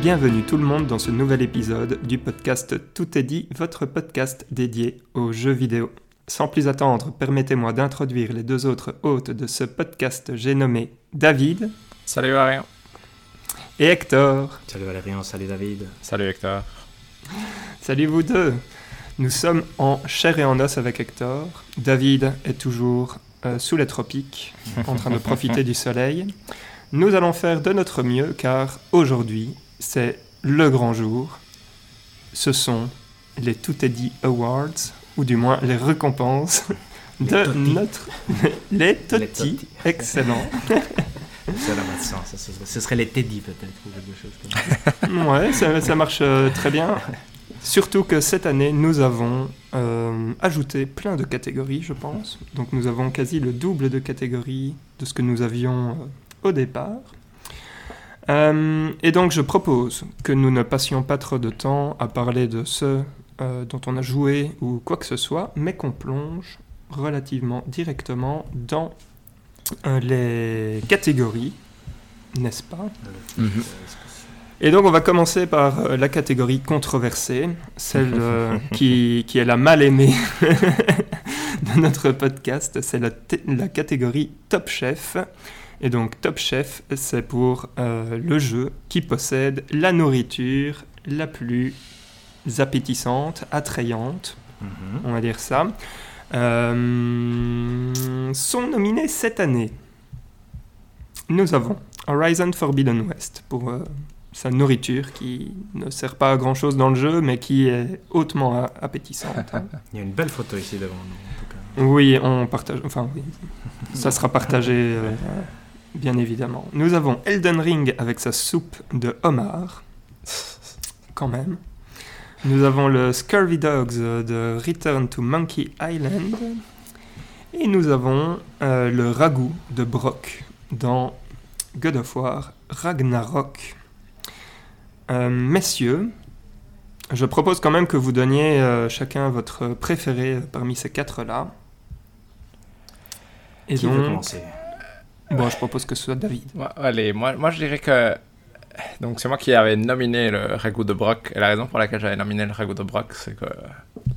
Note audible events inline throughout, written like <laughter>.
Bienvenue tout le monde dans ce nouvel épisode du podcast Tout est dit, votre podcast dédié aux jeux vidéo. Sans plus attendre, permettez-moi d'introduire les deux autres hôtes de ce podcast, j'ai nommé David. Salut Valérian. Et Hector. Salut Valérian, salut David. Salut Hector. Salut vous deux. Nous sommes en chair et en os avec Hector. David est toujours euh, sous les tropiques, en train de profiter du soleil. Nous allons faire de notre mieux car aujourd'hui, c'est le grand jour. Ce sont les Tout est dit Awards, ou du moins les récompenses de notre. <laughs> les Totti. Excellent. <laughs> Ça n'a pas de sens. Ce serait les Teddy peut-être, ou quelque chose comme ça. ouais, ça, ça marche euh, très bien. Surtout que cette année, nous avons euh, ajouté plein de catégories, je pense. Donc nous avons quasi le double de catégories de ce que nous avions euh, au départ. Euh, et donc je propose que nous ne passions pas trop de temps à parler de ce dont on a joué ou quoi que ce soit, mais qu'on plonge relativement directement dans les catégories, n'est-ce pas? Mhm. et donc on va commencer par euh, la catégorie controversée, celle euh, <laughs> qui, qui est la mal aimée <laughs> de notre podcast, c'est la, la catégorie Top Chef. Et donc Top Chef, c'est pour euh, le jeu qui possède la nourriture la plus appétissante, attrayante, Mhm. on va dire ça. Euh, sont nominés cette année. Nous avons Horizon Forbidden West pour euh, sa nourriture qui ne sert pas à grand chose dans le jeu mais qui est hautement appétissante. hein. <laughs> Il y a une belle photo ici devant nous, en tout cas. Oui, on partage. Enfin, oui. Ça sera partagé, euh, bien évidemment. Nous avons Elden Ring avec sa soupe de homard. Quand même. Nous avons le Scurvy Dogs de Return to Monkey Island. Et nous avons euh, le ragoût de Brock dans God of War Ragnarok. Euh, messieurs, je propose quand même que vous donniez euh, chacun votre préféré parmi ces quatre-là. Et Qui veut donc, commencer? Bon, je propose que ce soit David. Allez, moi, moi je dirais que. Donc c'est moi qui avais nominé le ragoût de Brock. Et la raison pour laquelle j'avais nominé le ragoût de Brock, c'est que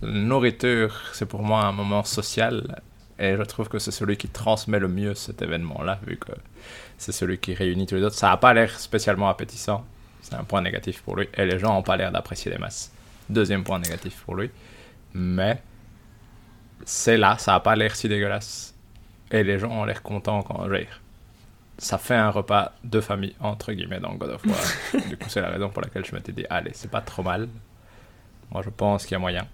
la nourriture, c'est pour moi un moment social. Et je trouve que c'est celui qui transmet le mieux cet événement-là, vu que c'est celui qui réunit tous les autres. Ça n'a pas l'air spécialement appétissant. C'est un point négatif pour lui. Et les gens n'ont pas l'air d'apprécier les masses. Deuxième point négatif pour lui. Mais c'est là, ça n'a pas l'air si dégueulasse. Et les gens ont l'air contents quand veux dire, Ça fait un repas de famille, entre guillemets, dans God of War. <laughs> du coup, c'est la raison pour laquelle je m'étais dit, allez, c'est pas trop mal. Moi, je pense qu'il y a moyen.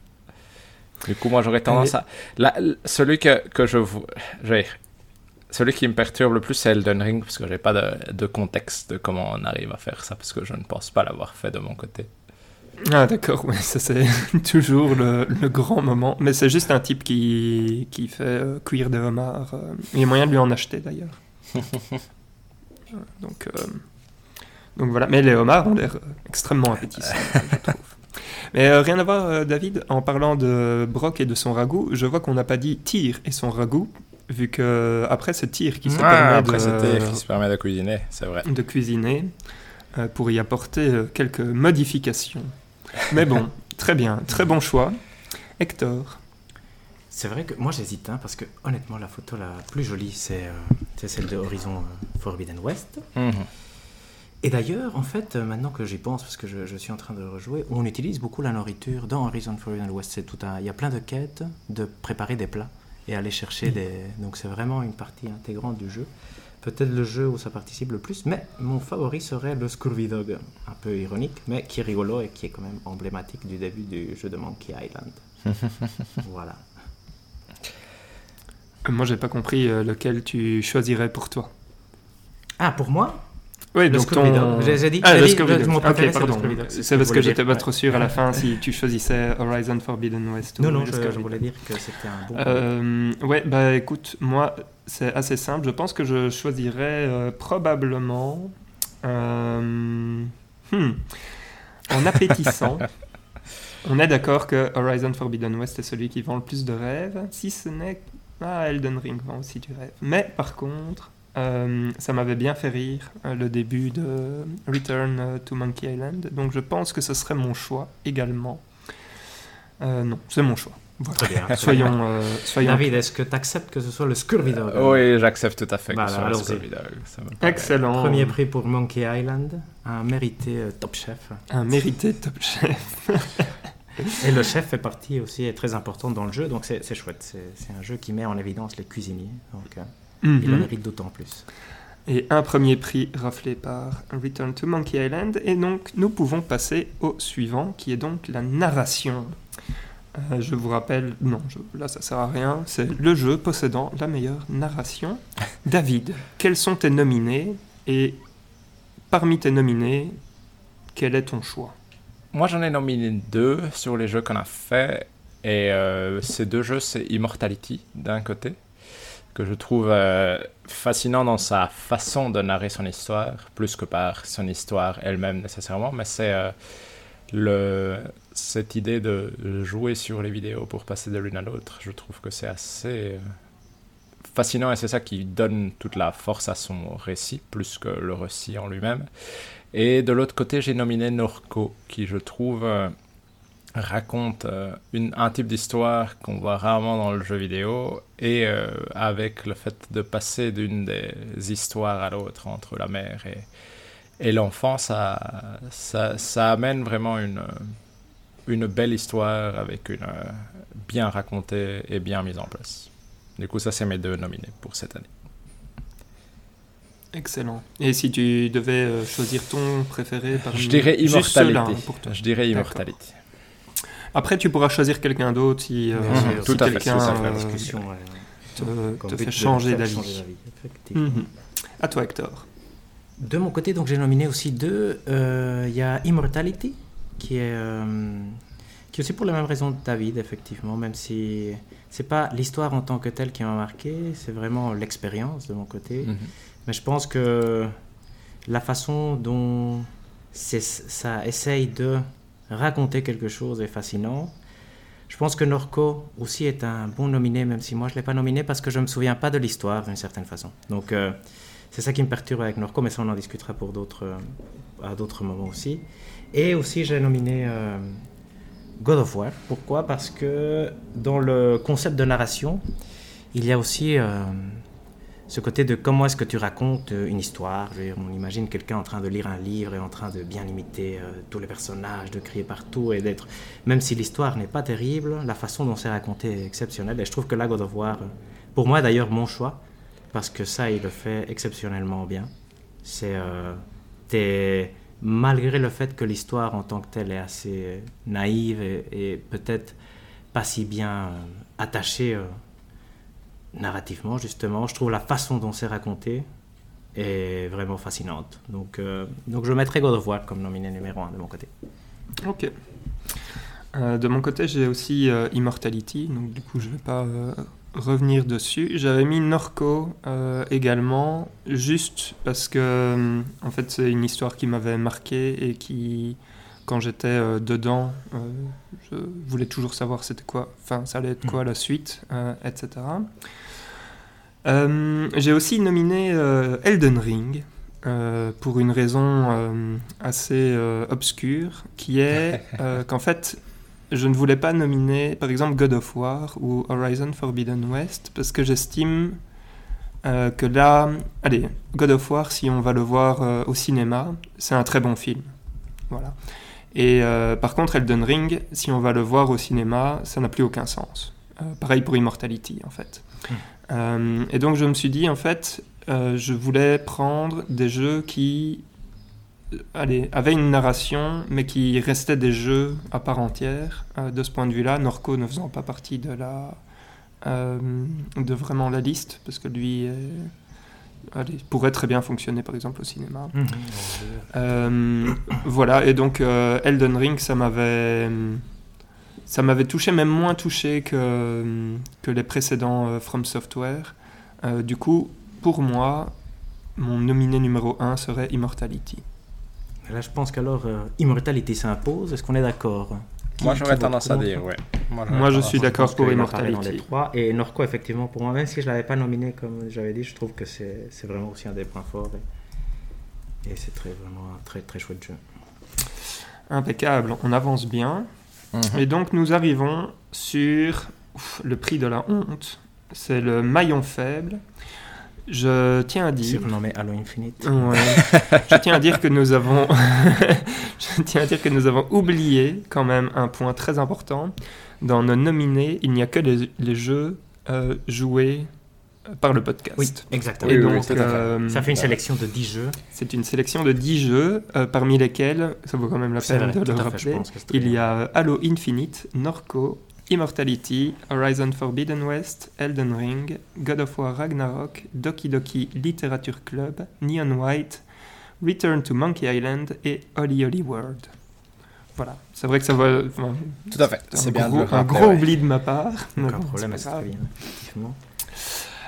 Du coup, moi, j'aurais tendance à. Là, celui que, que je. vou- je veux dire, celui qui me perturbe le plus, c'est Elden Ring, parce que j'ai pas de, de contexte de comment on arrive à faire ça, parce que je ne pense pas l'avoir fait de mon côté. Ah d'accord, ouais, ça c'est <laughs> toujours le, le grand moment. Mais c'est juste un type qui, qui fait euh, cuire des homards. euh, Il y a moyen de lui en acheter d'ailleurs. <laughs> Donc, euh, donc voilà, mais les homards ont l'air euh, extrêmement appétissants, <laughs> je trouve. Mais euh, rien à voir, euh, David, en parlant de Brock et de son ragoût, je vois qu'on n'a pas dit tir et son ragoût, vu que après c'est tir qui se Ah, permet après, de, c'était qui se permet de cuisiner, c'est vrai. de cuisiner pour y apporter quelques modifications. Mais bon, <laughs> très bien, très bon choix. Hector. C'est vrai que moi j'hésite, hein, parce que honnêtement, la photo la plus jolie, c'est euh, celle de Horizon euh, Forbidden West. Mhm. Et d'ailleurs, en fait, euh, maintenant que j'y pense, parce que je, je suis en train de rejouer, on utilise beaucoup la nourriture dans Horizon Forbidden West. C'est tout un, il y a plein de quêtes de préparer des plats et aller chercher des. Donc c'est vraiment une partie intégrante du jeu. Peut-être le jeu où ça participe le plus, mais mon favori serait le Scurvy Dog, un peu ironique, mais qui est rigolo et qui est quand même emblématique du début du jeu de Monkey Island. <laughs> voilà. Moi, j'ai pas compris euh, lequel tu choisirais pour toi. Ah, pour moi? Oui, donc ton... J'ai- dit- Ah, dit, mon Ok, pardon. C'est parce que j'étais pas trop sûr à la fin si tu choisissais Horizon Forbidden West ou Non, non, je, je voulais dire que c'était un bon. Euh, ouais, bah écoute, moi, c'est assez simple. Je pense que je choisirais euh, probablement. euh, hmm, en appétissant. <laughs> On est d'accord que Horizon Forbidden West est celui qui vend le plus de rêves, si ce n'est. Ah, Elden Ring vend aussi du rêve. Mais par contre, euh, ça m'avait bien fait rire, euh, le début de Return euh, to Monkey Island. Donc je pense que ce serait mon choix également. Euh, non, c'est mon choix. Voilà. Très bien. Soyons, euh, soyons David, est-ce que tu acceptes que ce soit le Scurvy Dog oui, j'accepte tout à fait que Voilà, ce soit le Excellent. Premier prix pour Monkey Island, un mérité euh, top chef. Un mérité top chef. <laughs> <laughs> Et le chef fait partie aussi, est très importante dans le jeu, donc c'est chouette. C'est un jeu qui met en évidence les cuisiniers, donc euh, il le Mhm. mérite d'autant plus. Et un premier prix raflé par Return to Monkey Island. Et donc, nous pouvons passer au suivant, qui est donc la narration. Euh, je vous rappelle, non, je- là ça sert à rien, c'est le jeu possédant la meilleure narration. <laughs> David, quels sont tes nominés? Et parmi tes nominés, quel est ton choix? Moi, j'en ai nominé deux sur les jeux qu'on a fait. Et euh, ces deux jeux, c'est Immortality, d'un côté, que je trouve euh, fascinant dans sa façon de narrer son histoire, plus que par son histoire elle-même nécessairement, mais c'est euh, cette idée de jouer sur les vidéos pour passer de l'une à l'autre. Je trouve que c'est assez fascinant et c'est ça qui donne toute la force à son récit, plus que le récit en lui-même. Et de l'autre côté, j'ai nominé Norco, qui je trouve euh, raconte euh, un type d'histoire qu'on voit rarement dans le jeu vidéo, et euh, avec le fait de passer d'une des histoires à l'autre entre la mère et, l'enfant, ça, amène vraiment une, une belle histoire avec une bien racontée et bien mise en place. Du coup, ça, c'est mes deux nominés pour cette année. Excellent. Et si tu devais euh, choisir ton préféré parmi Je dirais hein, pour toi. Je dirais D'accord. Immortality. Après, tu pourras choisir quelqu'un d'autre si, euh, Bien si quelqu'un euh, te, fait changer faire d'avis. changer d'avis, effectivement. Mhm. À toi, Hector. De mon côté, donc j'ai nominé aussi deux. Euh, Il y a Immortality, qui est, euh, qui est aussi pour la même raison de David, effectivement, même si c'est pas l'histoire en tant que telle qui m'a marqué, c'est vraiment l'expérience de mon côté. Mhm. Mais je pense que la façon dont ça essaye de raconter quelque chose est fascinant. Je pense que Norco aussi est un bon nominé, même si moi je ne l'ai pas nominé parce que je ne me souviens pas de l'histoire d'une certaine façon. Donc euh, c'est ça qui me perturbe avec Norco, mais ça on en discutera pour euh, à d'autres moments aussi. Et aussi j'ai nominé euh, God of War. Pourquoi? Parce que dans le concept de narration, il y a aussi ce côté de comment est-ce que tu racontes euh, une histoire. Je on imagine quelqu'un en train de lire un livre et en train de bien imiter euh, tous les personnages, de crier partout et d'être... Même si l'histoire n'est pas terrible, la façon dont c'est raconté est exceptionnelle. Et je trouve que là, God of euh, pour moi d'ailleurs, mon choix, parce que ça, il le fait exceptionnellement bien. C'est... euh, malgré le fait que l'histoire en tant que telle est assez naïve et, peut-être pas si bien attachée narrativement, justement, je trouve la façon dont c'est raconté est vraiment fascinante. Donc, euh, donc je mettrai God of War comme nominé numéro un de mon côté. Ok. Euh, de mon côté, j'ai aussi euh, Immortality, donc du coup, je vais pas revenir dessus. J'avais mis Norco également, juste parce que, en fait, c'est une histoire qui m'avait marqué et qui, quand j'étais euh, dedans, euh, je voulais toujours savoir c'était quoi, enfin, ça allait être quoi la suite, euh, etc. J'ai aussi nominé Elden Ring. pour une raison assez obscure, qui est <laughs> qu'en fait, je ne voulais pas nominer, par exemple, God of War ou Horizon Forbidden West, parce que j'estime que là, allez, God of War, si on va le voir au cinéma, c'est un très bon film. Voilà. Et euh, par contre, Elden Ring, si on va le voir au cinéma, ça n'a plus aucun sens. Euh, pareil pour Immortality, en fait. Euh, et donc, je me suis dit, en fait, je voulais prendre des jeux qui allez, avaient une narration, mais qui restaient des jeux à part entière. De ce point de vue-là, Norco ne faisant pas partie de la de vraiment la liste, parce que lui est- allez, pourrait très bien fonctionner, par exemple, au cinéma. Euh, voilà, et donc euh, Elden Ring, ça m'avait ça m'avait touché, même moins touché que, que les précédents euh, From Software. Euh, du coup, pour moi, mon nominé numéro 1 serait Immortality. Là, je pense qu'alors, Immortality s'impose. Est-ce qu'on est d'accord? Moi, Qui- j'aurais qui vote tendance à dire, ouais. Moi, je- Moi, suis d'accord pour dans les Immortality. trois. Et Norco, effectivement, pour moi, même si je l'avais pas nominé, comme j'avais dit, je trouve que c'est c'est vraiment aussi un des points forts. Et, et c'est très, vraiment un très, très chouette jeu. Impeccable, on avance bien. Mhm. Et donc nous arrivons sur ouf, le prix de la honte. C'est le maillon faible. Je tiens à dire. Surnommé Halo Infinite. Ouais. <laughs> je tiens à dire que nous avons. <laughs> je tiens à dire que nous avons oublié quand même un point très important. Dans nos nominés, il n'y a que les, les jeux euh, joués par le podcast. Oui, exactement. Et Oui, oui, donc, euh, Ça fait une Voilà. sélection de 10 jeux. c'est une sélection de 10 jeux, euh, parmi lesquels, ça vaut quand même la peine vrai, de le rappeler, il y a Halo Infinite, Norco, Immortality, Horizon Forbidden West, Elden Ring, God of War Ragnarok, Doki Doki Literature Club, Neon White, Return to Monkey Island et Holy Holy World. Voilà, c'est vrai que ça va... enfin, Tout à fait. C'est bien gros, un gros ouais. oubli de ma part. Aucun bon, problème, c'est très grave. bien. Effectivement.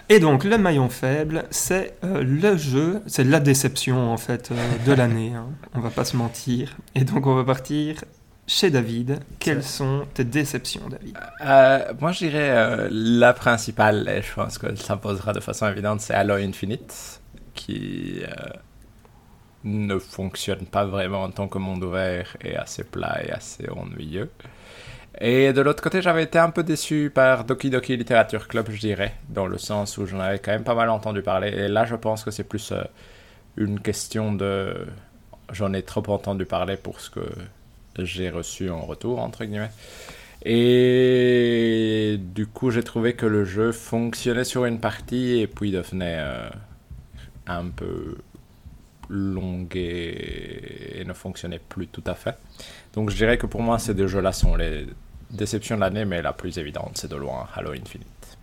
Et donc, le maillon faible, c'est euh, le jeu, c'est la déception en fait euh, de <laughs> l'année. hein. On va pas se mentir. Et donc, on va partir chez David. Quelles sont tes déceptions, David Euh, moi, je dirais euh, la principale, et je pense que ça posera de façon évidente, c'est Halo Infinite, qui euh, ne fonctionne pas vraiment en tant que monde ouvert et assez plat et assez ennuyeux. Et de l'autre côté, j'avais été un peu déçu par Doki Doki Literature Club, je dirais, dans le sens où j'en avais quand même pas mal entendu parler. Et là, je pense que c'est plus une question de... J'en ai trop entendu parler pour ce que j'ai reçu en retour, entre guillemets. Et du coup, j'ai trouvé que le jeu fonctionnait sur une partie et puis devenait euh, un peu longué et ne fonctionnait plus tout à fait. Donc je dirais que pour moi, ces deux jeux-là sont les déceptions de l'année, mais la plus évidente, c'est de loin Halo Infinite.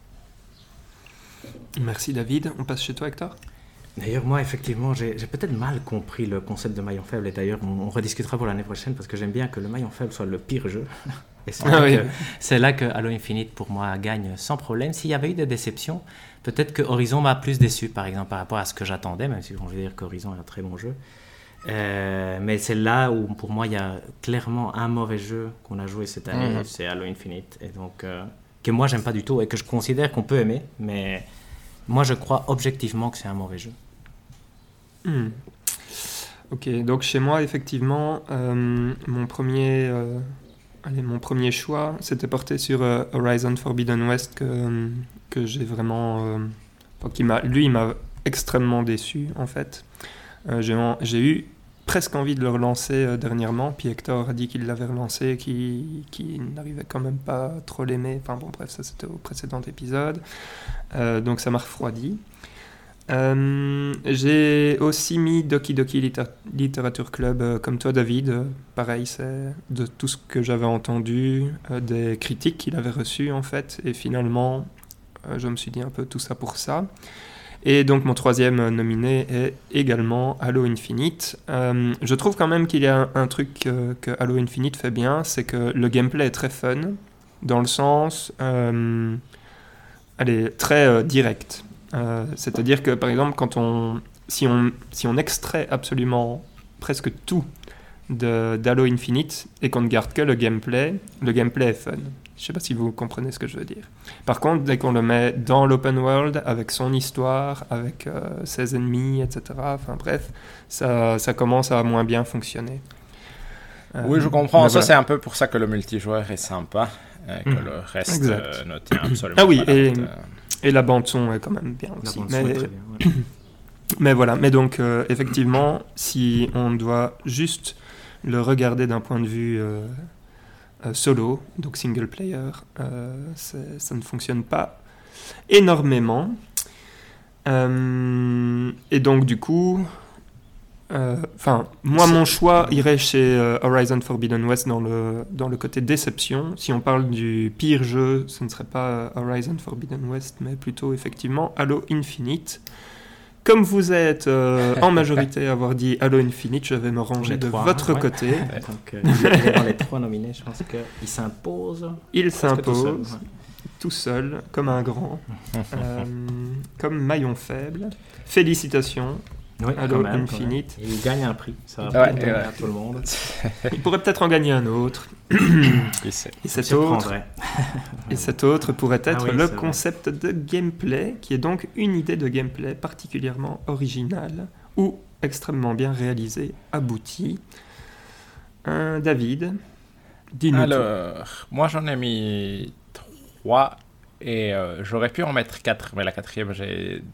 Merci, David. On passe chez toi, Hector? D'ailleurs, moi, effectivement, j'ai peut-être mal compris le concept de maillon faible. Et d'ailleurs, on, on rediscutera pour l'année prochaine parce que j'aime bien que le maillon faible soit le pire jeu. <laughs> Et c'est Ah là, oui. là que Halo Infinite, pour moi, gagne sans problème. S'il y avait eu des déceptions, peut-être que Horizon m'a plus déçu, par exemple, par rapport à ce que j'attendais, même si on veut dire qu'Horizon est un très bon jeu. Euh, mais c'est là où, pour moi, il y a clairement un mauvais jeu qu'on a joué cette année, Mhm. c'est Halo Infinite. Et donc, euh, que moi, j'aime pas du tout et que je considère qu'on peut aimer, mais moi, je crois objectivement que c'est un mauvais jeu. Hmm. Ok, donc chez moi, effectivement, euh, mon, premier, euh, mon premier choix s'était porté sur euh, Horizon Forbidden West que, que j'ai vraiment... qui m'a, lui, il m'a extrêmement déçu, en fait. J'ai eu presque envie de le relancer euh, dernièrement, puis Hector a dit qu'il l'avait relancé, qu'il, n'arrivait quand même pas trop l'aimer. Enfin bon, bref, ça c'était au précédent épisode. Euh, donc ça m'a refroidi. Euh, j'ai aussi mis Doki Doki Liter- Literature Club comme toi David. Pareil, c'est de tout ce que j'avais entendu, des critiques qu'il avait reçues en fait. Et finalement, je me suis dit un peu tout ça pour ça. Et donc mon troisième euh, nominé est également Halo Infinite. Euh, je trouve quand même qu'il y a un, truc euh, que Halo Infinite fait bien, c'est que le gameplay est très fun, dans le sens, euh, très euh, direct. Euh, C'est-à-dire que par exemple, quand on, si on, si on extrait absolument presque tout d'Halo Infinite et qu'on ne garde que le gameplay, le gameplay est fun. Je sais pas si vous comprenez ce que je veux dire. Par contre, dès qu'on le met dans l'open world, avec son histoire, avec euh, ses ennemis, etc., enfin bref, ça, ça commence à moins bien fonctionner. Euh, Oui, je comprends. Ça, voilà. c'est un peu pour ça que le multijoueur est sympa et que Mhm. le reste euh, ne tient absolument Ah oui, pas la et- euh. Et la bande-son est quand même bien La aussi. bande son Mais, est très bien. ouais. <coughs> mais voilà, mais donc euh, effectivement, si on doit juste le regarder d'un point de vue euh, solo, donc single player, euh, ça ne fonctionne pas énormément. Euh, et donc du coup, enfin, moi mon choix irait chez Horizon Forbidden West dans le, dans le côté déception. Si on parle du pire jeu, ce ne serait pas Horizon Forbidden West, mais plutôt effectivement Halo Infinite. Comme vous êtes euh, en <laughs> majorité à avoir dit Halo Infinite, je vais me ranger de trois, votre ouais. côté. <laughs> Donc, euh, dans les trois nominés, je pense qu'il s'impose. Il presque tout seul, s'impose ouais. tout seul, comme un grand, <laughs> euh, comme maillon faible. Félicitations, Oui, Halo quand même, quand Infinite. même. Et il gagne un prix. Ça va Ouais, ouais. à tout le monde. <laughs> Il pourrait peut-être en gagner un autre. Qui sait <clears throat> Et me cet autre, <laughs> et cet autre pourrait être Ah oui, le vrai. concept de gameplay, qui est donc une idée de gameplay particulièrement originale ou extrêmement bien réalisée, aboutie. Un David, dis-nous tout. Alors, moi j'en ai mis 3 et euh, j'aurais pu en mettre 4, mais la quatrième,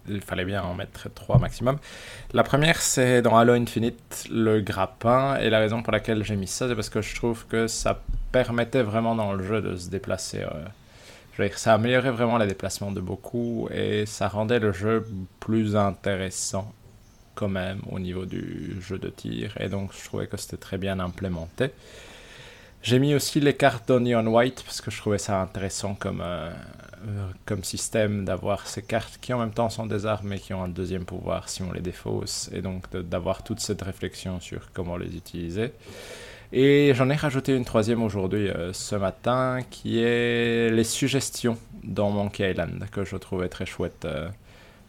il fallait bien en mettre 3 maximum. La première, c'est dans Halo Infinite, le grappin, et la raison pour laquelle j'ai mis ça, c'est parce que je trouve que ça permettait vraiment dans le jeu de se déplacer. euh, je veux dire, ça améliorait vraiment les déplacements de beaucoup et ça rendait le jeu plus intéressant quand même au niveau du jeu de tir, et donc je trouvais que c'était très bien implémenté. J'ai mis aussi les cartes d'Onion White parce que je trouvais ça intéressant comme, euh, comme système d'avoir ces cartes qui en même temps sont des armes mais qui ont un deuxième pouvoir si on les défausse et donc d'avoir toute cette réflexion sur comment les utiliser. Et j'en ai rajouté une troisième aujourd'hui euh, ce matin qui est les suggestions dans Monkey Island que je trouvais très chouette, euh,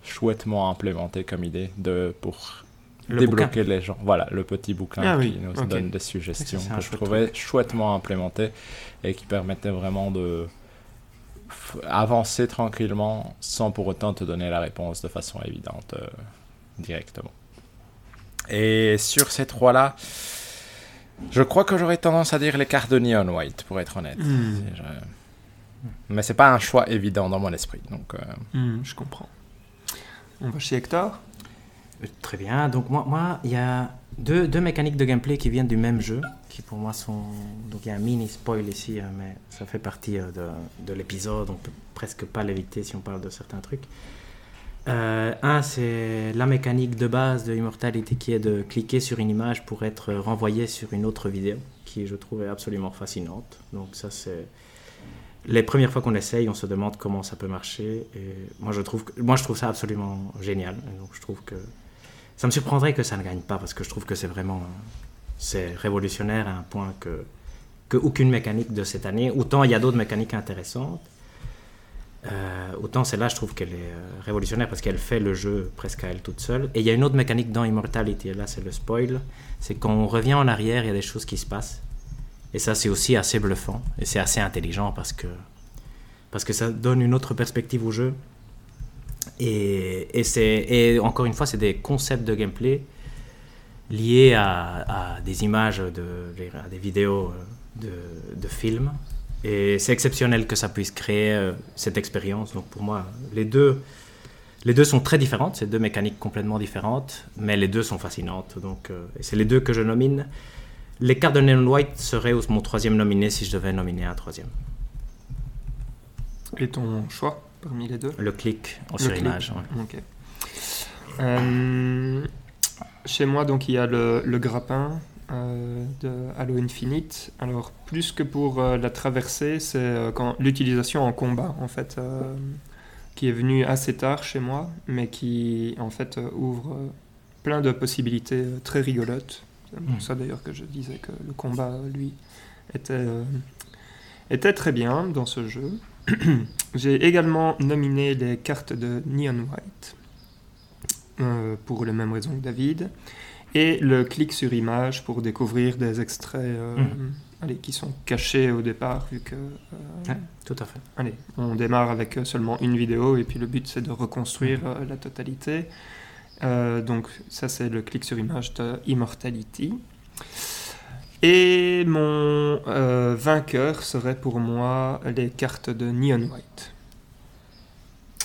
chouettement implémenté comme idée de, pour Le débloquer les gens. Voilà, le petit bouquin Ah qui oui, nous donne des suggestions que je trouvais chouettement implémenté et qui permettait vraiment de avancer tranquillement sans pour autant te donner la réponse de façon évidente euh, directement. Et sur ces trois-là, je crois que j'aurais tendance à dire les cartes de Neon White, pour être honnête. Si je- Mais c'est pas un choix évident dans mon esprit. Donc, euh, Hmm, je comprends. On va chez Hector. Euh, Très bien. Donc moi, moi, il y a deux, deux mécaniques de gameplay qui viennent du même jeu, qui pour moi sont... Donc il y a un mini spoil ici, hein, mais ça fait partie euh, de, de l'épisode, on peut presque pas l'éviter si on parle de certains trucs. Euh, un, c'est la mécanique de base de Immortality qui est de cliquer sur une image pour être renvoyé sur une autre vidéo, qui je trouve est absolument fascinante. Donc ça c'est... Les premières fois qu'on essaye, on se demande comment ça peut marcher. Et moi, je trouve, moi, je trouve ça absolument génial. Donc, je trouve que ça me surprendrait que ça ne gagne pas parce que je trouve que c'est vraiment c'est révolutionnaire à un point que, que aucune mécanique de cette année. Autant il y a d'autres mécaniques intéressantes, euh, autant celle-là je trouve qu'elle est euh, révolutionnaire parce qu'elle fait le jeu presque à elle toute seule. Et il y a une autre mécanique dans Immortality, et là c'est le spoil, c'est quand on revient en arrière, il y a des choses qui se passent. Et ça c'est aussi assez bluffant et c'est assez intelligent parce que, parce que ça donne une autre perspective au jeu. Et, et, et encore une fois, c'est des concepts de gameplay liés à, à des images, de, à des vidéos euh, de, de films. Et c'est exceptionnel que ça puisse créer euh, cette expérience. Donc pour moi, les deux, les deux sont très différentes, c'est deux mécaniques complètement différentes, mais les deux sont fascinantes. Donc euh, c'est les deux que je nomine. Les cartes de Neon White seraient mon troisième nominé si je devais nominer un troisième. Et ton choix parmi les deux? Le clic en Le sur clic. image. ouais. Euh, chez moi, donc, il y a le, le grappin euh, de Halo Infinite. Alors, plus que pour euh, la traversée, c'est euh, quand l'utilisation en combat, en fait, qui est venue assez tard chez moi, mais qui, en fait, ouvre plein de possibilités très rigolotes. C'est pour Mm. ça, d'ailleurs, que je disais que le combat, lui, était, était très bien dans ce jeu. <clears throat> J'ai également nominé les cartes de Neon White euh, pour les mêmes raisons que David et le clic sur image pour découvrir des extraits euh, allez, qui sont cachés au départ vu que euh, Ouais, tout à fait. allez, on démarre avec seulement une vidéo et puis le but c'est de reconstruire euh, la totalité. Donc ça c'est le clic sur image de Immortality. Et mon euh, vainqueur serait pour moi les cartes de Neon White.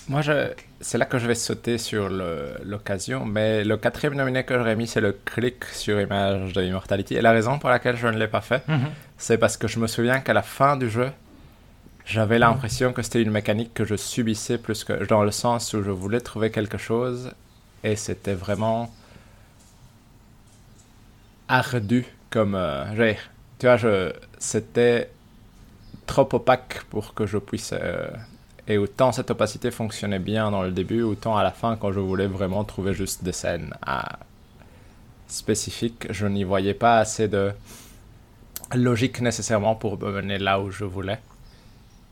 Moi, je... c'est là que je vais sauter sur l'occasion, mais le quatrième nominé que j'aurais mis, c'est le clic sur image de Immortality. Et la raison pour laquelle je ne l'ai pas fait, c'est parce que je me souviens qu'à la fin du jeu, j'avais l'impression que c'était une mécanique que je subissais plus que dans le sens où je voulais trouver quelque chose et c'était vraiment ardu comme euh, tu vois c'était trop opaque pour que je puisse euh, et autant cette opacité fonctionnait bien dans le début autant à la fin quand je voulais vraiment trouver juste des scènes à- spécifiques je n'y voyais pas assez de logique nécessairement pour me mener là où je voulais.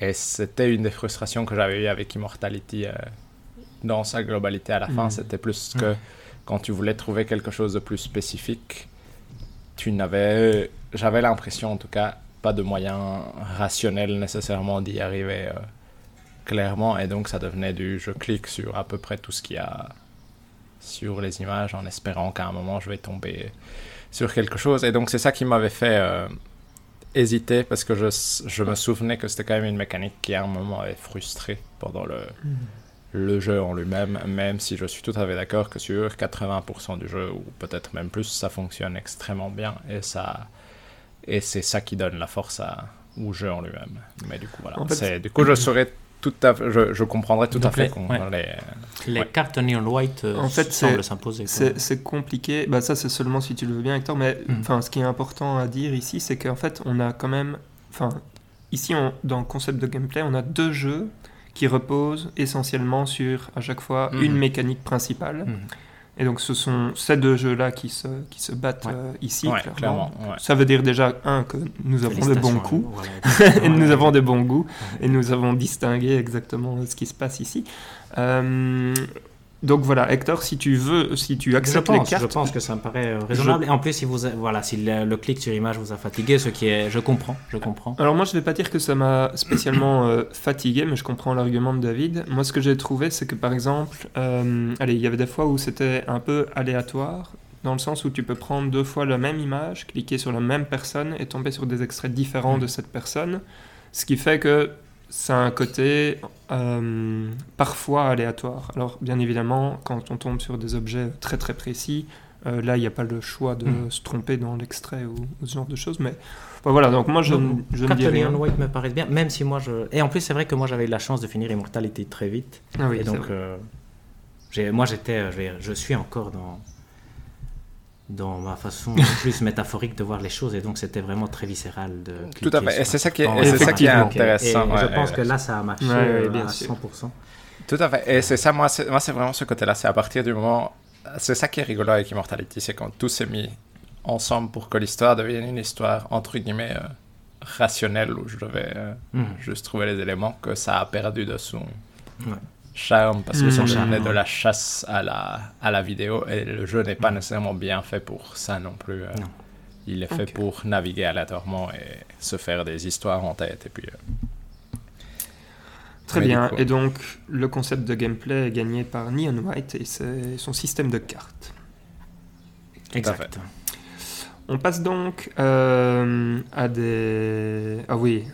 Et c'était une des frustrations que j'avais eues avec Immortality euh, dans sa globalité à la fin. Mhm. c'était plus que quand tu voulais trouver quelque chose de plus spécifique, tu n'avais, j'avais l'impression en tout cas, pas de moyen rationnel nécessairement d'y arriver euh, clairement. Et donc ça devenait du je clique sur à peu près tout ce qu'il y a sur les images en espérant qu'à un moment je vais tomber sur quelque chose. Et donc c'est ça qui m'avait fait euh, hésiter parce que je, je, me souvenais que c'était quand même une mécanique qui à un moment avait frustré pendant le, mm le jeu en lui-même, même si je suis tout à fait d'accord que sur 80% du jeu, ou peut-être même plus, ça fonctionne extrêmement bien, et, ça, et c'est ça qui donne la force à, au jeu en lui-même. Mais du coup, voilà. du coup, je serais tout à je, je comprendrais tout à fait les, les, cartes neon white euh, en fait, semblent s'imposer. C'est compliqué. Bah, ça, c'est seulement si tu le veux bien, Hector. Mais mm. enfin, ce qui est important à dire ici, c'est qu'en fait, on a quand même. Enfin, ici, on, dans le concept de gameplay, on a deux jeux qui repose essentiellement sur, à chaque fois, une mhm. mécanique principale. Mhm. Et donc, ce sont ces deux jeux-là qui se, qui se battent euh, ici, clairement. Ça veut dire déjà, un, que nous avons de bons coups, et <laughs> nous avons de bons goûts, et nous avons distingué exactement ce qui se passe ici. Euh, donc voilà, Hector, si tu veux, si tu acceptes les cartes, je pense que ça me paraît euh, raisonnable. Et en plus, si vous, voilà, si le, clic sur image vous a fatigué, ce qui est, je comprends, je comprends. Alors moi, je vais pas dire que ça m'a spécialement euh, fatigué, mais je comprends l'argument de David. Moi, ce que j'ai trouvé, c'est que par exemple, euh, allez, il y avait des fois où c'était un peu aléatoire, dans le sens où tu peux prendre deux fois la même image, cliquer sur la même personne et tomber sur des extraits différents de cette personne, ce qui fait que ça a un côté euh, parfois aléatoire. Alors, bien évidemment, quand on tombe sur des objets très très précis, euh, là, il n'y a pas le choix de hmm. se tromper dans l'extrait ou, ce genre de choses. Mais voilà, donc moi, je, je ne dis rien. White me paraît bien, même si moi, je... Et en plus, c'est vrai que moi, j'avais eu la chance de finir Immortality très vite. Ah oui, et donc, euh, moi, j'étais, je suis encore dans dans ma façon <laughs> plus métaphorique de voir les choses et donc c'était vraiment très viscéral de tout à fait. Et c'est ça qui est, c'est ça qui est intéressant je pense que là ça a marché à 100% tout à fait. Et c'est ça moi c'est, moi c'est vraiment ce côté là c'est à partir du moment c'est ça qui est rigolo avec Immortality c'est quand tout s'est mis ensemble pour que l'histoire devienne une histoire entre guillemets euh, rationnelle où je devais euh, hmm. juste trouver les éléments que ça a perdu de son charme parce que ça mmh. de la chasse à la, à la vidéo et le jeu n'est pas nécessairement bien fait pour ça non plus. Euh. Il est fait pour naviguer aléatoirement et se faire des histoires en tête. Et puis, euh. Très bien. et donc, le concept de gameplay est gagné par Neon White et son système de cartes. Exact. On passe donc euh, à des. Ah oui,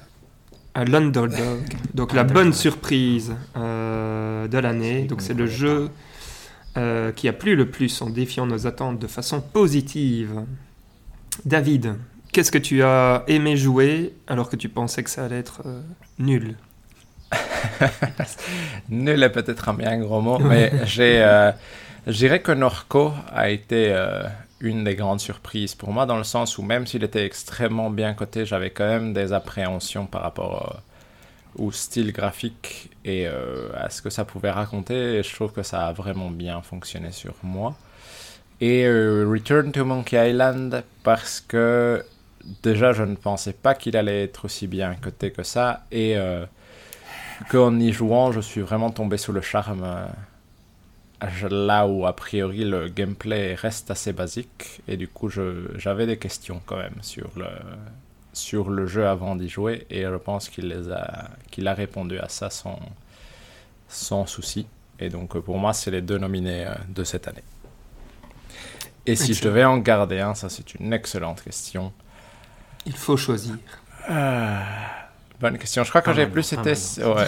à l'Underdog, donc la bonne surprise euh, de l'année. Donc c'est le jeu euh, qui a plu le plus en défiant nos attentes de façon positive. David, qu'est-ce que tu as aimé jouer alors que tu pensais que ça allait être euh, nul? <laughs> Nul est peut-être un bien gros mot, mais j'ai, je dirais que Norco a été une des grandes surprises pour moi, dans le sens où même s'il était extrêmement bien coté, j'avais quand même des appréhensions par rapport au style graphique et euh, à ce que ça pouvait raconter. Et je trouve que ça a vraiment bien fonctionné sur moi. Et euh, Return to Monkey Island, parce que déjà je ne pensais pas qu'il allait être aussi bien coté que ça. Et euh, qu'en y jouant, je suis vraiment tombé sous le charme là où a priori le gameplay reste assez basique et du coup j'avais des questions quand même sur le, sur le jeu avant d'y jouer et je pense qu'il les a qu'il a répondu à ça sans, sans souci et donc pour moi c'est les deux nominés euh, de cette année. Et si je devais en garder un, ça c'est une excellente question. Il faut choisir. Euh, Bonne question. Je crois que j'ai plus été. Ouais.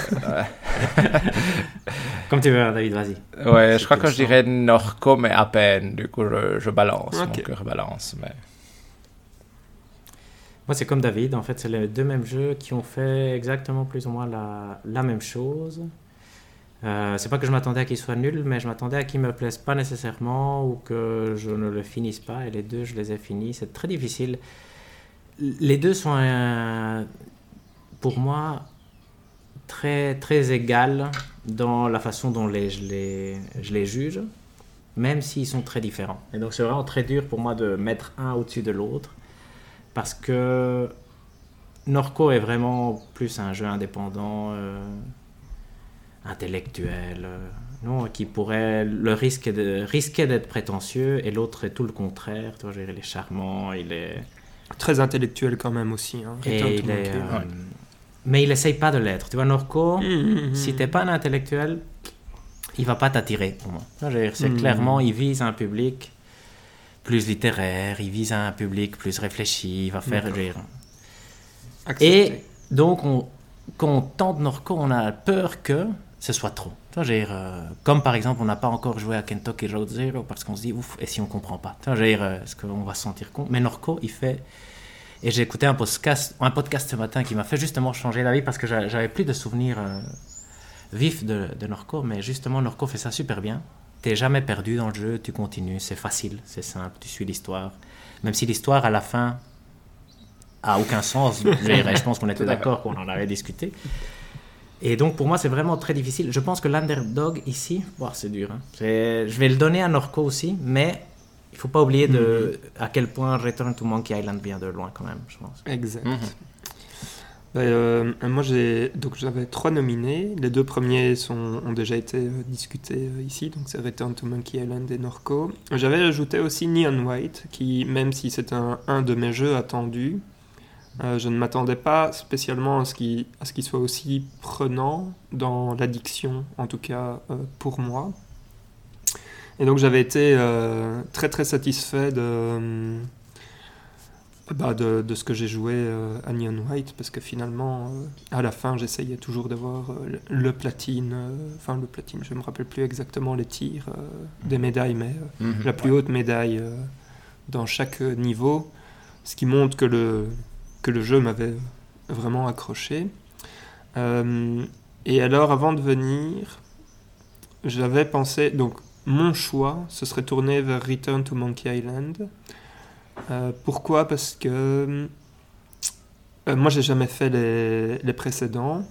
<laughs> Comme tu veux, David, vas-y. Ouais, je crois que je dirais Norco, mais à peine. Du coup, je, balance. Mon cœur balance. Mais... Moi, c'est comme David. En fait, c'est les deux mêmes jeux qui ont fait exactement plus ou moins la, la même chose. Euh, c'est pas que je m'attendais à qu'ils soient nuls, mais je m'attendais à qu'ils me plaisent pas nécessairement ou que je ne le finisse pas. Et les deux, je les ai finis. C'est très difficile. Les deux sont un pour moi, très, très égal dans la façon dont les, je, les, je les juge, même s'ils sont très différents. Et donc c'est vraiment très dur pour moi de mettre un au-dessus de l'autre, parce que Norco est vraiment plus un jeu indépendant, euh, intellectuel, euh, non, qui pourrait le risque de risquer d'être prétentieux et l'autre est tout le contraire. Dire, il est charmant, il est Très intellectuel quand même aussi. Hein. et il est, mais il essaye pas de l'être. Tu vois, Norco, Mhm. si t'es pas un intellectuel, il va pas t'attirer pour moi. Tu vois, je veux dire, C'est Mhm. clairement, il vise un public plus littéraire, il vise un public plus réfléchi, il va faire. Et donc, on, quand on tente Norco, on a peur que ce soit trop. Tu vois, dire, euh, comme par exemple, on n'a pas encore joué à Kentucky Road Zero parce qu'on se dit, ouf, et si on comprend pas? Tu vois, dire, euh, est-ce qu'on va se sentir con? Mais Norco, il fait. Et j'ai écouté un podcast, un podcast ce matin qui m'a fait justement changer la vie parce que j'a- j'avais plus de souvenirs euh, vifs de, de Norco, mais justement, Norco fait ça super bien. T'es jamais perdu dans le jeu, tu continues, c'est facile, c'est simple, tu suis l'histoire. Même si l'histoire, à la fin, a aucun sens, <laughs> je, pense qu'on était d'accord qu'on en avait discuté. Et donc pour moi, c'est vraiment très difficile. Je pense que l'underdog ici, bon, c'est dur. hein. Je vais le donner à Norco aussi, mais il faut pas oublier de, à quel point Return to Monkey Island vient de loin quand même, je pense. Exact. Mhm. Bah, euh, moi, j'ai donc j'avais trois nominés. Les deux premiers sont, ont déjà été euh, discutés euh, ici, donc c'est Return to Monkey Island et Norco. J'avais ajouté aussi Neon White, qui, même si c'est un, un de mes jeux attendus, euh, je ne m'attendais pas spécialement à ce qu'il à ce qu'il soit aussi prenant dans l'addiction, en tout cas euh, pour moi. Et donc j'avais été euh, très très satisfait de, bah, de, de ce que j'ai joué euh, à Neon White, parce que finalement, euh, à la fin, j'essayais toujours d'avoir euh, le, platine, euh, enfin le platine, je ne me rappelle plus exactement les tirs euh, des médailles, mais euh, Mhm. la plus haute médaille euh, dans chaque niveau, ce qui montre que le, que le jeu m'avait vraiment accroché. Euh, et alors, avant de venir, j'avais pensé, donc mon choix, ce serait tourné vers Return to Monkey Island. Euh, pourquoi? Parce que euh, moi, j'ai jamais fait les, précédents.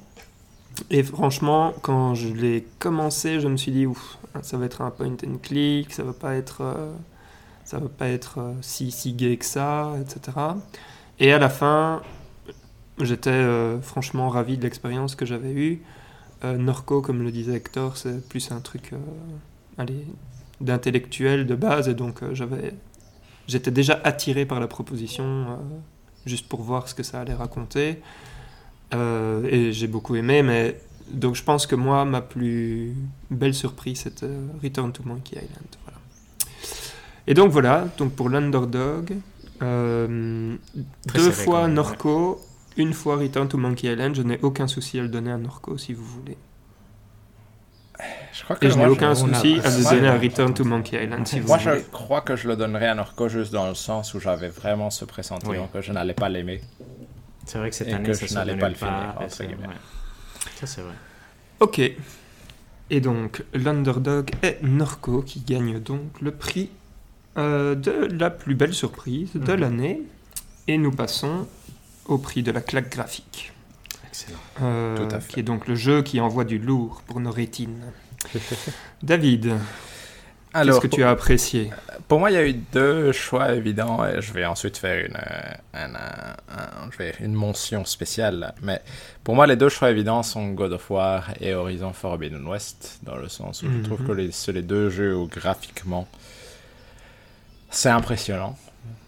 Et franchement, quand je l'ai commencé, je me suis dit, ouf, ça va être un point and click, ça va pas être, euh, ça va pas être euh, si, si gay que ça, etc. Et à la fin, j'étais franchement ravi de l'expérience que j'avais eue. Norco, comme le disait Hector, c'est plus un truc d'intellectuel de base, et donc euh, j'avais, j'étais déjà attiré par la proposition, euh, juste pour voir ce que ça allait raconter. Euh, et j'ai beaucoup aimé, mais donc je pense que moi, ma plus belle surprise, c'était Return to Monkey Island. Voilà. Et donc voilà, donc pour l'Underdog, euh, deux fois Norco, une fois Return to Monkey Island, je n'ai aucun souci à le donner à Norco si vous voulez. Je crois que Et je n'ai aucun souci à Moi, donner je- Return to Monkey Island si vous Moi, je crois que je le donnerais à Norco juste dans le sens où j'avais vraiment ce pressentiment Oui. que je n'allais pas l'aimer. C'est vrai que cette Et année, que ça je n'allais pas le finir, entre c'est- guillemets. ouais. Ça, c'est vrai. Ok. Et donc, l'underdog est Norco qui gagne donc le prix euh, de la plus belle surprise de Mhm. l'année. Et nous passons au prix de la claque graphique. Excellent. euh, Tout à fait. Qui est donc le jeu qui envoie du lourd pour nos rétines. <laughs> David, qu'est-ce que tu as apprécié? Pour moi, il y a eu deux choix évidents et je vais ensuite faire une, une mention spéciale. Mais pour moi, les deux choix évidents sont God of War et Horizon Forbidden West, dans le sens où Mhm. je trouve que les- c'est les deux jeux où graphiquement, c'est impressionnant,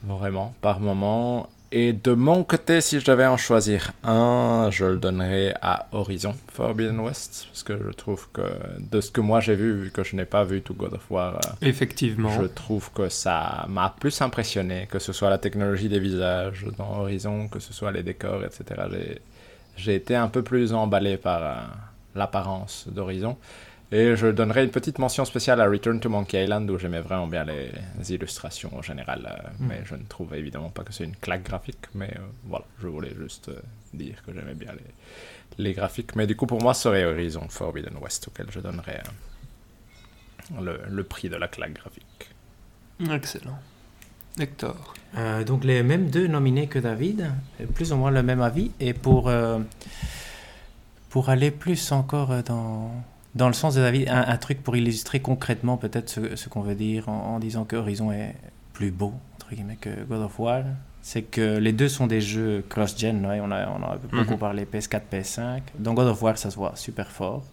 vraiment, par moment. Et de mon côté, si je devais en choisir un, je le donnerais à Horizon Forbidden West, parce que je trouve que de ce que moi j'ai vu, vu que je n'ai pas vu tout God of War, euh, Effectivement. je trouve que ça m'a plus impressionné, que ce soit la technologie des visages dans Horizon, que ce soit les décors, etc. J'ai- J'ai été un peu plus emballé par euh, l'apparence d'Horizon. Et je donnerai une petite mention spéciale à Return to Monkey Island, où j'aimais vraiment bien les, les illustrations en général. euh, Mm. Mais je ne trouve évidemment pas que c'est une claque graphique. Mais euh, voilà, je voulais juste euh, dire que j'aimais bien les, les graphiques. Mais du coup, pour moi, ce serait Horizon Forbidden West, auquel je donnerais euh, le, le prix de la claque graphique. Excellent. Hector. Euh, donc les mêmes deux nominés que David, plus ou moins le même avis. Et pour, euh, pour aller plus encore dans, dans le sens de David, un, un truc pour illustrer concrètement peut-être ce, ce qu'on veut dire en, en disant que Horizon est plus beau, entre guillemets, que God of War, c'est que les deux sont des jeux cross-gen. ouais, on, a, on a beaucoup Mhm. parlé PS4, PS5. Dans God of War, ça se voit super fort.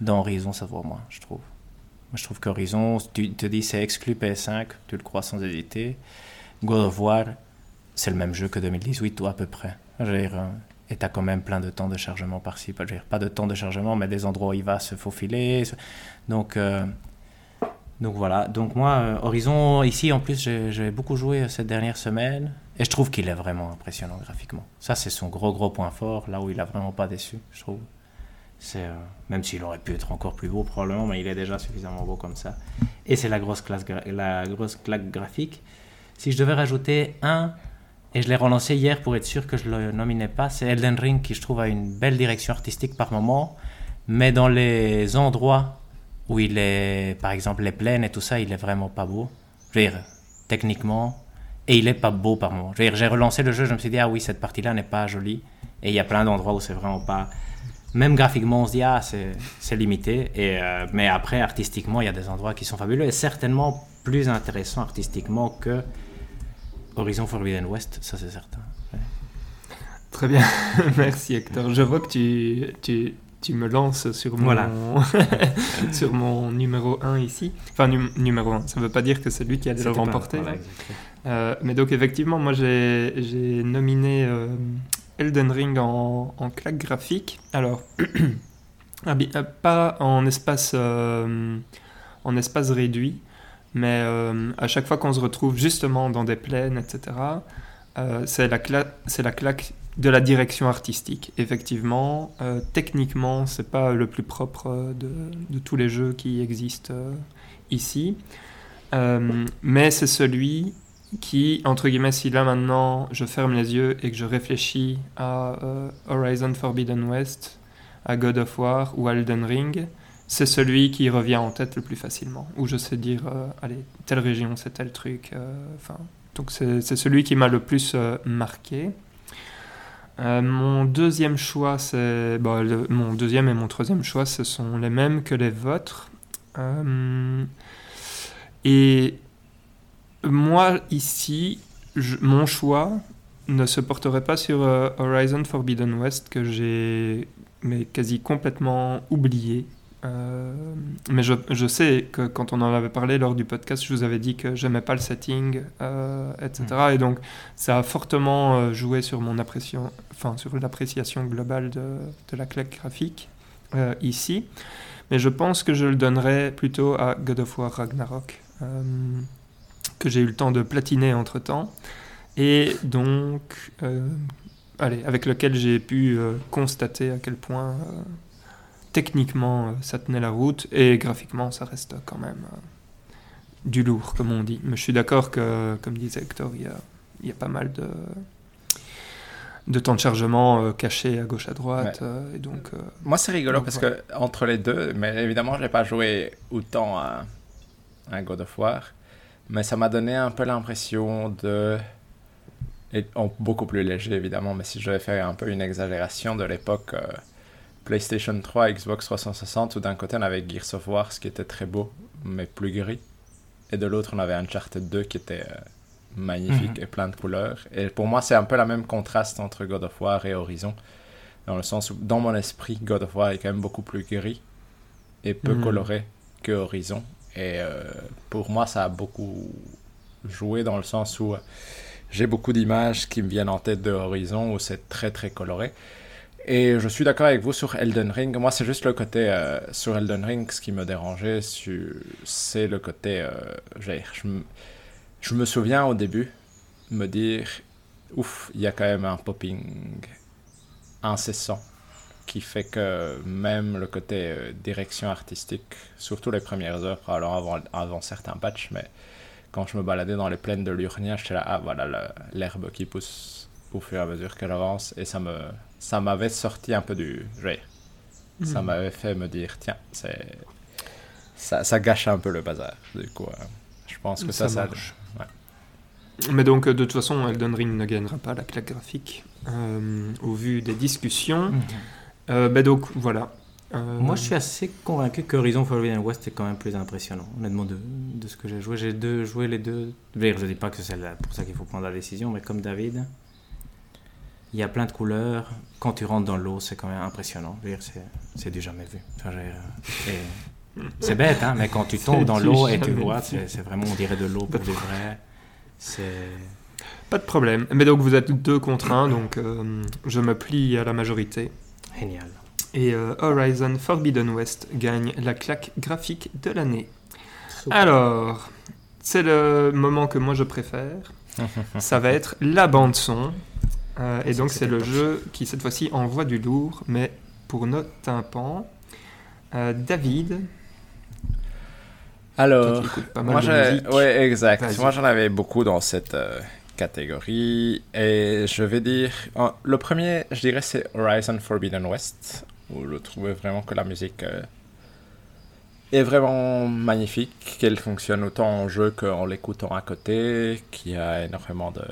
Dans Horizon, ça se voit moins, je trouve. Moi, je trouve qu'Horizon, tu te dis c'est exclu PS5, tu le crois sans hésiter. God of War, c'est le même jeu que 2018 ou à peu près. Dire, et tu as quand même plein de temps de chargement par-ci. Pas, de temps de chargement, mais des endroits où il va se faufiler. Donc, euh, donc voilà. Donc moi, euh, Horizon, ici en plus, j'ai beaucoup joué cette dernière semaine. Et je trouve qu'il est vraiment impressionnant graphiquement. Ça, c'est son gros, gros point fort, là où il a vraiment pas déçu, je trouve. Euh, même s'il aurait pu être encore plus beau probablement, mais il est déjà suffisamment beau comme ça. Et c'est la la grosse claque graphique. Si je devais rajouter un et je l'ai relancé hier pour être sûr que je le nominais pas. C'est Elden Ring qui, je trouve, a une belle direction artistique par moment. Mais dans les endroits où il est, par exemple, les plaines et tout ça, il est vraiment pas beau. Je veux dire, techniquement. Et il est pas beau par moment. Je veux dire, j'ai relancé le jeu, je me suis dit, ah oui, cette partie-là n'est pas jolie. Et il y a plein d'endroits où c'est vraiment pas. Même graphiquement, on se dit, ah, c'est limité. Et, euh, mais après, artistiquement, il y a des endroits qui sont fabuleux et certainement plus intéressants artistiquement que Horizon Forbidden West, ça c'est certain. Très bien, <laughs> merci Hector. Je vois que tu, tu, tu me lances sur mon, <laughs> sur mon numéro 1 ici. Enfin, numéro 1, ça ne veut pas dire que c'est lui qui a le remporter. Euh, mais donc, effectivement, moi j'ai nominé euh, Elden Ring en, en, claque graphique. Alors, <clears throat> ah, euh, pas en espace, en espace réduit, mais euh, à chaque fois qu'on se retrouve justement dans des plaines, etc., euh, c'est la, la, claque de la direction artistique. Effectivement, euh, techniquement, c'est pas le plus propre de, de, tous les jeux qui existent ici, mais c'est celui qui, entre guillemets, si là maintenant je ferme les yeux et que je réfléchis à Horizon Forbidden West, à God of War ou à Elden Ring, c'est celui qui revient en tête le plus facilement, où je sais dire, euh, allez, telle région, c'est tel truc. Euh, enfin, donc c'est celui qui m'a le plus euh, marqué. mon deuxième choix, c'est mon deuxième et mon troisième choix, ce sont les mêmes que les vôtres. et moi ici, mon choix ne se porterait pas sur Horizon Forbidden West que j'ai quasi complètement oublié euh, mais je, je, sais que quand on en avait parlé lors du podcast, je vous avais dit que j'aimais pas le setting, euh, etc. Mm. Et donc, ça a fortement euh, joué sur mon appréciation, enfin, sur l'appréciation globale de, de, la claque graphique ici. Mais je pense que je le donnerais plutôt à God of War Ragnarok, que j'ai eu le temps de platiner entre temps. Et donc, allez, avec lequel j'ai pu constater à quel point techniquement, euh, ça tenait la route et graphiquement, ça reste quand même euh, du lourd, comme on dit. Mais je suis d'accord que, comme disait Hector, il y a, il y a pas mal de, de temps de chargement euh, caché à gauche à droite. et donc, Moi, c'est rigolo parce que entre les deux, mais évidemment, je n'ai pas joué autant à, à, God of War, mais ça m'a donné un peu l'impression de. Et, beaucoup plus léger, évidemment, mais si je vais faire un peu une exagération de l'époque. PlayStation 3, Xbox 360, où d'un côté on avait Gears of War, ce qui était très beau, mais plus gris. Et de l'autre, on avait Uncharted 2 qui était euh, magnifique mhm. et plein de couleurs. Et pour moi, c'est un peu la même contraste entre God of War et Horizon. Dans le sens où, dans mon esprit, God of War est quand même beaucoup plus gris et peu mhm. coloré que Horizon. Et euh, pour moi, ça a beaucoup joué dans le sens où euh, j'ai beaucoup d'images qui me viennent en tête de Horizon où c'est très très coloré. Et je suis d'accord avec vous sur Elden Ring. Moi, c'est juste le côté euh, sur Elden Ring, ce qui me dérangeait, c'est le côté. Euh, je, me, souviens au début me dire ouf, il y a quand même un popping incessant qui fait que même le côté euh, direction artistique, surtout les premières heures, alors avant certains patchs, mais quand je me baladais dans les plaines de l'Urnia, j'étais là, ah voilà l'herbe qui pousse au fur et à mesure qu'elle avance, et ça me, ça m'avait sorti un peu du jeu. Ça hmm. m'avait fait me dire, tiens, c'est ça, ça, gâche un peu le bazar. Du coup, euh, je pense que ça, ça, marche. Mais donc, de toute façon, Elden Ring ne gagnera pas la claque graphique euh, au vu des discussions. Euh, ben donc, voilà. Moi, je suis assez convaincu que Horizon Forbidden West est quand même plus impressionnant, honnêtement, de, de ce que j'ai joué. J'ai deux, joué les deux. Je ne dis pas que c'est pour ça qu'il faut prendre la décision, mais comme David, Il y a plein de couleurs. Quand tu rentres dans l'eau, c'est quand même impressionnant. C'est- du jamais vu. Enfin, C'est bête, hein, mais quand tu <laughs> tombes dans l'eau et tu vois, c'est vraiment, on dirait de l'eau pour de vrai. C'est. Pas de problème. Mais donc vous êtes deux contre un, donc euh, je me plie à la majorité. Génial. Et euh, Horizon Forbidden West gagne la claque graphique de l'année. Alors, c'est le moment que moi je préfère. <laughs> Ça va être la bande son. Euh, et donc c'est le jeu qui cette fois-ci envoie du lourd, mais pour notre tympan. Euh, David, Alors, pas mal moi, de ouais, exact. Vas-y. Moi, j'en avais beaucoup dans cette euh, catégorie. Et je vais dire. euh, le premier, je dirais, c'est Horizon Forbidden West, où je trouvais vraiment que la musique euh, est vraiment magnifique, qu'elle fonctionne autant en jeu qu'en l'écoutant à côté, qu'il y a énormément de.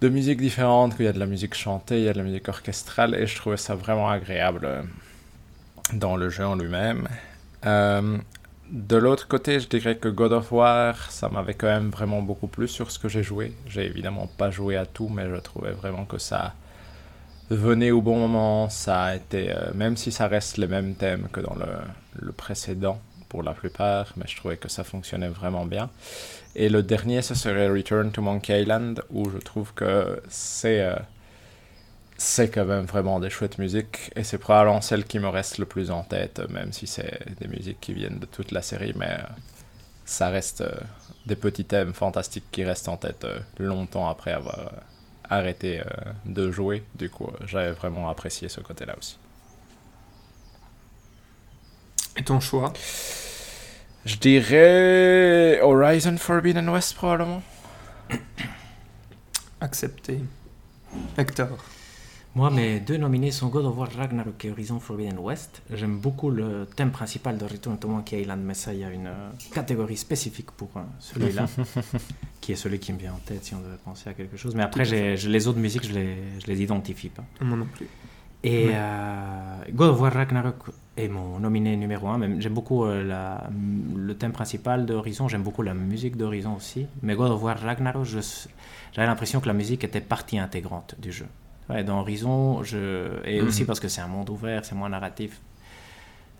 De musique différente, qu'il y a de la musique chantée, il y a de la musique orchestrale, et je trouvais ça vraiment agréable euh, dans le jeu en lui-même. Euh, de l'autre côté, je dirais que God of War, ça m'avait quand même vraiment beaucoup plu sur ce que j'ai joué. J'ai évidemment pas joué à tout, mais je trouvais vraiment que ça venait au bon moment. Ça a euh, même si ça reste les mêmes thèmes que dans le précédent pour la plupart, mais je trouvais que ça fonctionnait vraiment bien. Et le dernier, ce serait Return to Monkey Island, où je trouve que c'est euh, c'est quand même vraiment des chouettes musiques et c'est probablement celle qui me reste le plus en tête, même si c'est des musiques qui viennent de toute la série, mais euh, ça reste euh, des petits thèmes fantastiques qui restent en tête longtemps après avoir arrêté de jouer. Du coup, j'avais vraiment apprécié ce côté-là aussi. Et ton choix? Je dirais Horizon Forbidden West probablement. <coughs> Accepté. Hector. Moi, mes deux nominés sont God of War Ragnarok et Horizon Forbidden West. J'aime beaucoup le thème principal de Return to Monkey Island, mais ça, il y a une euh, catégorie spécifique pour euh, celui-là, <laughs> qui est celui qui me vient en tête si on devait penser à quelque chose. Mais après, j'ai, les autres musiques, je les, je les identifie pas. Moi non plus. Et Ouais. euh, God of War Ragnarok est mon nominé numéro un. J'aime beaucoup euh, la- le thème principal d'Horizon, j'aime beaucoup la musique d'Horizon aussi. Mais God of War Ragnarok, j'avais l'impression que la musique était partie intégrante du jeu. Ouais, dans Horizon, je... et Mhm. aussi parce que c'est un monde ouvert, c'est moins narratif,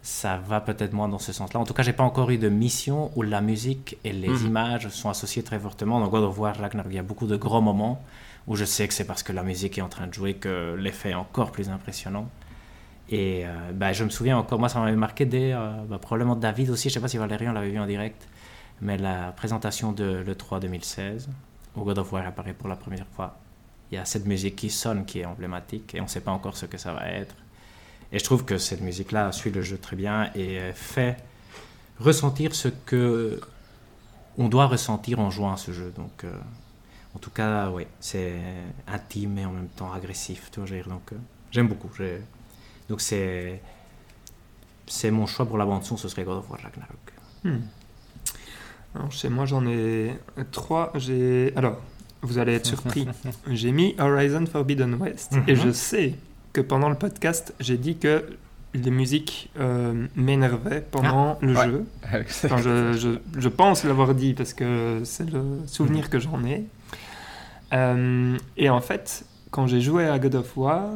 ça va peut-être moins dans ce sens-là. En tout cas, j'ai pas encore eu de mission où la musique et les Mhm. images sont associées très fortement. Dans God of War Ragnarok, il y a beaucoup de gros moments où je sais que c'est parce que la musique est en train de jouer que l'effet est encore plus impressionnant. Et euh, bah, je me souviens encore, moi ça m'avait marqué dès, euh, bah, probablement David aussi, je sais pas si Valérian l'avait vu en direct, mais la présentation de l'E3 2016, où God of War apparaît pour la première fois. Il y a cette musique qui sonne, qui est emblématique, et on ne sait pas encore ce que ça va être. Et je trouve que cette musique-là suit le jeu très bien et fait ressentir ce que on doit ressentir en jouant à ce jeu. Donc, euh, en tout cas, oui, c'est intime et en même temps agressif. Tu vois, je donc, euh, j'aime beaucoup. Donc, c'est c'est mon choix pour la bande son, ce serait God of War Ragnarok. Hmm. Alors, chez moi, j'en ai trois. J'ai. Alors, vous allez être surpris. <laughs> j'ai mis Horizon Forbidden West Mhm. et je sais que pendant le podcast, j'ai dit que les musiques euh, m'énervaient pendant le ouais. jeu. <laughs> Enfin, je, je- je pense l'avoir dit parce que c'est le souvenir que j'en ai. Euh, et en fait, quand j'ai joué à God of War,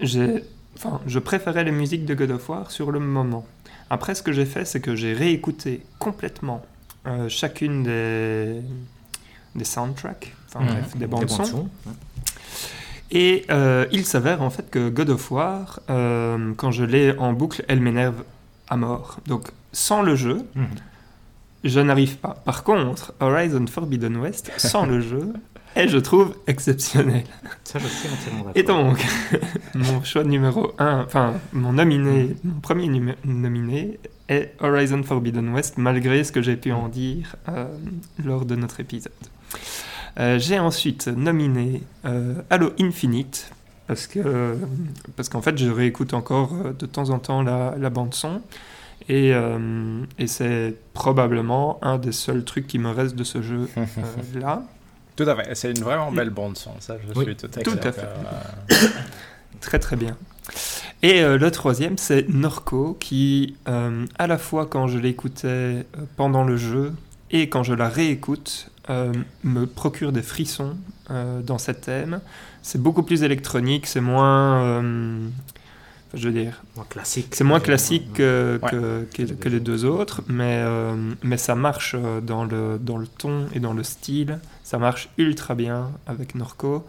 j'ai, enfin, je préférais les musiques de God of War sur le moment. Après, ce que j'ai fait, c'est que j'ai réécouté complètement euh, chacune des, des soundtracks, enfin bref, des Des bandes bandes son. son, ouais. Et euh, il s'avère en fait que God of War, euh, quand je l'ai en boucle, elle m'énerve à mort. Donc sans le jeu, Mhm. je n'arrive pas. Par contre, Horizon Forbidden West, sans le jeu, <laughs> est, je trouve, exceptionnel. Ça, je suis entièrement d'accord. Et donc, <laughs> mon choix numéro 1, enfin, mon nominé, mon premier nominé est Horizon Forbidden West, malgré ce que j'ai pu en dire euh, lors de notre épisode. Euh, j'ai ensuite nominé euh, Halo Infinite, parce que parce qu'en fait, je réécoute encore de temps en temps la, la bande-son. Et, euh, et c'est probablement un des seuls trucs qui me reste de ce jeu-là. <laughs> Tout à fait. C'est une vraiment belle bande son, ça. Je Oui, suis tout à fait. tout à d'accord, fait. euh, <coughs> Très très bien. Et euh, le troisième, c'est Norco, qui, euh, à la fois quand je l'écoutais euh, pendant le jeu et quand je la réécoute, euh, me procure des frissons euh, dans cet thème. C'est beaucoup plus électronique, c'est moins. euh, je veux dire, Moins classique. c'est moins classique que, Ouais. que, que- que les deux autres, mais, euh, mais ça marche dans le, dans le ton et dans le style. Ça marche ultra bien avec Norco.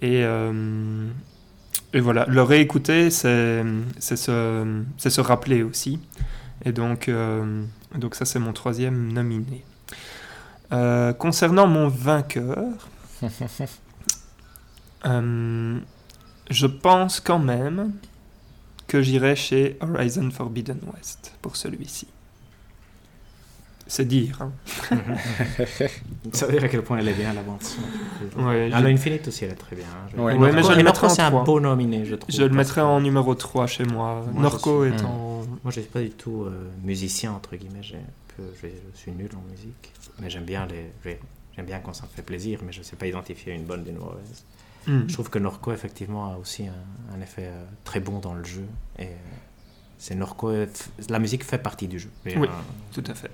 Et, euh, et voilà, le réécouter, c'est se, se rappeler aussi. Et donc, euh, donc ça, c'est mon troisième nominé. Euh, concernant mon vainqueur, <laughs> je pense quand même que j'irai chez Horizon Forbidden West pour celui-ci. C'est dire. hein. <laughs> Ça veut dire à quel point elle est bien la bande son. Ouais, Halo je- Infinite aussi, elle est très bien. hein. Je- Ouais, Et mais je Norco- le et mettrai Norco, en c'est un beau nominé, je trouve. Je le parce mettrai que en numéro 3 chez moi. Moi Norco aussi. étant. Moi, je suis pas du tout euh, musicien, entre guillemets. j'ai un peu- je, je suis nul en musique. Mais j'aime bien, les, j'ai- j'aime bien quand ça me fait plaisir, mais je ne sais pas identifier une bonne d'une mauvaise. Hmm. Je trouve que Norco, effectivement, a aussi un, un effet euh, très bon dans le jeu. Et euh, c'est Norco, la musique fait partie du jeu. Et, Oui. euh, Tout à fait.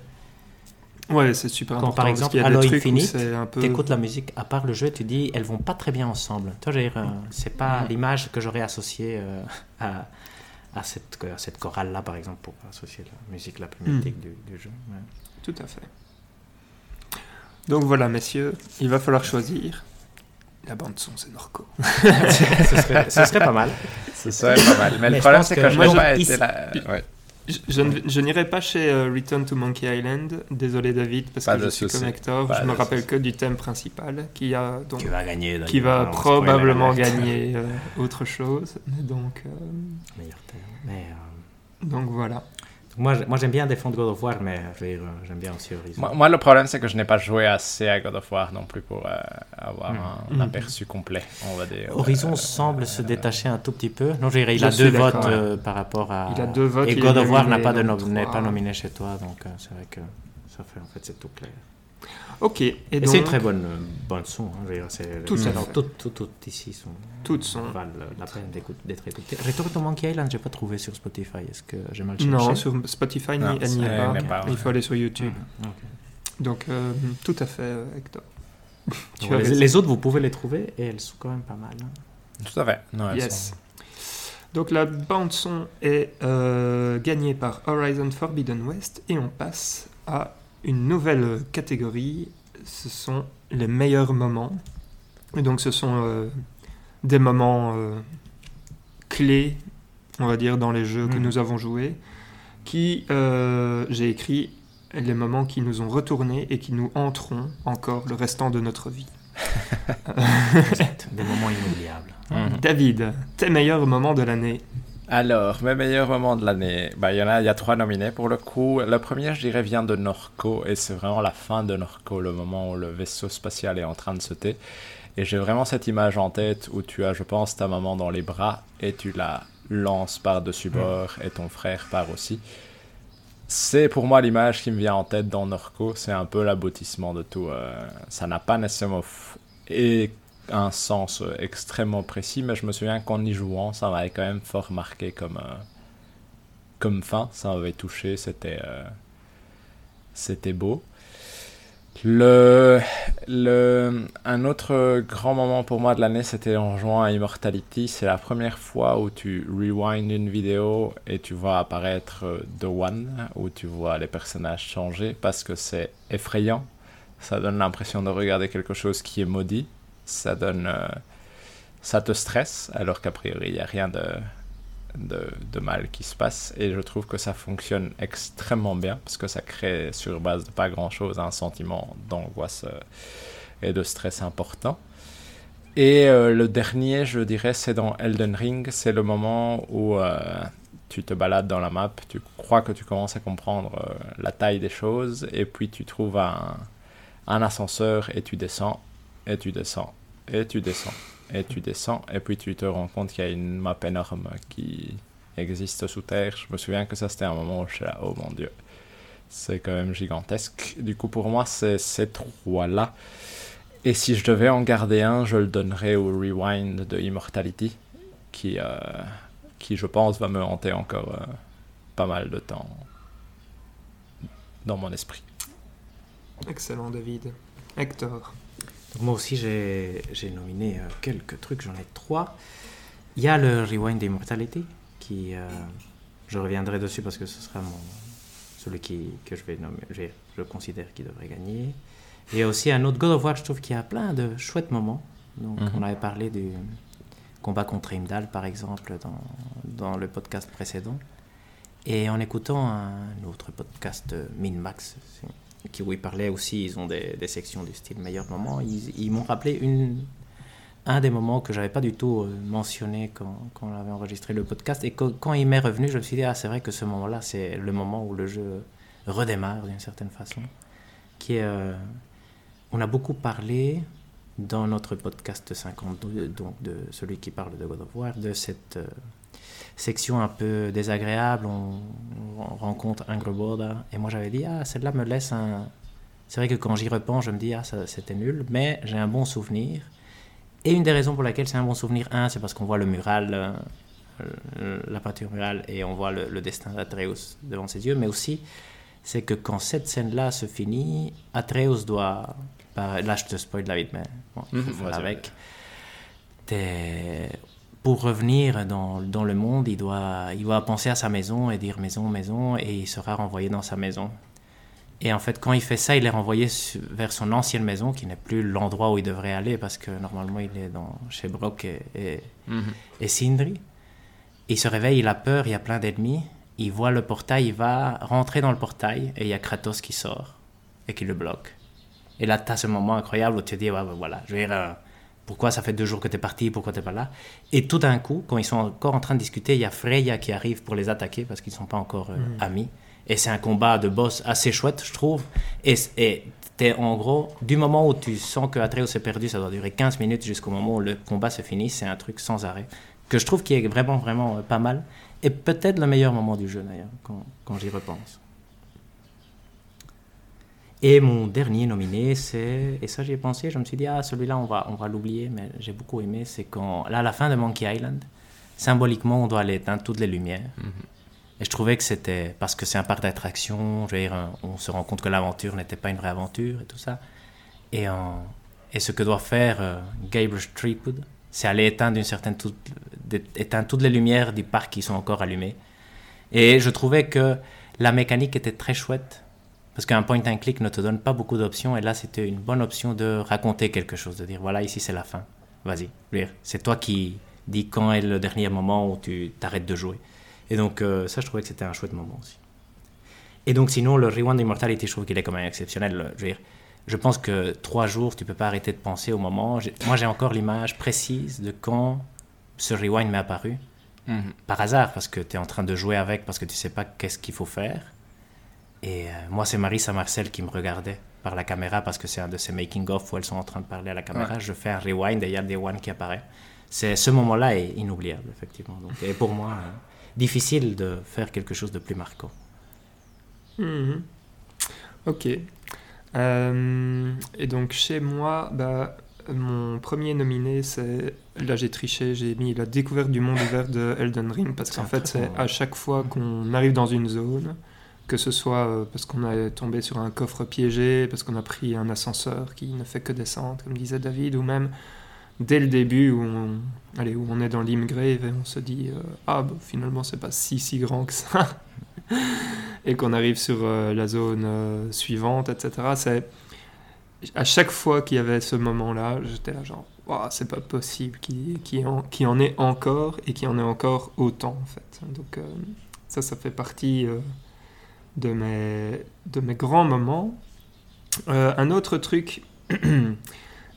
Ouais, c'est super Quand, important. par parce exemple, qu'il y a Halo des trucs où Infinite, peu. T'écoutes la musique, à part le jeu, tu dis, elles vont pas très bien ensemble. Toi, je veux dire, euh, c'est pas l'image que j'aurais associée euh, à, à cette, à cette chorale-là, par exemple, pour associer la musique la plus mythique du, du jeu. ouais. Tout à fait. Donc voilà, messieurs, il va falloir choisir. La bande son, c'est Norco. <laughs> ce, serait, ce serait pas mal. C'est ça, pas mal. Mais, Mais le problème, c'est que que je je- pas ici- été là. Ouais. Je, je ne, je n'irai pas chez euh, Return to Monkey Island. Désolé, David, parce Pas que je suis comme Hector. Je me rappelle que du thème principal qui, a, donc, Qui va gagner, qui va probablement gagner euh, autre chose. Donc, euh, Meilleur thème. Mais, donc voilà. Moi, moi, j'aime bien défendre God of War, mais euh, j'aime bien aussi Horizon. Moi, moi, le problème, c'est que je n'ai pas joué assez à God of War non plus pour euh, avoir Mhm. un, Mhm. aperçu complet, on va dire. Horizon Euh, semble se euh, détacher un tout petit peu. Non, je dirais, il Je a deux votes euh, par rapport à. Il a deux votes, Et God of War n'a pas, de nom- pas nominé chez toi, donc euh, c'est vrai que ça fait en fait c'est tout clair. Ok. Et, Et, donc, c'est une très bonne bande son. Hein, c'est, toutes, toutes, toutes ici sont, Toutes sont. valent la peine d'écoute- d'être écoutées. Return to Monkey Island, j'ai pas trouvé sur Spotify. Est-ce que j'ai mal cherché? Non, sur Spotify, Non, elle n'y est pas. Il faut aller sur YouTube. Ok. Donc, euh, tout à fait, euh, Hector. <laughs> Tu les, autres, vous pouvez les trouver et elles sont quand même pas mal. hein. Tout à fait. Non, elles Yes. sont- Donc la bande son est euh, gagnée par Horizon Forbidden West et on passe à une nouvelle catégorie. Ce sont les meilleurs moments. Et donc ce sont euh, des moments euh, clés, on va dire, dans les jeux que Mhm. nous avons joués, qui, euh, j'ai écrit, les moments qui nous ont retournés et qui nous hanteront encore le restant de notre vie. <laughs> Des moments inoubliables. <laughs> David, tes meilleurs moments de l'année Alors, mes meilleurs moments de l'année, bah, il y en a, il y a trois nominés pour le coup. Le premier, je dirais, vient de Norco, et c'est vraiment la fin de Norco, le moment où le vaisseau spatial est en train de sauter. Et j'ai vraiment cette image en tête où tu as, je pense, ta maman dans les bras, et tu la lances par-dessus bord, et ton frère part aussi. C'est pour moi l'image qui me vient en tête dans Norco, c'est un peu l'aboutissement de tout. euh, ça n'a pas nécessairement et un sens euh, extrêmement précis, mais je me souviens qu'en y jouant, ça m'avait quand même fort marqué comme, euh, comme fin. Ça m'avait touché, c'était euh, c'était beau. Le, le, un autre grand moment pour moi de l'année, c'était en jouant à Immortality. C'est la première fois où tu rewind une vidéo et tu vois apparaître The One, où tu vois les personnages changer, parce que c'est effrayant. Ça donne l'impression de regarder quelque chose qui est maudit. Ça donne, euh, ça te stresse, alors qu'a priori il n'y a rien de, de, mal qui se passe. Et je trouve que ça fonctionne extrêmement bien, parce que ça crée sur base de pas grand chose un sentiment d'angoisse euh, et de stress important. Et euh, le dernier, je dirais, c'est dans Elden Ring. C'est le moment où tu te balades dans la map, tu crois que tu commences à comprendre la taille des choses, et puis tu trouves un, un ascenseur et tu descends, et tu descends, et tu descends, et tu descends, et puis tu te rends compte qu'il y a une map énorme qui existe sous terre. Je me souviens que ça, c'était un moment où je suis là, oh mon dieu, c'est quand même gigantesque. Du coup, pour moi, c'est ces trois-là. Et si je devais en garder un, je le donnerais au Rewind de Immortality, qui, euh, qui je pense, va me hanter encore euh, pas mal de temps dans mon esprit. Excellent, David. Hector. Moi aussi, j'ai nominé euh, quelques trucs, j'en ai trois. Il y a le Rewind Immortality, qui. euh, je reviendrai dessus parce que ce sera mon, celui qui, que je vais nommer, je, je considère qui devrait gagner. Il y a aussi un autre God of War, je trouve qu'il y a plein de chouettes moments. Donc, Mhm. on avait parlé du combat contre Imdal, par exemple, dans, dans le podcast précédent. Et en écoutant un autre podcast, euh, Minmax, c'est- qui, où parlaient aussi, ils ont des, sections du style meilleur moment, ils, m'ont rappelé un des moments que j'avais pas du tout euh, mentionné quand, on avait enregistré le podcast. Et quand il m'est revenu, je me suis dit, ah, c'est vrai que ce moment-là, c'est le moment où le jeu redémarre d'une certaine façon. Qui est, euh, on a beaucoup parlé dans notre podcast 52, donc de celui qui parle de God of War, de cette euh, section un peu désagréable. On, on rencontre Angerboda. Et moi, j'avais dit, ah, celle-là me laisse un. C'est vrai que quand j'y repense, je me dis, ah, c'était nul, mais j'ai un bon souvenir. Et une des raisons pour laquelle c'est un bon souvenir, un, c'est parce qu'on voit le mural, euh, euh, la peinture murale, et on voit le, le destin d'Atreus devant ses yeux, mais aussi, c'est que quand cette scène-là se finit, Atreus doit. Là, je te spoil la vie, mais bon, il faut faire avec. T'es- Pour revenir dans, dans le monde, il doit, il doit penser à sa maison et dire maison, maison, et il sera renvoyé dans sa maison. Et en fait, quand il fait ça, il est renvoyé vers son ancienne maison, qui n'est plus l'endroit où il devrait aller, parce que normalement, il est dans, chez Brock et, et, Mhm. et Sindri. Il se réveille, il a peur, il y a plein d'ennemis. Il voit le portail, il va rentrer dans le portail, et il y a Kratos qui sort et qui le bloque. Et là, tu as ce moment incroyable où tu te dis, ouais, ouais, voilà, je euh, pourquoi ça fait deux jours que tu es parti, pourquoi tu pas là Et tout d'un coup, quand ils sont encore en train de discuter, il y a Freya qui arrive pour les attaquer parce qu'ils ne sont pas encore euh, amis. Et c'est un combat de boss assez chouette, je trouve. Et et t'es en gros, du moment où tu sens que Atreus est perdu, ça doit durer 15 minutes jusqu'au moment où le combat se finit, c'est un truc sans arrêt. Que je trouve qui est vraiment, vraiment euh, pas mal. Et peut-être le meilleur moment du jeu d'ailleurs, quand, quand j'y repense. Et mon dernier nominé, c'est, et ça j'y ai pensé, je me suis dit, ah celui-là on va, on va l'oublier, mais j'ai beaucoup aimé, c'est quand, là à la fin de Monkey Island, symboliquement on doit aller éteindre toutes les lumières. Et je trouvais que c'était, parce que c'est un parc d'attractions, je veux dire, un- on se rend compte que l'aventure n'était pas une vraie aventure et tout ça. Et, en- et ce que doit faire euh, Gabriel Streetwood, c'est aller éteindre, certaine toute, éteindre toutes les lumières du parc qui sont encore allumées. Et je trouvais que la mécanique était très chouette, parce qu'un point and click ne te donne pas beaucoup d'options, et là c'était une bonne option de raconter quelque chose, de dire voilà, ici c'est la fin, vas-y. C'est toi qui dis quand est le dernier moment où tu t'arrêtes de jouer. Et donc euh, ça, je trouvais que c'était un chouette moment aussi. Et donc sinon, le Rewind Immortality, je trouve qu'il est quand même exceptionnel. Je veux dire, je pense que trois jours, tu peux pas arrêter de penser au moment. Moi, j'ai encore l'image précise de quand ce Rewind m'est apparu Mhm. par hasard parce que tu es en train de jouer avec parce que tu sais pas qu'est-ce qu'il faut faire. Et euh, moi, c'est Marissa Marcel qui me regardait par la caméra parce que c'est un de ces making-of où elles sont en train de parler à la caméra. Ouais. Je fais un rewind et il y a des one qui apparaît. C'est, ce moment-là est inoubliable, effectivement. Donc, et pour moi, euh, difficile de faire quelque chose de plus marquant. Mhm. Ok. Euh, et donc chez moi, bah, mon premier nominé, c'est. Là j'ai triché, j'ai mis la découverte du monde ouvert de Elden Ring, parce qu'en fait c'est à chaque fois qu'on arrive dans une zone, que ce soit euh, parce qu'on est tombé sur un coffre piégé, parce qu'on a pris un ascenseur qui ne fait que descendre, comme disait David, ou même dès le début où on, allez, où on est dans l'Imgrave et on se dit euh, Ah, bah, finalement c'est pas si si grand que ça <laughs> et qu'on arrive sur euh, la zone suivante, etc. C'est à chaque fois qu'il y avait ce moment-là, j'étais là genre, Ouah, c'est pas possible qu'il qu'il en, qu'il en ait encore et qu'il en ait encore autant en fait. Donc ça, ça fait partie de mes de mes grands moments. Euh, un autre truc. <clears throat>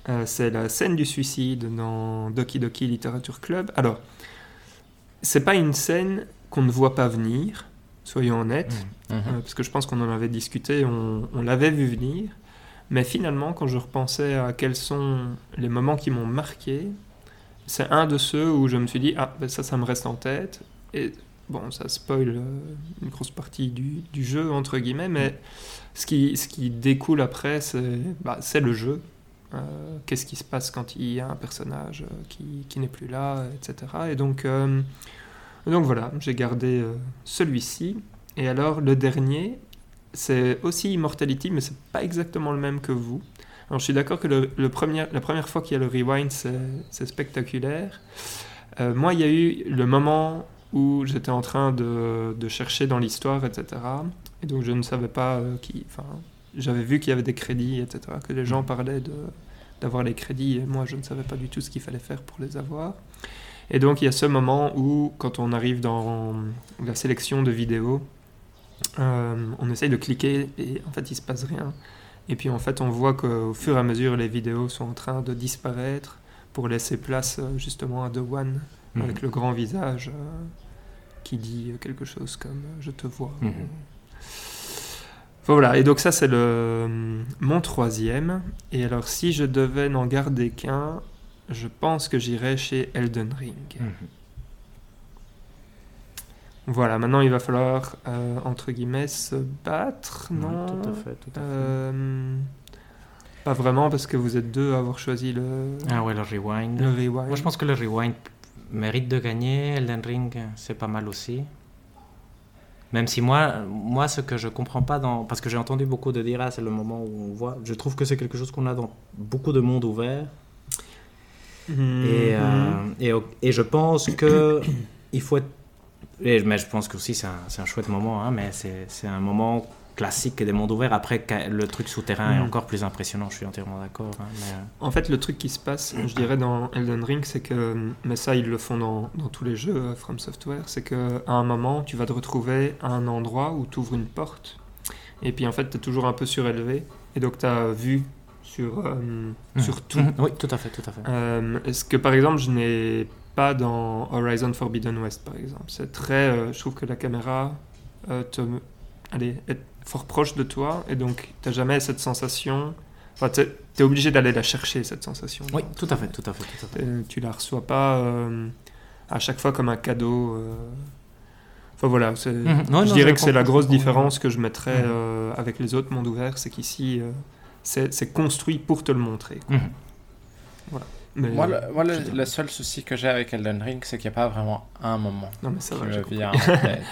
euh, c'est la scène du suicide dans Doki Doki Literature Club. Alors, c'est pas une scène qu'on ne voit pas venir, soyons honnêtes, Mhm. euh, parce que je pense qu'on en avait discuté, on, on l'avait vu venir. Mais finalement, quand je repensais à quels sont les moments qui m'ont marqué, c'est un de ceux où je me suis dit, ah, ben ça, ça me reste en tête. Et bon, ça spoil euh, une grosse partie du, du jeu, entre guillemets, mais ce qui, ce qui découle après, c'est bah, le jeu. Euh, Qu'est-ce qui se passe quand il y a un personnage euh, qui, qui n'est plus là, etc. Et donc, donc voilà, j'ai gardé celui-ci. Et alors, le dernier, c'est aussi Immortality, mais c'est pas exactement le même que vous. Alors, je suis d'accord que le, le la première fois qu'il y a le rewind, c'est spectaculaire. Moi, il y a eu le moment où j'étais en train de, chercher dans l'histoire, etc. Et donc, je ne savais pas euh, qui. Enfin, j'avais vu qu'il y avait des crédits, etc. Que les gens parlaient d'avoir les crédits, et moi, je ne savais pas du tout ce qu'il fallait faire pour les avoir. Et donc, il y a ce moment où, quand on arrive dans la sélection de vidéos, euh, on essaye de cliquer et en fait, il se passe rien. Et puis, en fait, on voit qu'au fur et à mesure, les vidéos sont en train de disparaître pour laisser place euh, justement à The One, Mhm. avec le grand visage euh, qui dit quelque chose comme euh, Je te vois. Mhm. Voilà, et donc ça c'est le mon troisième. Et alors si je devais n'en garder qu'un, je pense que j'irais chez Elden Ring. Mhm. Voilà, maintenant il va falloir euh, entre guillemets se battre, Ouais, non? Tout à fait, tout à fait. Euh, Pas vraiment parce que vous êtes deux à avoir choisi le, Ah ouais, le rewind. le rewind. Moi, je pense que le rewind mérite de gagner. Elden Ring, c'est pas mal aussi. Même si moi, moi, ce que je comprends pas dans. Parce que j'ai entendu beaucoup de dire, ah, c'est le moment où on voit. Je trouve que c'est quelque chose qu'on a dans beaucoup de mondes ouverts. Mhm. Et, euh, et, et je pense que il faut être. et- mais je pense que aussi c'est un, un chouette moment, hein, mais c'est un moment classique des mondes ouverts. Après, le truc souterrain est Mhm. encore plus impressionnant, je suis entièrement d'accord. hein, mais, euh, En fait, le truc qui se passe, je dirais, dans Elden Ring, c'est que, mais ça, ils le font dans, dans tous les jeux euh, From Software, c'est qu'à un moment, tu vas te retrouver à un endroit où tu ouvres une porte, et puis en fait, tu es toujours un peu surélevé, et donc tu as vue sur, euh, Mhm. sur tout. Mhm. Oui, tout à fait, tout à fait. Euh, Est-ce que, par exemple, je n'ai pas dans Horizon Forbidden West, par exemple? C'est très. euh, je trouve que la caméra te, allez, est fort proche de toi, et donc tu n'as jamais cette sensation. Enfin, tu es obligé d'aller la chercher, cette sensation. Oui, tout à fait, tout à fait, tout à fait. Euh, tu la reçois pas euh, à chaque fois comme un cadeau. euh. Enfin voilà, Mhm. Non, je non, dirais je que c'est la grosse différence que je mettrais Mhm. euh, avec les autres mondes ouverts, c'est qu'ici, euh, c'est construit pour te le montrer. Mhm. Mais, Moi, le, moi, le- le seul souci que j'ai avec Elden Ring, c'est qu'il n'y a pas vraiment un moment Non mais ça qui va, me vient en tête.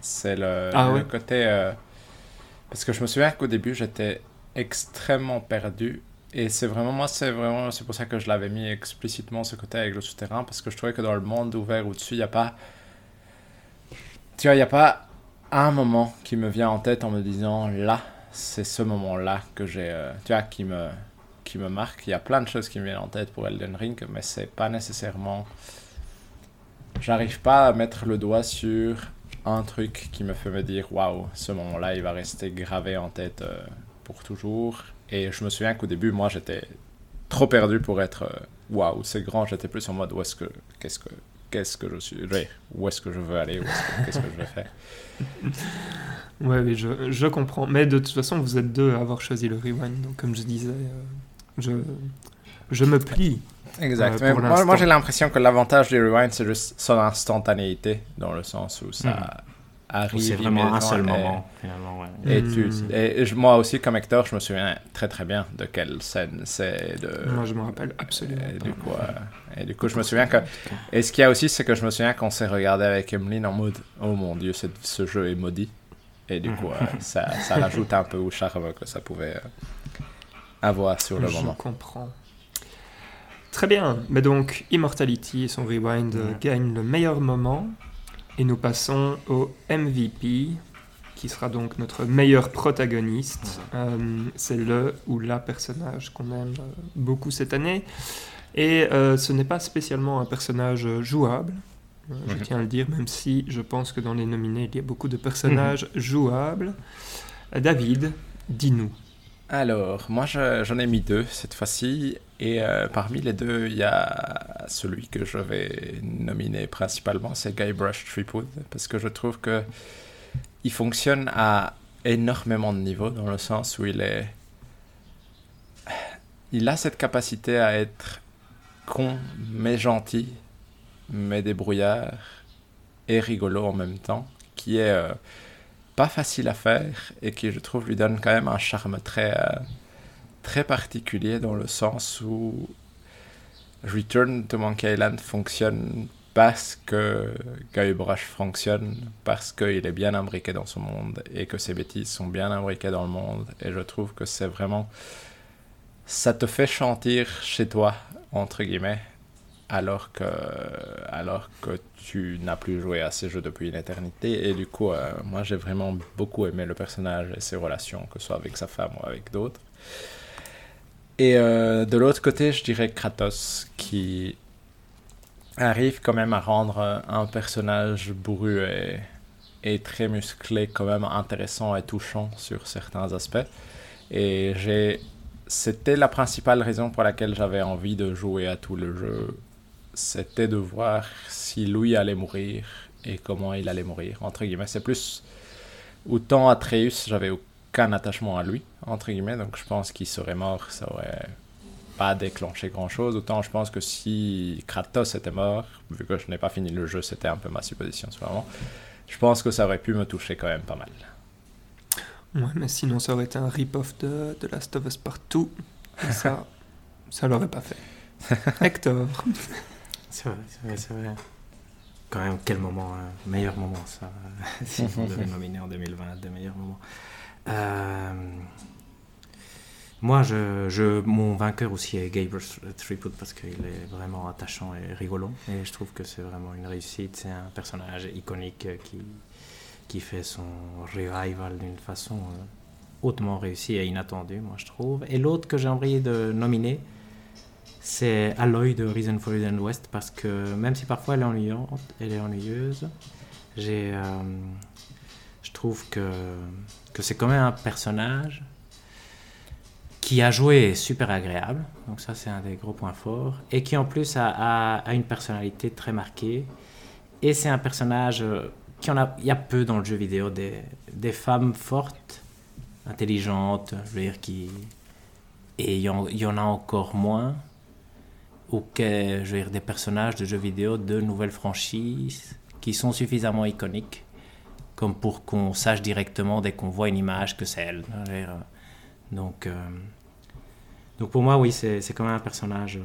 C'est le, Ah le ouais. côté. Parce que je me souviens qu'au début, j'étais extrêmement perdu. Et c'est vraiment, moi, c'est vraiment, c'est pour ça que je l'avais mis explicitement ce côté avec le souterrain, parce que je trouvais que dans le monde ouvert au-dessus, il n'y a pas. Tu vois, il n'y a pas un moment qui me vient en tête en me disant là, c'est ce moment-là que j'ai. euh, tu vois, qui me, qui me marque. Il y a plein de choses qui me viennent en tête pour Elden Ring, mais c'est pas nécessairement. J'arrive pas à mettre le doigt sur un truc qui me fait me dire waouh, ce moment-là, il va rester gravé en tête euh, pour toujours. Et je me souviens qu'au début, moi, j'étais trop perdu pour être euh, waouh, c'est grand. J'étais plus en mode où est-ce que, qu'est-ce que, qu'est-ce que je suis, où est-ce que je veux aller, qu'est-ce que je vais faire. <laughs> Ouais, oui, je, je comprends. Mais de toute façon, vous êtes deux à avoir choisi le rewind, donc comme je disais, euh, je, je me plie. Exact. Mais pour moi, j'ai l'impression que l'avantage du rewind, c'est juste son instantanéité, dans le sens où ça arrive. C'est vraiment un seul et- moment, finalement. ouais. Et, tu- Hmm. et je- moi aussi, comme acteur, je me souviens très très bien de quelle scène c'est. De, Moi, je me rappelle absolument et, pas. du coup, euh, et du coup, je me souviens que. Et ce qu'il y a aussi, c'est que je me souviens qu'on s'est regardé avec Emeline en mode Oh mon dieu, ce, ce jeu est maudit. Et du coup, euh, ça, ça rajoute un peu au charme que ça pouvait euh, avoir sur le je moment. comprends. Très bien. Mais donc, Immortality et son rewind euh, Ouais. gagnent le meilleur moment. Et nous passons au MVP, qui sera donc notre meilleur protagoniste. Euh, c'est le ou la personnage qu'on aime euh, beaucoup cette année. Et euh, ce n'est pas spécialement un personnage jouable. Euh, Je Mhm. tiens à le dire, même si je pense que dans les nominés, il y a beaucoup de personnages jouables. David, dis-nous. Alors, moi je- j'en ai mis deux cette fois-ci, et euh, parmi les deux, il y a celui que je vais nominer principalement, c'est Guybrush Threepwood, parce que je trouve que il fonctionne à énormément de niveaux, dans le sens où il est... Il a cette capacité à être con, mais gentil, mais débrouillard, et rigolo en même temps, qui est... euh, pas facile à faire et qui, je trouve, lui donne quand même un charme très, euh, très particulier dans le sens où Return to Monkey Island fonctionne parce que Guybrush fonctionne, parce qu'il est bien imbriqué dans son monde et que ses bêtises sont bien imbriquées dans le monde. Et je trouve que c'est vraiment. Ça te fait chanter chez toi, entre guillemets, alors que, alors que tu n'as plus joué à ces jeux depuis une éternité. Et du coup, euh, moi j'ai vraiment beaucoup aimé le personnage et ses relations, que ce soit avec sa femme ou avec d'autres. Et euh, de l'autre côté, je dirais Kratos, qui arrive quand même à rendre un personnage bourru et, et très musclé quand même intéressant et touchant sur certains aspects. Et j'ai c'était la principale raison pour laquelle j'avais envie de jouer à tout le jeu c'était de voir si Louis allait mourir et comment il allait mourir, entre guillemets. C'est plus... Autant Atreus, j'avais aucun attachement à lui, entre guillemets, donc je pense qu'il serait mort, ça aurait pas déclenché grand-chose. Autant je pense que si Kratos était mort, vu que je n'ai pas fini le jeu, c'était un peu ma supposition, vraiment. Je pense que ça aurait pu me toucher quand même pas mal. Ouais, mais sinon ça aurait été un rip-off de, de Last of Us Partout. Et ça, <laughs> ça l'aurait pas fait. <laughs> Hector. C'est vrai, c'est vrai, c'est vrai. Quand même, quel moment, hein. meilleur moment ça, <laughs> si on devait nominer en 2020 des meilleurs moments. Euh, moi, je, mon vainqueur aussi est Gabriel Threepwood parce qu'il est vraiment attachant et rigolo. Et je trouve que c'est vraiment une réussite. C'est un personnage iconique qui, qui fait son revival d'une façon euh, hautement réussie et inattendue, moi je trouve. Et l'autre que j'ai envie de nominer, c'est Aloy de Reason for Eden West parce que même si parfois elle est ennuyante, elle est ennuyeuse, j'ai, euh, je trouve que, que c'est quand même un personnage qui a joué super agréable, donc ça c'est un des gros points forts, et qui en plus a, a, une personnalité très marquée. Et c'est un personnage euh, qui en a, il y a peu dans le jeu vidéo. Des, des femmes fortes, intelligentes, je veux dire qui, et y, il y en a encore moins ou que, je veux dire, des personnages de jeux vidéo de nouvelles franchises qui sont suffisamment iconiques comme pour qu'on sache directement dès qu'on voit une image que c'est elle. Donc, euh, donc pour moi, oui, c'est quand même un personnage euh,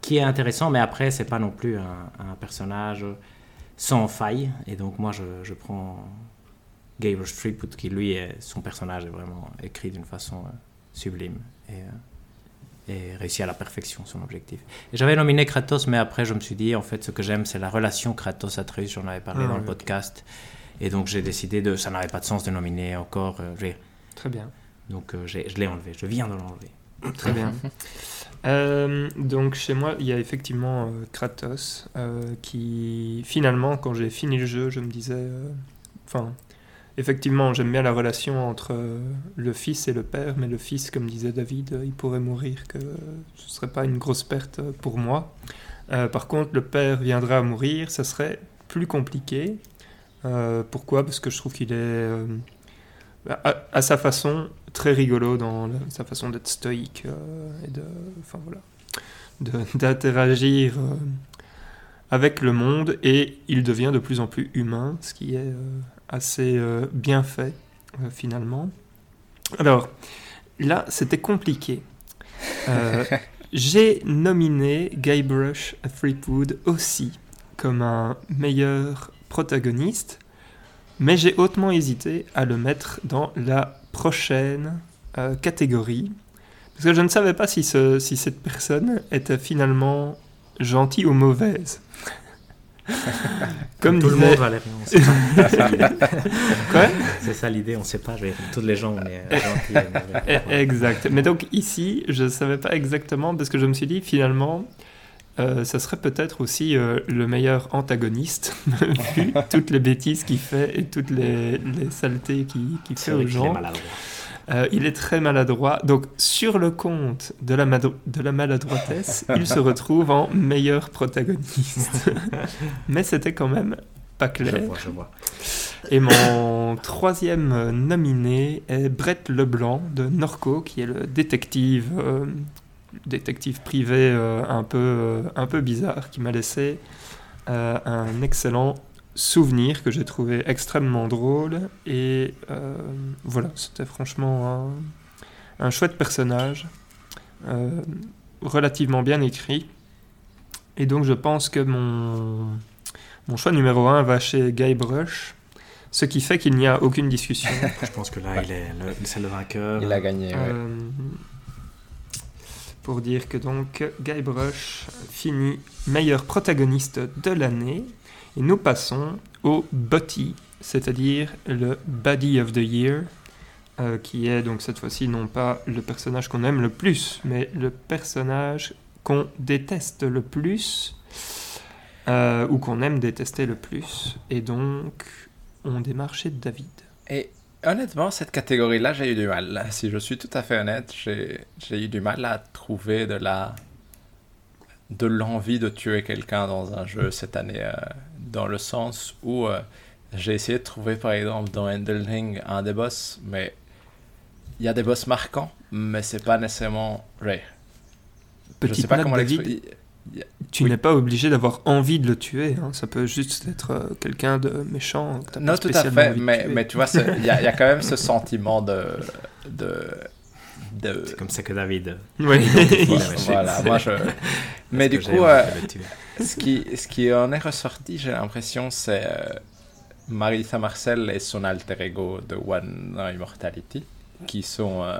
qui est intéressant, mais après, c'est pas non plus un, personnage sans faille. Et donc moi, je, je prends Gabriel Streepwood, qui lui, son personnage est vraiment écrit d'une façon euh, sublime. Et réussi à la perfection son objectif. J'avais nominé Kratos, mais après je me suis dit, en fait, ce que j'aime, c'est la relation Kratos-Atreus, j'en avais parlé ah, dans le podcast. Et donc j'ai décidé de, ça n'avait pas de sens de nominer encore. Euh, Très bien. Donc euh, je l'ai enlevé, je viens de l'enlever. Très bien. <laughs> Euh, donc chez moi, il y a effectivement euh, Kratos qui, finalement, quand j'ai fini le jeu, je me disais, enfin, effectivement, j'aime bien la relation entre euh, le fils et le père, mais le fils, comme disait David, euh, il pourrait mourir, que ce ne serait pas une grosse perte pour moi. Euh, par contre, le père viendra à mourir, ça serait plus compliqué. pourquoi? Parce que je trouve qu'il est, à, sa façon, très rigolo dans sa façon d'être stoïque et de, enfin voilà, <laughs> d'interagir avec le monde et il devient de plus en plus humain, ce qui est assez euh, bien fait euh, finalement. Alors là, c'était compliqué. Euh, <laughs> j'ai nominé Guybrush Threepwood aussi comme un meilleur protagoniste, mais j'ai hautement hésité à le mettre dans la prochaine catégorie, parce que je ne savais pas si, ce, si cette personne était finalement gentille ou mauvaise. Comme, tout le monde, Valérie. <laughs> Quoi? C'est ça l'idée, on ne sait pas. Je vais... Toutes les gens, on est gentils. Eh, exact. Mais donc ici, je ne savais pas exactement parce que je me suis dit finalement. Euh, ça serait peut-être aussi euh, le meilleur antagoniste, <laughs> vu toutes les bêtises qu'il fait et toutes les, les saletés qu'il fait aux gens. Euh, il est très maladroit. Donc, sur le compte de la, de la maladroitesse, <laughs> il se retrouve en meilleur protagoniste. <laughs> Mais c'était quand même pas clair. Je vois, je vois. Et mon troisième nominé est Brett Leblanc de Norco, qui est le détective, euh, détective privé euh, un, peu, un peu bizarre, qui m'a laissé un excellent souvenir que j'ai trouvé extrêmement drôle. Et euh, voilà, c'était franchement un, chouette personnage, euh, relativement bien écrit. Et donc je pense que mon, mon choix numéro 1 va chez Guy Brush, ce qui fait qu'il n'y a aucune discussion. <laughs> Je pense que là, il est le, c'est le vainqueur. Il a gagné, ouais. Euh, pour dire que donc Guy Brush finit meilleur protagoniste de l'année. Et nous passons au Body, c'est-à-dire le Body of the Year, euh, qui est donc cette fois-ci non pas le personnage qu'on aime le plus, mais le personnage qu'on déteste le plus, euh, ou qu'on aime détester le plus. Et donc, on démarre chez David. Et honnêtement, cette catégorie-là, j'ai eu du mal. Si je suis tout à fait honnête, j'ai eu du mal à trouver de la de l'envie de tuer quelqu'un dans un jeu cette année, euh, dans le sens où euh, j'ai essayé de trouver, par exemple, dans Elden Ring, un des boss, mais il y a des boss marquants, mais c'est pas nécessairement je Petite sais pas comment David, tu Oui. n'es pas obligé d'avoir envie de le tuer. hein. Ça peut juste être euh, quelqu'un de méchant. que Non, pas tout à fait, mais, mais tu vois, il y, y a quand même ce <laughs> sentiment de. de, de C'est comme ça que David. Oui. la <laughs> voilà, moi je. Mais du coup, euh, ce, qui, ce qui en est ressorti, j'ai l'impression, c'est euh, Marissa Marcel et son alter ego de One Immortality, qui sont, euh,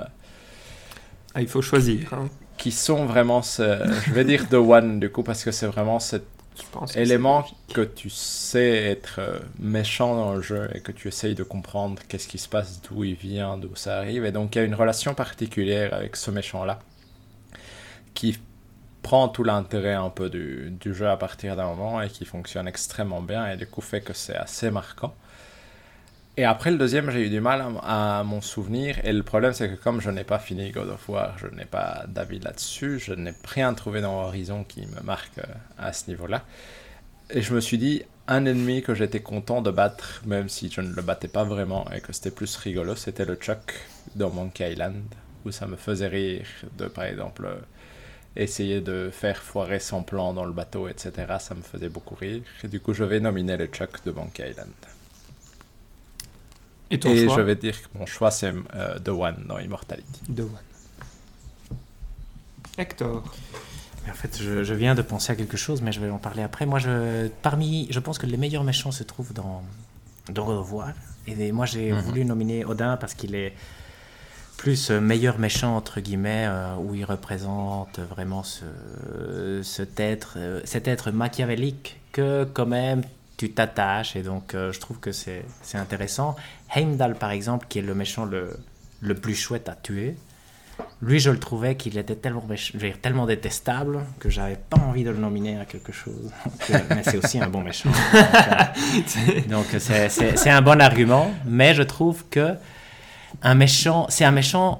Ah, il faut choisir. hein. qui sont vraiment, ce, je vais dire The One du coup, parce que c'est vraiment cet Élément que tu sais être euh, méchant dans le jeu et que tu essayes de comprendre qu'est-ce qui se passe, d'où il vient, d'où ça arrive. Et donc il y a une relation particulière avec ce méchant-là qui prend tout l'intérêt un peu du, du jeu à partir d'un moment et qui fonctionne extrêmement bien et du coup fait que c'est assez marquant. Et après le deuxième, j'ai eu du mal à, à m'en souvenir. Et le problème, c'est que comme je n'ai pas fini God of War, je n'ai pas d'avis là-dessus, je n'ai rien trouvé dans Horizon qui me marque euh, à ce niveau-là. Et je me suis dit, un ennemi que j'étais content de battre, même si je ne le battais pas vraiment et que c'était plus rigolo, c'était le Chuck dans Monkey Island, où ça me faisait rire de, par exemple, euh, essayer de faire foirer son plan dans le bateau, etc. Ça me faisait beaucoup rire. Et du coup, je vais nominer le Chuck de Monkey Island. Et ton Et choix je vais dire que mon choix, c'est euh, The One dans Immortality. The One. Hector. Mais en fait, je, je viens de penser à quelque chose, mais je vais en parler après. Moi, je, parmi, je pense que les meilleurs méchants se trouvent dans, dans God of War. Et moi, j'ai Mhm. voulu nominer Odin parce qu'il est plus euh, meilleur méchant, entre guillemets, euh, où il représente vraiment ce, cet, être, cet être machiavélique que, quand même, tu t'attaches. Et donc, euh, je trouve que c'est intéressant. Heimdall, par exemple, qui est le méchant le, le plus chouette à tuer. Lui, je le trouvais qu'il était tellement, méch- dire, tellement détestable que j'avais pas envie de le nominer à quelque chose. <laughs> Que- mais c'est aussi un bon méchant. <laughs> Donc, euh, c'est un bon argument, mais je trouve que un méchant, c'est un méchant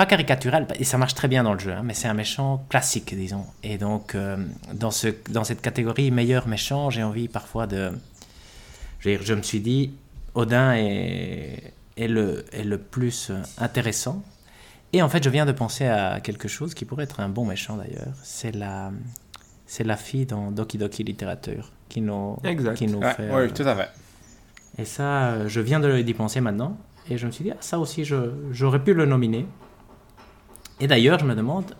pas caricatural, et ça marche très bien dans le jeu, hein, mais c'est un méchant classique, disons. Et donc, euh, dans, ce, dans cette catégorie meilleur méchant, j'ai envie parfois de. Je, veux dire, je me suis dit, Odin est, est, le, est le plus euh, intéressant. Et en fait, je viens de penser à quelque chose qui pourrait être un bon méchant d'ailleurs. C'est la, c'est la fille dans Doki Doki Littérature qui nous, Exact. qui nous Ouais, fait. oui, euh, tout à fait. et ça, je viens de d'y penser maintenant. Et je me suis dit, ah, ça aussi, je- j'aurais pu le nominer. Et d'ailleurs, je me demande,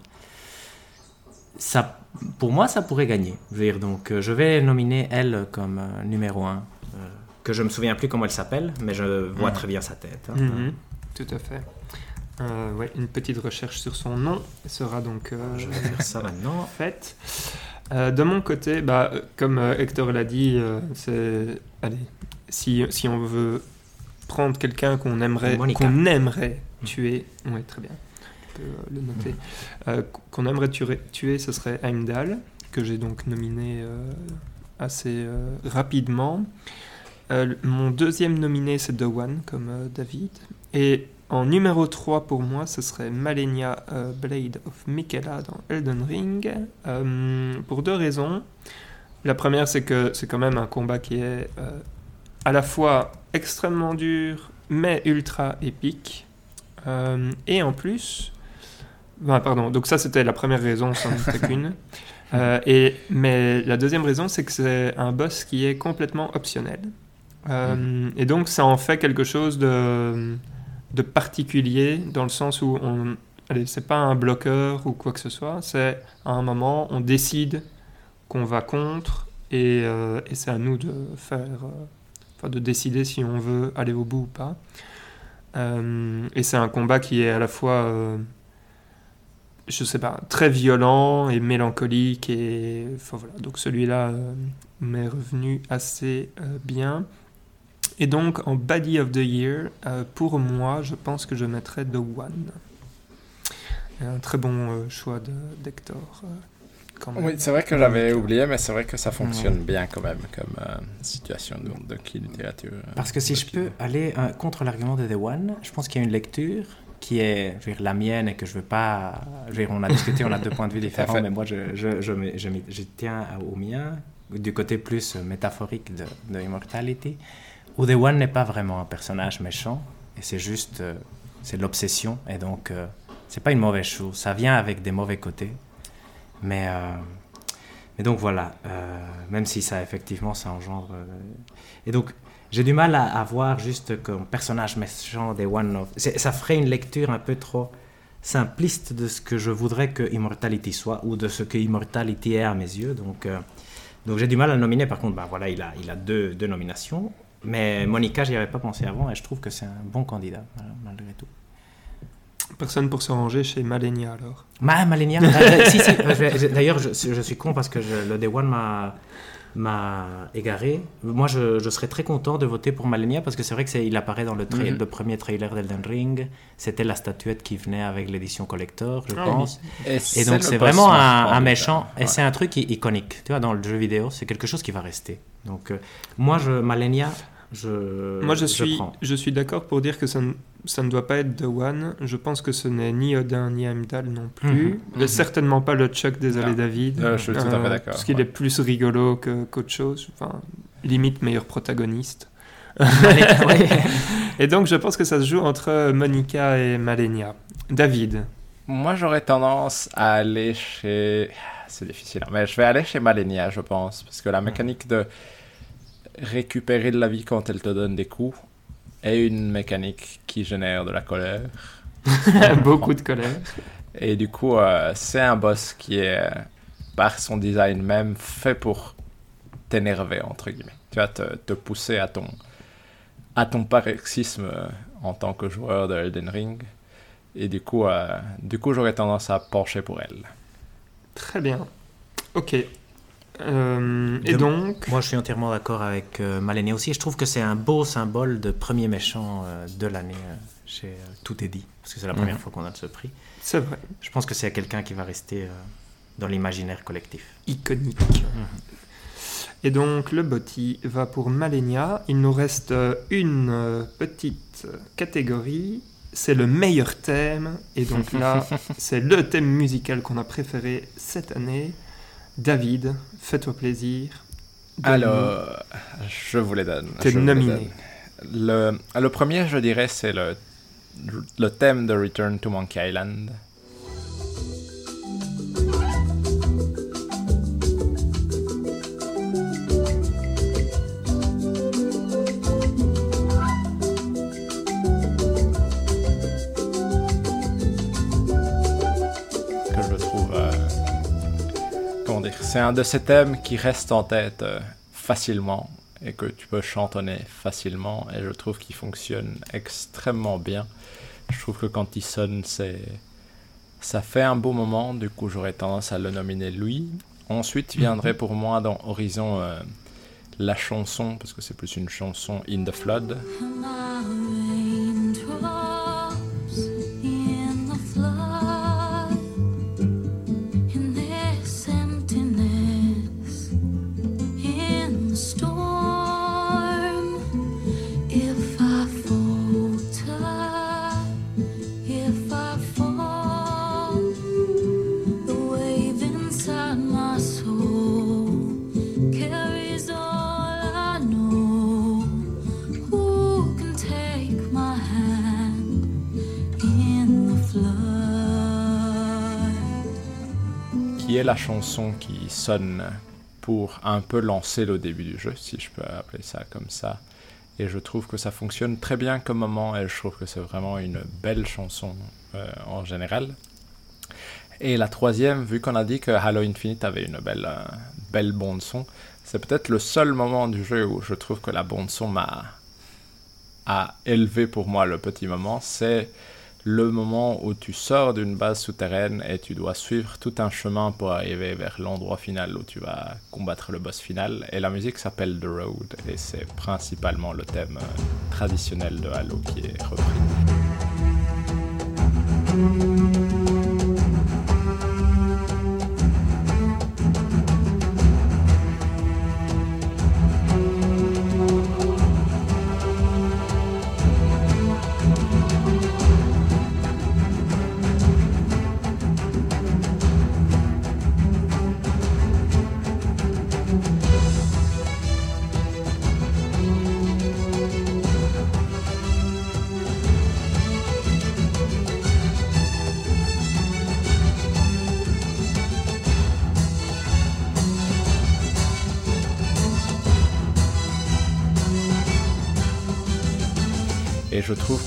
ça, pour moi, ça pourrait gagner. Je veux dire, donc, euh, je vais nominer elle comme euh, numéro un. euh, que je me souviens plus comment elle s'appelle, mais je vois Mhm. très bien sa tête. hein. Mhm, Tout à fait. Euh, ouais, une petite recherche sur son nom sera donc euh, Je vais faire ça maintenant. <laughs> faite. Euh, de mon côté, bah, comme Hector l'a dit, c'est allez, si, si on veut prendre quelqu'un qu'on aimerait qu'on aimerait tuer, ouais, très bien, euh, le noter, Euh, qu'on aimerait tuer, ce serait Heimdall, que j'ai donc nominé euh, assez rapidement. Mon deuxième nominé, c'est One, comme David. Et en numéro 3 pour moi, ce serait Malenia Blade of Michaela dans Elden Ring. Pour deux raisons. La première, c'est que c'est quand même un combat qui est à la fois extrêmement dur, mais ultra épique. Et en plus. Ben, pardon, donc ça c'était la première raison, sans doute qu'une. <laughs> Euh, et, mais la deuxième raison, c'est que c'est un boss qui est complètement optionnel. Euh, Et donc, ça en fait quelque chose de, de particulier dans le sens où on. Allez, c'est pas un bloqueur ou quoi que ce soit, c'est à un moment, on décide qu'on va contre, et, euh, et c'est à nous de faire, euh, enfin, de décider si on veut aller au bout ou pas. Et c'est un combat qui est à la fois, je sais pas, très violent et mélancolique, et enfin, voilà. Donc celui-là euh, m'est revenu assez euh, bien. Et donc en Body of the Year, euh, pour moi, je pense que je mettrais The One. Un très bon euh, choix de- d'Hector. euh. Oui, c'est vrai que j'avais oublié, mais c'est vrai que ça fonctionne bien quand même comme euh, situation de, de qui littérature. Parce que si je peux aller euh, contre l'argument de The One, je pense qu'il y a une lecture qui est je veux dire, la mienne et que je veux pas. Je veux dire, on a discuté, on a deux points de vue <laughs> différents, mais moi je, tiens au mien, du côté plus métaphorique de, de Immortality, où The One n'est pas vraiment un personnage méchant, et c'est juste. euh, c'est l'obsession, et donc euh, c'est pas une mauvaise chose. Ça vient avec des mauvais côtés, mais. euh, mais donc voilà, euh, même si ça effectivement ça engendre. et donc j'ai du mal à, à voir juste comme personnage méchant des One Ça ferait une lecture un peu trop simpliste de ce que je voudrais que Immortality soit ou de ce que Immortality est à mes yeux. Donc, euh, donc j'ai du mal à le nominer. Par contre, ben voilà, il a, il a deux, deux nominations. Mais Monica, j'y avais pas pensé avant et je trouve que c'est un bon candidat mal- malgré tout. Personne pour se ranger chez Malenia alors. Ma, Malenia? Euh, si, si, euh, D'ailleurs, je, je suis con parce que je- le Day One m'a m'a égaré. Moi, je, je serais très content de voter pour Malenia parce que c'est vrai que c'est il apparaît dans le, tra- Mhm. le premier trailer d'Elden Ring. C'était la statuette qui venait avec l'édition collector, je Ah pense. Et, Et donc c'est vraiment un, méchant et c'est un truc iconique. Tu vois, dans le jeu vidéo, c'est quelque chose qui va rester. Donc euh, moi, je Malenia, je Moi je suis, je suis d'accord pour dire que ça ça ne doit pas être The One. Je pense que ce n'est ni Odin ni Heimdall non plus. Mhm. Et certainement pas le Chuck désolé Non. David. Euh, je suis tout à fait d'accord, Parce qu'il ouais. est plus rigolo que- qu'autre chose. Enfin, limite meilleur protagoniste. <laughs> Et donc je pense que ça se joue entre Monica et Malenia. David. Moi, j'aurais tendance à aller chez. C'est difficile, hein, mais je vais aller chez Malenia, je pense. Parce que la mécanique de récupérer de la vie quand elle te donne des coups est une mécanique qui génère de la colère. <laughs> Beaucoup de colère. Et du coup, euh, c'est un boss qui est, euh, par son design même, fait pour t'énerver, entre guillemets. Tu vas te, te pousser à ton, à ton paroxysme euh, en tant que joueur de Elden Ring. Et du coup, euh, du coup j'aurais tendance à pencher pour elle. Très bien. Ok. Euh, et De- donc, Moi, je suis entièrement d'accord avec euh, Malenia aussi. Je trouve que c'est un beau symbole de premier méchant euh, de l'année euh, chez Tout est dit, parce que c'est la première Mhm. fois qu'on a ce prix. c'est vrai, Je pense que c'est quelqu'un qui va rester dans l'imaginaire collectif. iconique. Et donc, le botti va pour Malenia. Il nous reste une petite catégorie. C'est le meilleur thème. Et donc là, <laughs> c'est le thème musical qu'on a préféré cette année. David, fais-toi plaisir. Alors, je vous les donne. T'es nominé. donne. Le, le premier, je dirais, c'est le, le thème de Return to Monkey Island. C'est un de ces thèmes qui reste en tête euh, facilement et que tu peux chantonner facilement et je trouve qu'il fonctionne extrêmement bien. Je trouve que quand il sonne, c'est ça fait un beau moment, du coup j'aurais tendance à le nominer lui. Ensuite viendrait pour moi dans Horizon euh, la chanson, parce que c'est plus une chanson In the Flood. La chanson qui sonne pour un peu lancer le début du jeu, si je peux appeler ça comme ça. Et je trouve que ça fonctionne très bien comme moment, et je trouve que c'est vraiment une belle chanson euh, en général. Et la troisième, vu qu'on a dit que Halo Infinite avait une belle, euh, belle bande son, c'est peut-être le seul moment du jeu où je trouve que la bande son m'a élevé pour moi le petit moment. C'est le moment où tu sors d'une base souterraine et tu dois suivre tout un chemin pour arriver vers l'endroit final où tu vas combattre le boss final. Et la musique s'appelle The Road et c'est principalement le thème euh, traditionnel de Halo qui est repris.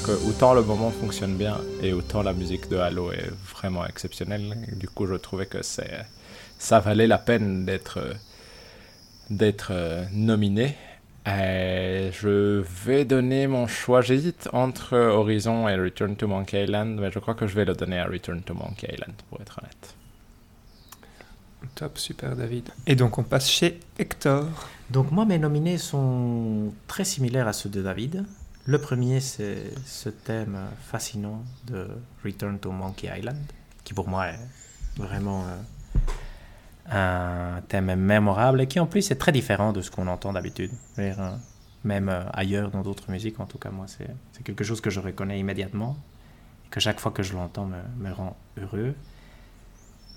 Que autant le moment fonctionne bien et autant la musique de Halo est vraiment exceptionnelle. Du coup, je trouvais que c'est ça valait la peine d'être d'être euh, nominé. Et je vais donner mon choix. J'hésite entre Horizon et Return to Monkey Island, mais je crois que je vais le donner à Return to Monkey Island, pour être honnête. Top, super David. Et donc on passe chez Hector. Donc moi, mes nominés sont très similaires à ceux de David. Le premier, c'est ce thème fascinant de Return to Monkey Island, qui pour moi est vraiment euh, un thème mémorable et qui en plus est très différent de ce qu'on entend d'habitude. Euh, Même euh, ailleurs dans d'autres musiques, en tout cas moi, c'est quelque chose que je reconnais immédiatement et que chaque fois que je l'entends me, rend heureux.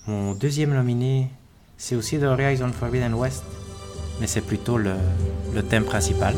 Mon deuxième nominé, c'est aussi de Horizon Forbidden West, mais c'est plutôt le thème principal.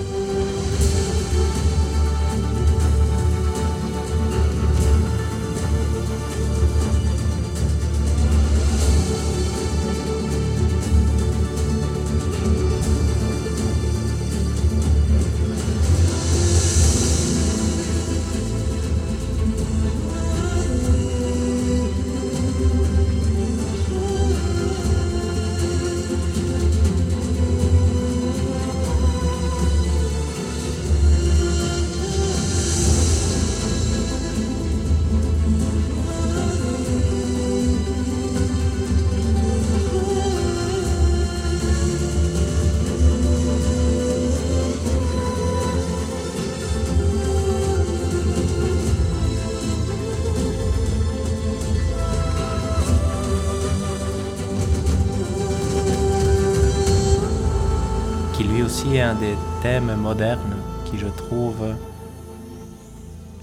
Un des thèmes modernes qui, je trouve,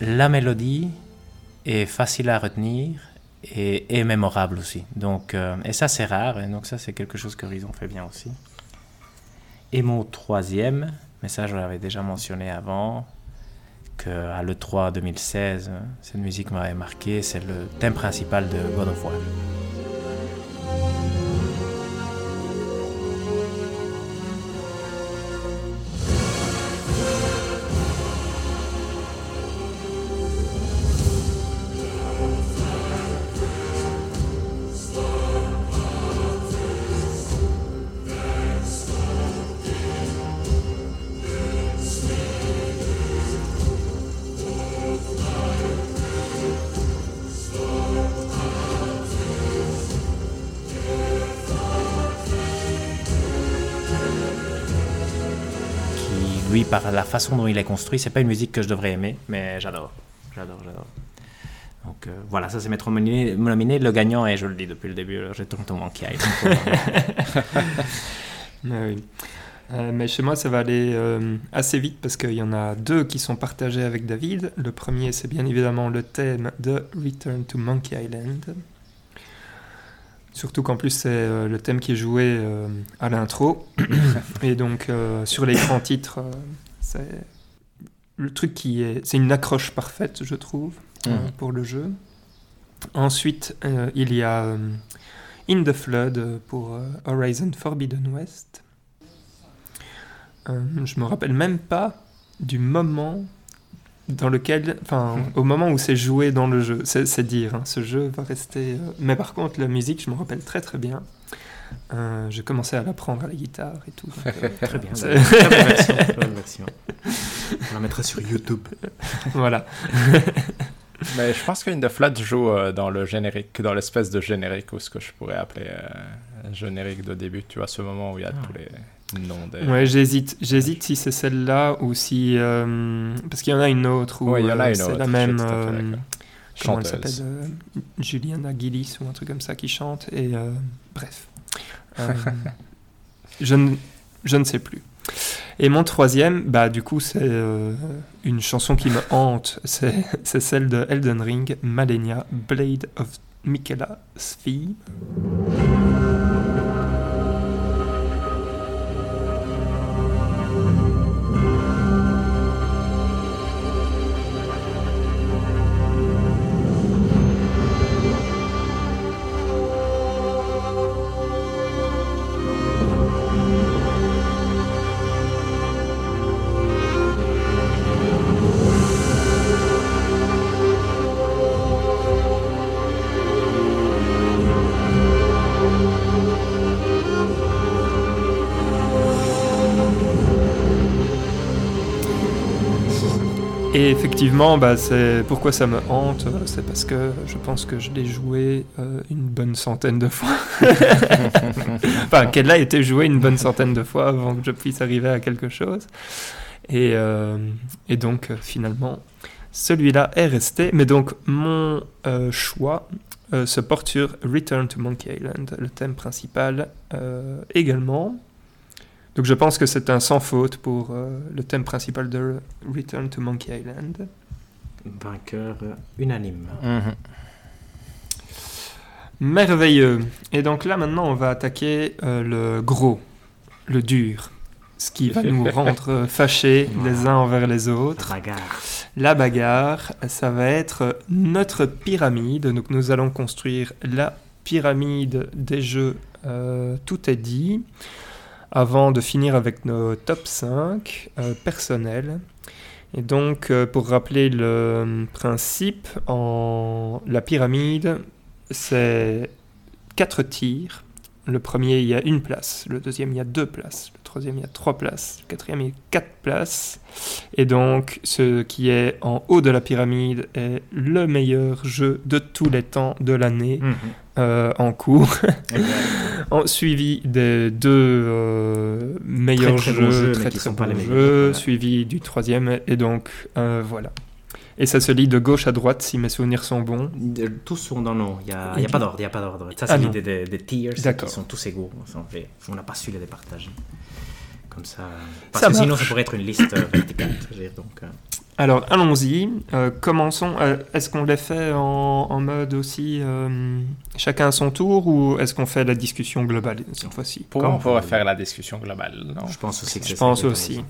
la mélodie est facile à retenir et mémorable aussi. Donc, euh, et ça, c'est rare, et donc ça, c'est quelque chose que Horizon fait bien aussi. Et mon troisième, mais ça, je l'avais déjà mentionné avant, qu'à l'E3 2016, cette musique m'avait marqué, c'est le thème principal de God of War. Par la façon dont il est construit, c'est pas une musique que je devrais aimer, mais j'adore. J'adore, j'adore. Donc euh, voilà, ça c'est nominés. nominés. Le gagnant est, je le dis depuis le début, j'ai tout Monkey Island. <laughs> Mais oui. Euh, mais chez moi, ça va aller euh, assez vite parce qu'il y en a deux qui sont partagés avec David. Le premier, c'est bien évidemment le thème de Return to Monkey Island. Surtout qu'en plus, c'est le thème qui est joué à l'intro. <coughs> Et donc, sur l'écran titre, c'est le truc qui est. C'est une accroche parfaite, je trouve, euh, Mhm. pour le jeu. Ensuite, euh, il y a euh, In the Flood pour Horizon Forbidden West. Je me rappelle même pas du moment dans lequel, enfin, au moment où c'est joué dans le jeu, c'est dire, hein, ce jeu va rester. Mais par contre, la musique, je me rappelle très très bien. Euh, J'ai commencé à l'apprendre à la guitare et tout. donc, euh, Très bien. Très bonne version. On la mettra sur YouTube. voilà. <laughs> Mais je pense qu'une de Flood joue euh, dans le générique, dans l'espèce de générique, ou ce que je pourrais appeler euh, générique de début. Tu vois, ce moment où il y a Ah. tous les noms des. Ouais, j'hésite. J'hésite si c'est celle-là ou si. euh, parce qu'il y en a une autre où Ouais, il y en a euh, une c'est autre, la je même. comment elle s'appelle euh, Juliana Gillis ou un truc comme ça qui chante. Et euh, bref. Euh, <laughs> je, ne, je ne sais plus. Et mon troisième, bah du coup, c'est euh, une chanson qui me hante. C'est <laughs> celle de Elden Ring, Malenia, Blade of Michaela Svi. Effectivement, bah, c'est pourquoi ça me hante, euh, c'est parce que je pense que je l'ai joué euh, une bonne centaine de fois. <laughs> enfin, qu'elle a été jouée une bonne centaine de fois avant que je puisse arriver à quelque chose. Et, euh, et donc, finalement, celui-là est resté. Mais donc, mon euh, choix se porte sur Return to Monkey Island, le thème principal également. Donc je pense que c'est un sans faute pour euh, le thème principal de Return to Monkey Island. Vainqueur euh, unanime. Mhm. Merveilleux. Et donc là maintenant on va attaquer euh, le gros, le dur, ce qui va nous <laughs> rendre euh, fâchés les uns envers les autres. Bagarre. La bagarre, ça va être notre pyramide. Donc nous allons construire la pyramide des jeux euh, Tout est dit. Avant de finir avec nos top 5 euh, personnels. Et donc, euh, pour rappeler le principe, en la pyramide, c'est quatre tirs. Le premier, il y a une place. Le deuxième, il y a deux places. Troisième, il y a trois places. Le quatrième, il y a quatre places. Et donc, ce qui est en haut de la pyramide est le meilleur jeu de tous les temps de l'année Mhm. euh, en cours, <laughs> en, suivi des deux euh, meilleurs Très, très jeux, bons jeux, mais très qui très sont pas bons les jeux, meilleurs, voilà. suivi du troisième, et donc euh, voilà. Et ça se lit de gauche à droite si mes souvenirs sont bons. De- Tous sont dans non, il n'y a, y pas d'ordre, il n'y a pas d'ordre. Ça, Ah c'est non. l'idée des, des tiers qui sont tous égaux. On n'a pas su les départager. Comme ça. Parce Ça que sinon, ça pourrait être une liste euh, verticale. donc, euh, Alors allons-y, Euh, commençons. Euh, est-ce qu'on les fait en, en mode aussi euh, chacun à son tour ou est-ce qu'on fait la discussion globale cette fois-ci? Pour on pourrait faire la discussion globale, non? Je pense aussi que Je pense aussi.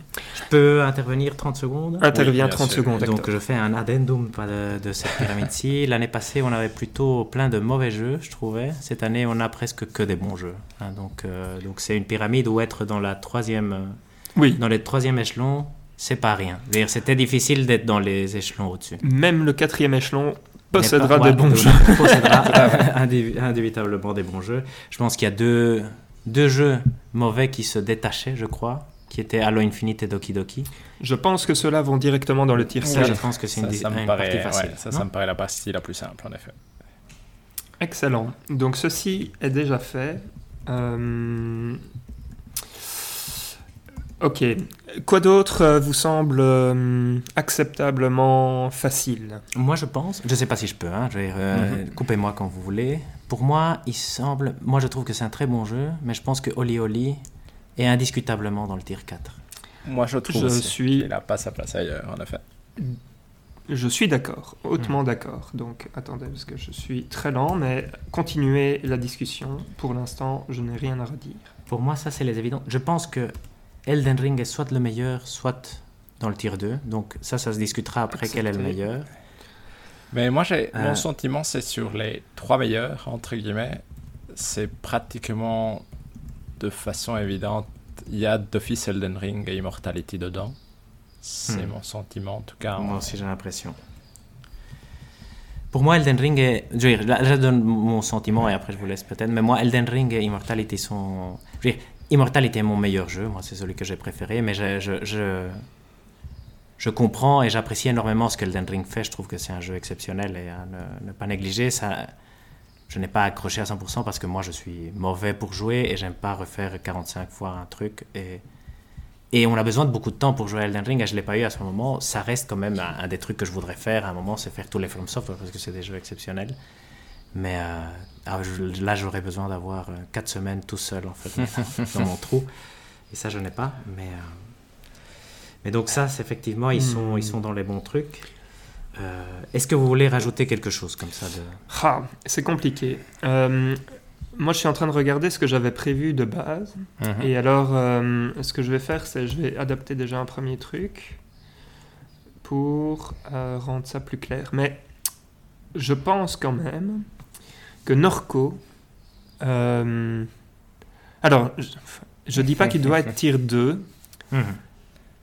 peux intervenir 30 secondes? Intervient bien 30 sûr. secondes. Donc je fais un addendum de, de cette pyramide-ci. <laughs> L'année passée, on avait plutôt plein de mauvais jeux, je trouvais. Cette année, on a presque que des bons jeux. hein. donc euh, donc c'est une pyramide où être dans la troisième, Oui, dans les troisième échelons, c'est pas rien. C'était difficile d'être dans les échelons au-dessus. même le quatrième échelon possédera pas- des bons jeux. possédera <laughs> <laughs> indébitablement des bons jeux. Je pense qu'il y a deux, deux jeux mauvais qui se détachaient, je crois, qui étaient Halo Infinite et Doki Doki. Je pense que ceux-là vont directement dans le tir Ça, 7. je pense que c'est une, Ça, ça me une paraît, partie facile. ouais, ça, non ça me paraît la partie la plus simple, en effet. Excellent. Donc ceci est déjà fait. Euh, Ok. Quoi d'autre euh, vous semble euh, acceptablement facile? Moi, je pense, je sais pas si je peux, hein, je vais, euh, Mhm. coupez-moi quand vous voulez. Pour moi, il semble, moi je trouve que c'est un très bon jeu, mais je pense que Oli Oli est indiscutablement dans le tir 4. Moi, je trouve Je aussi suis- qu'il n'a pas sa place ailleurs, en effet. Je suis d'accord, hautement d'accord. Donc attendez, parce que je suis très lent, mais continuez la discussion. Pour l'instant, je n'ai rien à redire. Pour moi, ça c'est les évidents. Je pense que Elden Ring est soit le meilleur, soit dans le tir 2. Donc ça, ça se discutera après quel est le meilleur. Mais moi, j'ai Euh. mon sentiment, c'est sur les trois meilleurs, entre guillemets. C'est pratiquement de façon évidente. Il y a d'office Elden Ring et Immortality dedans. C'est Hmm. mon sentiment, en tout cas. Moi aussi, j'ai l'impression. Pour moi, Elden Ring est. Je, je donne mon sentiment et après je vous laisse peut-être. Mais moi, Elden Ring et Immortality sont. Je Immortality est mon meilleur jeu. Moi, c'est celui que j'ai préféré. Mais je, je, je, comprends et j'apprécie énormément ce qu'Elden Ring fait. Je trouve que c'est un jeu exceptionnel et à ne, ne pas négliger. Ça, je n'ai pas accroché à 100% parce que moi, je suis mauvais pour jouer et j'aime pas refaire 45 fois un truc. Et. Et on a besoin de beaucoup de temps pour jouer à Elden Ring, et je ne l'ai pas eu à ce moment. Ça reste quand même un, un des trucs que je voudrais faire à un moment, c'est faire tous les From Software, parce que c'est des jeux exceptionnels. Mais euh, ah, je- là, j'aurais besoin d'avoir 4 semaines tout seul, en fait, <laughs> dans mon trou. Et ça, je n'ai pas. Mais, euh, mais donc ça, c'est effectivement, ils sont, ils sont dans les bons trucs. Euh, Est-ce que vous voulez rajouter quelque chose comme ça de... Ah, c'est compliqué. Euh, moi, je suis en train de regarder ce que j'avais prévu de base. Mhm. Et alors, euh, ce que je vais faire, c'est je vais adapter déjà un premier truc pour euh, rendre ça plus clair. Mais je pense quand même que Norco. euh, alors, je, je dis pas qu'il doit être tier 2,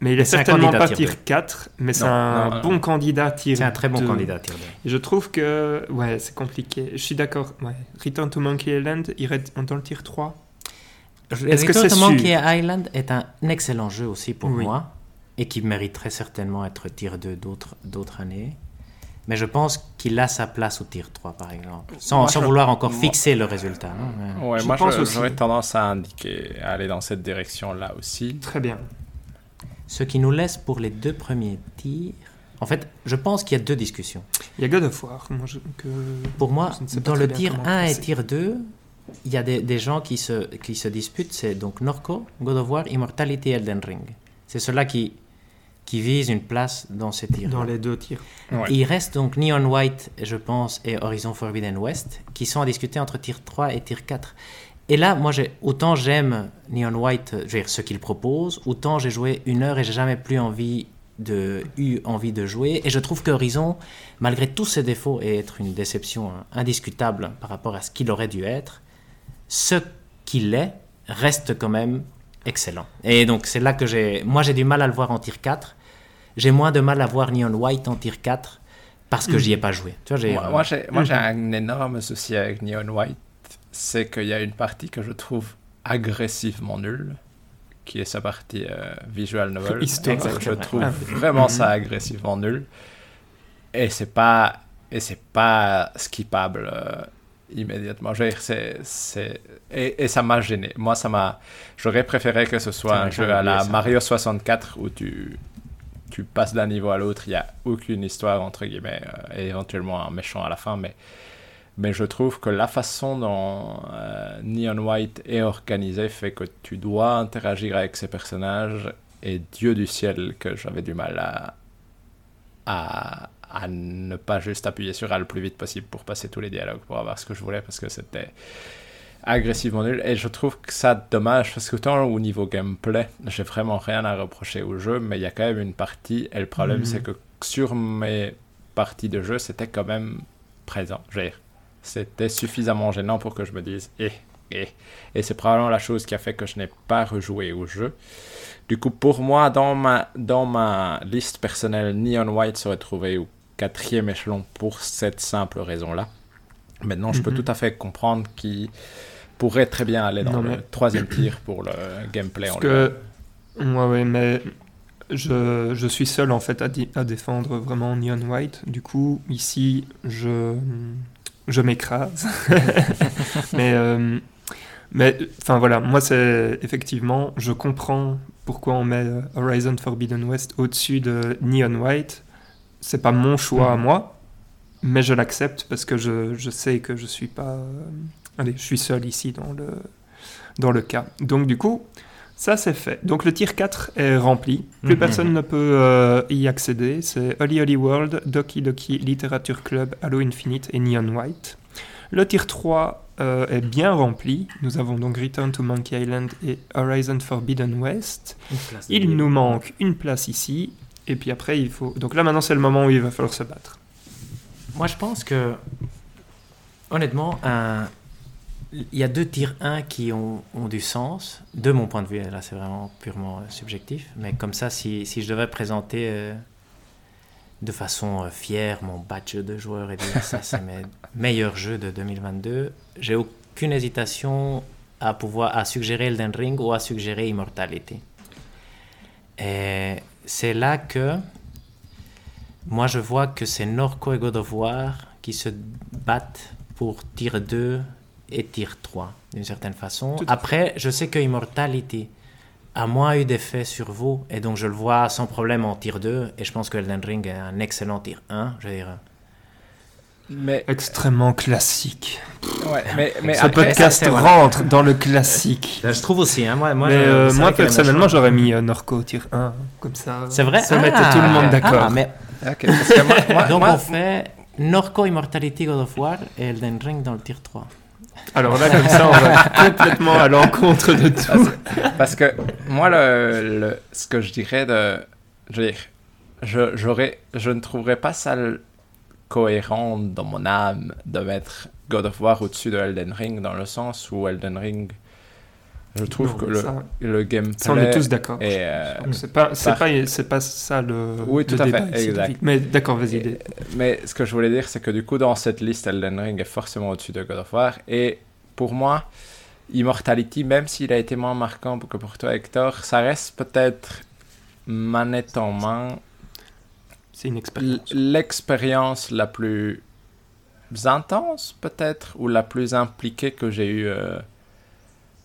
mais il est C'est un certainement pas tier tier 4, mais c'est un non, non. bon candidat tier 2. C'est un très bon candidat, Tier deux. Et Je trouve que, ouais, c'est compliqué. Je suis d'accord. Ouais. Return to Monkey Island irait dans le tier 3. Est-ce que Return c'est to sûr? Monkey Island est un excellent jeu aussi pour Oui. moi et qui mériterait certainement être tier 2 d'autres d'autres années. Mais je pense qu'il a sa place au tier 3 par exemple. Sans, Moi, sans je- vouloir encore moi- fixer le résultat. non, Ouais, Je moi, pense je- aussi. j'aurais tendance à indiquer, à aller dans cette direction-là aussi. Très bien. Ce qui nous laisse pour les deux premiers tirs. En fait, je pense qu'il y a deux discussions. Il y a God of War. Moi, je- que... Pour moi, dans le comment 1 et tier 2, il y a des, des gens qui se, qui se disputent. C'est donc Norco, God of War, Immortality, Elden Ring. C'est ceux-là qui, qui visent une place dans ces tirs. Dans les deux tirs. Ouais. Il reste donc Neon White, je pense, et Horizon Forbidden West, qui sont à discuter entre Tier 3 et Tier 4. Et là, moi, autant j'aime Neon White, je veux dire, ce qu'il propose, autant j'ai joué une heure et j'ai jamais plus envie de, eu envie de jouer. Et je trouve que Horizon, malgré tous ses défauts et être une déception hein, indiscutable par rapport à ce qu'il aurait dû être, ce qu'il est reste quand même excellent. Et donc, c'est là que j'ai. Moi, j'ai du mal à le voir en Tier 4. J'ai moins de mal à voir Neon White en Tier 4 parce que j'y ai pas joué. Tu vois, j'ai, Moi, euh, moi, j'ai moi, j'ai un énorme souci avec Neon White, c'est qu'il y a une partie que je trouve agressivement nulle, qui est sa partie euh, visual novel. Histoire. Je trouve Ah. vraiment ça agressivement nul. Et c'est pas et c'est pas skippable euh, immédiatement. Je veux dire, c'est c'est et, et ça m'a gêné. Moi, ça m'a. J'aurais préféré que ce soit Ça un jeu à la. Mario 64 où tu tu passes d'un niveau à l'autre, il n'y a aucune histoire, entre guillemets, euh, et éventuellement un méchant à la fin, mais, mais je trouve que la façon dont euh, Neon White est organisé fait que tu dois interagir avec ces personnages, et Dieu du ciel que j'avais du mal à, à, à ne pas juste appuyer sur A le plus vite possible pour passer tous les dialogues, pour avoir ce que je voulais, parce que c'était agressivement nul. Et je trouve que ça dommage, parce que tant au niveau gameplay, j'ai vraiment rien à reprocher au jeu, mais il y a quand même une partie, et le problème Mhm. c'est que sur mes parties de jeu, c'était quand même présent. C'était suffisamment gênant pour que je me dise, eh, eh. Et c'est probablement la chose qui a fait que je n'ai pas rejoué au jeu. Du coup, pour moi, dans ma, dans ma liste personnelle, Neon White serait trouvé au quatrième échelon pour cette simple raison-là. Maintenant, je peux Mhm. tout à fait comprendre qu'il pourrait très bien aller dans Non, le mais- troisième tir pour le gameplay. Parce en que, ouais, ouais, mais je, je suis seul en fait à, défendre vraiment Neon White. Du coup, ici, je, je m'écrase. <laughs> mais, euh, mais, enfin voilà, moi c'est effectivement, je comprends pourquoi on met euh, Horizon Forbidden West au-dessus de Neon White. C'est pas mon choix à Mhm. moi, mais je l'accepte parce que je, je sais que je suis pas. Allez, je suis seul ici dans le, dans le cas. Donc du coup, ça c'est fait. Donc le tier 4 est rempli. Plus Mhm. personne ne peut euh, y accéder. C'est Holly Holly World, Doki Doki Literature Club, Halo Infinite et Neon White. Le tier 3 euh, est bien rempli. Nous avons donc Return to Monkey Island et Horizon Forbidden West. Il nous manque une place ici. Et puis après, il faut. Donc là, maintenant, c'est le moment où il va falloir se battre. Moi, je pense que, honnêtement, un, il y a deux tirs 1 qui ont, du sens, de mon point de vue, là c'est vraiment purement euh, subjectif, mais comme ça, si, si je devais présenter euh, de façon euh, fière mon badge de joueur et dire ça c'est mes <laughs> meilleurs jeux de 2022, j'ai aucune hésitation à pouvoir à suggérer Elden Ring ou à suggérer Immortality. Et c'est là que moi je vois que c'est Norco et God of War qui se battent pour tir 2 et tir 3 d'une certaine façon. Tout Après, je sais que Immortality a moins eu d'effet sur vous et donc je le vois sans problème en tir 2 et je pense que Elden Ring est un excellent tir 1, je veux dire. Mais, Extrêmement classique. ouais, mais, mais Ce après, podcast rentre dans le classique. Je trouve aussi, hein, moi, moi, mais euh, moi personnellement j'aurais mis euh, Norco tir 1 comme ça. C'est vrai? Ça Ah, mettait tout le monde d'accord. ah, mais Ok, parce que moi- moi- <laughs> donc moi- on fait Norco Immortality God of War et Elden Ring dans le tir 3. Alors là comme ça on va <laughs> complètement à l'encontre de tout. Parce que moi, le, le- ce que je dirais de. Je veux dire, je, j'aurais, je ne trouverais pas ça cohérent dans mon âme de mettre God of War au-dessus de Elden Ring, dans le sens où Elden Ring, je trouve Non, que le, ça, le gameplay. ça, on est tous d'accord. euh, Donc, C'est pas, c'est par- pas, c'est pas ça le, Oui, tout le à fait, débat exact. Mais d'accord, vas-y. Mais ce que je voulais dire, c'est que du coup, dans cette liste, Elden Ring est forcément au-dessus de God of War. Et pour moi, Immortality, même s'il a été moins marquant que pour toi, Hector, ça reste peut-être manette en main C'est une expérience. l'expérience la plus intense, peut-être, ou la plus impliquée que j'ai eue euh,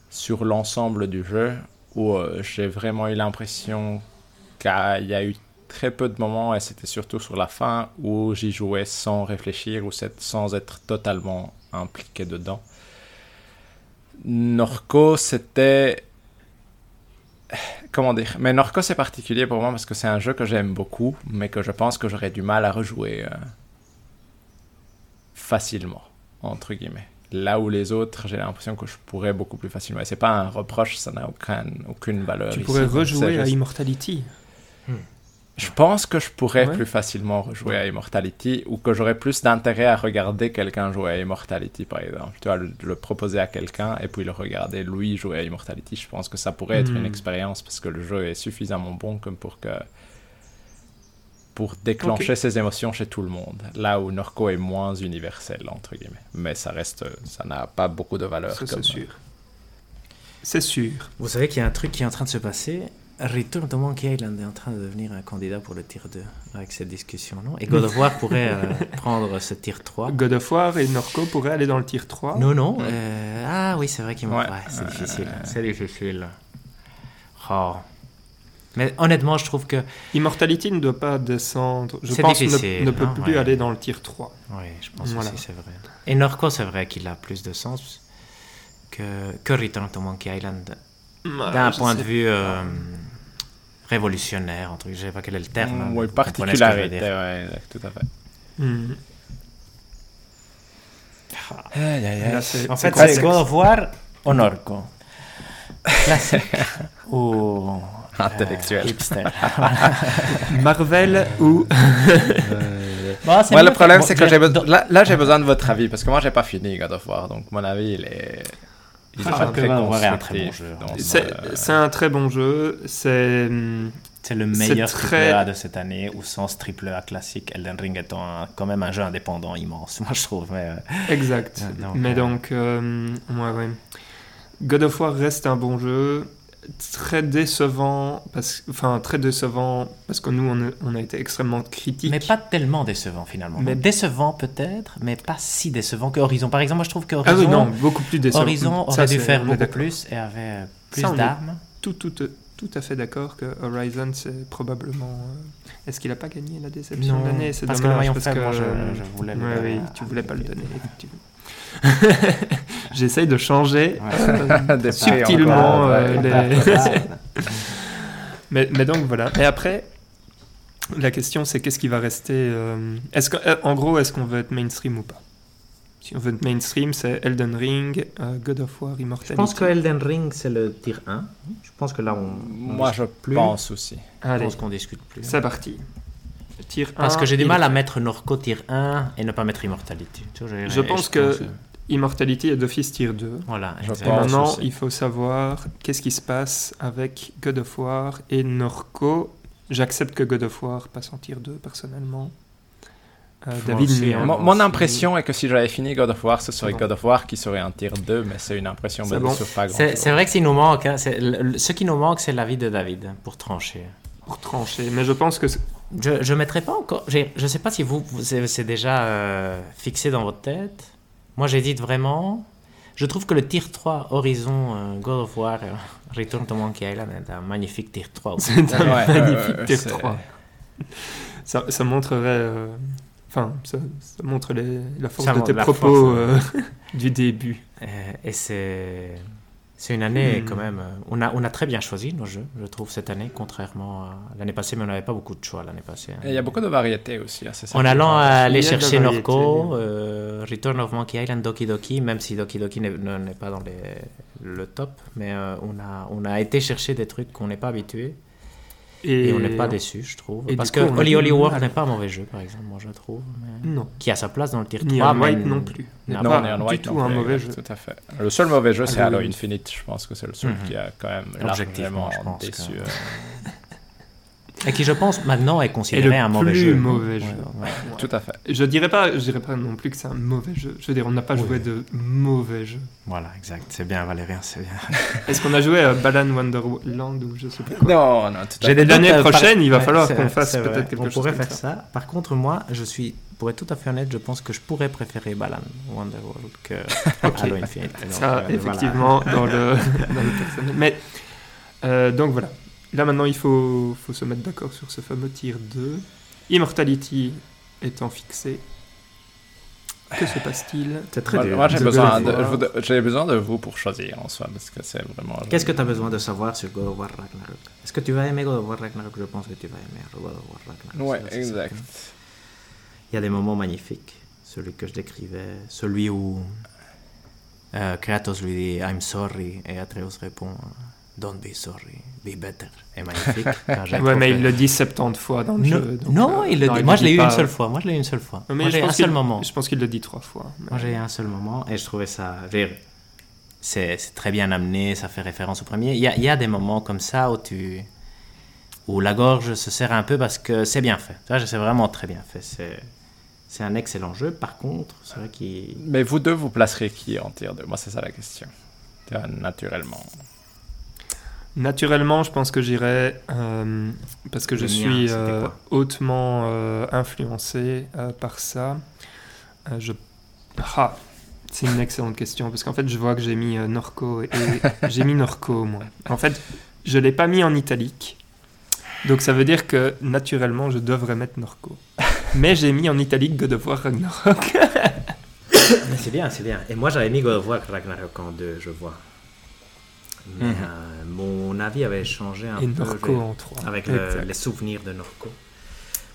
sur l'ensemble du jeu, où euh, j'ai vraiment eu l'impression qu'il y a eu très peu de moments, et c'était surtout sur la fin, où j'y jouais sans réfléchir, ou sans être totalement impliqué dedans. Norco, c'était... Comment dire Mais Norco, c'est particulier pour moi parce que c'est un jeu que j'aime beaucoup, mais que je pense que j'aurais du mal à rejouer euh, facilement, entre guillemets. Là où les autres, j'ai l'impression que je pourrais beaucoup plus facilement. Et c'est pas un reproche, ça n'a aucun, aucune valeur. Tu pourrais rejouer à Immortality. Je pense que je pourrais Ouais. plus facilement rejouer à Immortality ou que j'aurais plus d'intérêt à regarder quelqu'un jouer à Immortality, par exemple. Tu vois, le, le proposer à quelqu'un et puis le regarder lui jouer à Immortality. Je pense que ça pourrait être Hmm. une expérience parce que le jeu est suffisamment bon comme pour que pour déclencher ces émotions chez tout le monde. Là où Norco est moins universel entre guillemets, mais ça reste, ça n'a pas beaucoup de valeur. Ça, comme- c'est sûr. C'est sûr. Vous savez qu'il y a un truc qui est en train de se passer. Return to Monkey Island est en train de devenir un candidat pour le tir 2 avec cette discussion, non? Et God of War pourrait euh, <laughs> prendre ce tir 3. God of War et Norco pourraient aller dans le tir 3. Non, non. euh, ah oui, c'est vrai qu'il m'a. Ouais. Ouais, c'est Ouais. difficile. C'est difficile. Oh. Mais honnêtement, je trouve que. Immortality ne doit pas descendre. Je C'est pense ne, ne peut hein, plus ouais. aller dans le tir 3. Oui, je pense Voilà. aussi, c'est vrai. Et Norco, c'est vrai qu'il a plus de sens que, que Return to Monkey Island. D'un point de vue euh, révolutionnaire, entre, je sais pas quel est le terme. hein, Mm, oui, je veux particularité, ouais, tout à fait. Hmm. Là, En fait, c'est- God of War ou Norco Classique ou Intellectuel. euh, hipster. <laughs> Marvel ou Bon, c'est Moi, le problème, bon, c'est que j'ai besoin... Là, là, j'ai besoin de votre avis, parce que moi, j'ai pas fini God of War, donc mon avis, il est... Il est Ah, pas God très of War est un très bon jeu. dans c'est ce- c'est un très bon jeu. C'est hmm, C'est le meilleur très- triple A de cette année, ou sans triple A classique, Elden Ring étant un- quand même un jeu indépendant immense, <laughs> moi je trouve. Mais, euh, exact. Euh, donc, Mais euh, donc, euh, ouais, ouais. God of War reste un bon jeu. Très décevant, parce, enfin très décevant parce que nous on a, on a été extrêmement critiques. mais pas tellement décevant finalement. Mais- décevant peut-être, mais pas si décevant que Horizon. Par exemple, moi je trouve que ah Horizon, oui, non, beaucoup plus décevant. Horizon Ça, aurait dû faire beaucoup plus et avait euh, plus d'armes. Tout, tout, tout à fait d'accord que Horizon c'est probablement. euh, Est-ce qu'il a pas gagné la déception de l'année? C'est parce que le parce que moi, je- je voulais le Ouais, donner oui, tu voulais pas le donner effectivement. <laughs> J'essaye de changer Ouais. <laughs> euh, subtilement encore, euh, ouais. les- <laughs> mais, mais donc voilà. Et après, la question c'est qu'est-ce qui va rester euh, Est-ce que, euh, en gros, est-ce qu'on veut être mainstream ou pas? Si on veut être mainstream, c'est Elden Ring, God of War, Immortality. Je pense que Elden Ring c'est le tir 1. Je pense que là on. on Moi, je plus. pense aussi. Je pense qu'on discute plus. c'est parti. Tir Parce 1, que j'ai du mal à mettre Norco tir 1 et ne pas mettre Immortality. Je pense que- Immortality est d'office tier 2. Voilà. Et maintenant, il faut savoir qu'est-ce qui se passe avec God of War et Norco. J'accepte que God of War passe en tier 2, personnellement. Euh, David, aussi, hein. Mon, bon, mon c'est- impression est que si j'avais fini God of War, ce serait bon. God of War qui serait un tier 2, mais c'est une impression C'est basée bon. sur pas grand C'est vrai que s'il nous manque, hein, c'est- le- le- ce qui nous manque, c'est l'avis de David pour trancher. pour trancher. Mais je pense que Je je mettrai pas encore. Je sais pas si vous, vous c'est déjà euh, fixé dans votre tête. Moi, j'hésite vraiment. Je trouve que le tier 3 Horizon euh, God of War euh, Return to Monkey Island est un magnifique tier 3. aussi. <laughs> c'est un Ouais, magnifique tier c'est- 3. Ça, ça montrerait. euh, Enfin, ça, ça montre les- la force Ça de tes propos force, euh, <laughs> du début. Et c'est c'est une année Hmm. quand même. euh, On a on a très bien choisi nos jeux, je trouve cette année, contrairement à l'année passée, mais on n'avait pas beaucoup de choix l'année passée. hein. Et il y a beaucoup de variétés aussi. hein, c'est ça En allant aller chercher Norco, euh, Return of Monkey Island, Doki Doki, même si Doki Doki n'est ne- n'est pas dans les, le top, mais euh, on, a, on a été chercher des trucs qu'on n'est pas habitué et, on n'est pas déçu, je trouve. et Parce que coup, on du Holy mal. World n'est pas un mauvais jeu, par exemple, moi je trouve, mais- Non. qui a sa place dans le tier 3. Ni un mais White non plus. Non, pas Neon du White tout non un mauvais jeu. Tout à fait. Le seul mauvais jeu, c'est Halo Infinite. Je pense que c'est le seul Mhm. qui a quand même largement déçu. <laughs> Et qui, je pense, maintenant est considéré le un mauvais plus jeu. mauvais jeu. ouais. Ouais. Tout à fait. Je dirais pas, je dirais pas non plus que c'est un mauvais jeu. Je veux dire, on n'a pas Oui. joué de mauvais jeux. Voilà, exact. C'est bien, Valérien, c'est bien. <laughs> Est-ce qu'on a joué à Balan Wonderland ou je sais plus quoi? Non, non, tout à J'ai fait. des L'année euh, par- prochaine, il va falloir qu'on fasse peut-être quelque On chose pourrait comme faire ça. ça. Par contre, moi, je suis, pour être tout à fait honnête, je pense que je pourrais préférer Balan Wonderworld que <laughs> Halo Infinite. Donc, Ça, euh, voilà. effectivement, dans, le, <laughs> dans le personnel. Mais, euh, donc voilà. Là, maintenant, il faut, faut se mettre d'accord sur ce fameux tier 2. Immortality étant fixé. Que se passe-t-il C'est très dur. moi, j'ai besoin, besoin de vous pour choisir en soi, parce que c'est vraiment. Qu'est-ce que tu as besoin de savoir sur God of War Ragnarok? Est-ce que tu vas aimer God of War Ragnarok? Je pense que tu vas aimer God of War Ragnarok. Ouais, exact. Il y a des moments magnifiques. Celui que je décrivais, celui où euh, Kratos lui dit I'm sorry et Atreus répond Don't be sorry, be better. est magnifique. <laughs> Quand Ouais, mais il le dit 70 fois dans le Non, jeu. donc, non, euh, il le non, dit. il Moi, je l'ai eu pas. une seule fois. Moi, je l'ai eu une seule fois. Mais Moi, je j'ai pense un seul qu'il- moment. Je pense qu'il le dit trois fois. mais- Moi, j'ai un seul moment et je trouvais ça. C'est très bien amené, ça fait référence au premier. Il y a, il y a des moments comme ça où tu. où la gorge se serre un peu parce que c'est bien fait. C'est vraiment très bien fait. C'est. C'est un excellent jeu. Par contre, c'est vrai qu'il. Mais vous deux, vous placerez qui en tier 2 Moi, c'est ça la question. Euh, Naturellement. Naturellement, je pense que j'irai euh, parce que je Le suis euh, hautement euh, influencé par ça. Je... Ah, c'est une excellente question parce qu'en fait, je vois que j'ai mis Norco et <laughs> j'ai mis Norco moi. En fait, je l'ai pas mis en italique, donc ça veut dire que naturellement, je devrais mettre Norco. <laughs> Mais j'ai mis en italique God of War Ragnarok. Mais c'est bien, c'est bien. Et moi, j'avais mis God of War Ragnarok en deux, je vois. Mais Mhm. Mon avis avait changé un et peu. Norco vers- en 3. avec le- les souvenirs de Norco.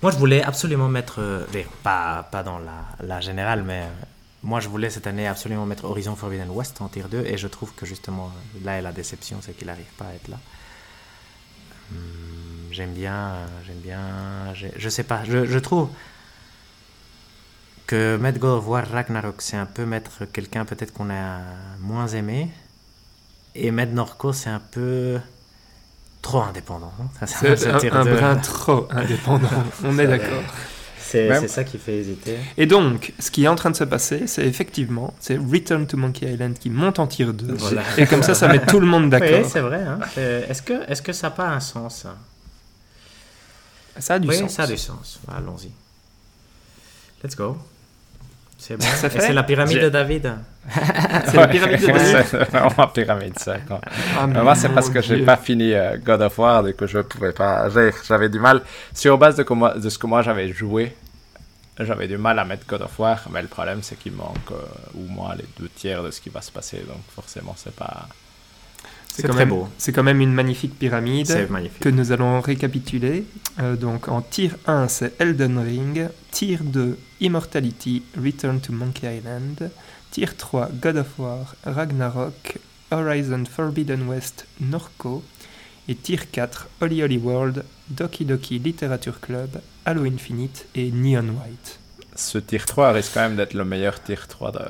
Moi, je voulais absolument mettre, euh, pas, pas dans la, la générale, mais euh, moi, je voulais cette année absolument mettre Horizon Forbidden West en tier 2, et je trouve que justement, euh, là est la déception, c'est qu'il n'arrive pas à être là. Hum, j'aime bien, j'aime bien, je sais pas, je, je trouve que mettre God of War Ragnarok, c'est un peu mettre quelqu'un peut-être qu'on a moins aimé, et mettre Norco, c'est un peu trop indépendant. hein. C'est un, un de- brin trop indépendant. <laughs> On est d'accord. C'est Même- c'est ça qui fait hésiter. Et donc, ce qui est en train de se passer, c'est effectivement, c'est Return to Monkey Island qui monte en tier 2. Voilà. Et comme ça, ça met tout le monde <laughs> Oui, d'accord. c'est vrai. hein. C'est- Est-ce que, est que ça n'a pas un sens ça ça a du Oui, sens. ça a du sens. Allons-y. Let's go. C'est <laughs> bon. Ça Et fait? c'est la pyramide J'ai- de David. <laughs> C'est la pyramide de David. c'est vraiment la pyramide, ça. quoi. Ah, Mais moi, c'est parce que j'ai pas fini euh, God of War, du coup, je pouvais pas. j'ai- J'avais du mal. Sur base de, comment- de ce que moi j'avais joué, j'avais du mal à mettre God of War, mais le problème, c'est qu'il manque, euh, ou moins, les deux tiers de ce qui va se passer, donc forcément, c'est pas. C'est quand très même- beau. C'est quand même une magnifique pyramide magnifique. que nous allons récapituler. Euh, donc en tier 1, c'est Elden Ring. Tier 2, Immortality, Return to Monkey Island. Tier 3, God of War, Ragnarok, Horizon Forbidden West, Norco. Et tier 4, Holy Holy World, Doki Doki Literature Club, Halo Infinite et Neon White. Ce tier 3 risque quand même d'être le meilleur tier 3 de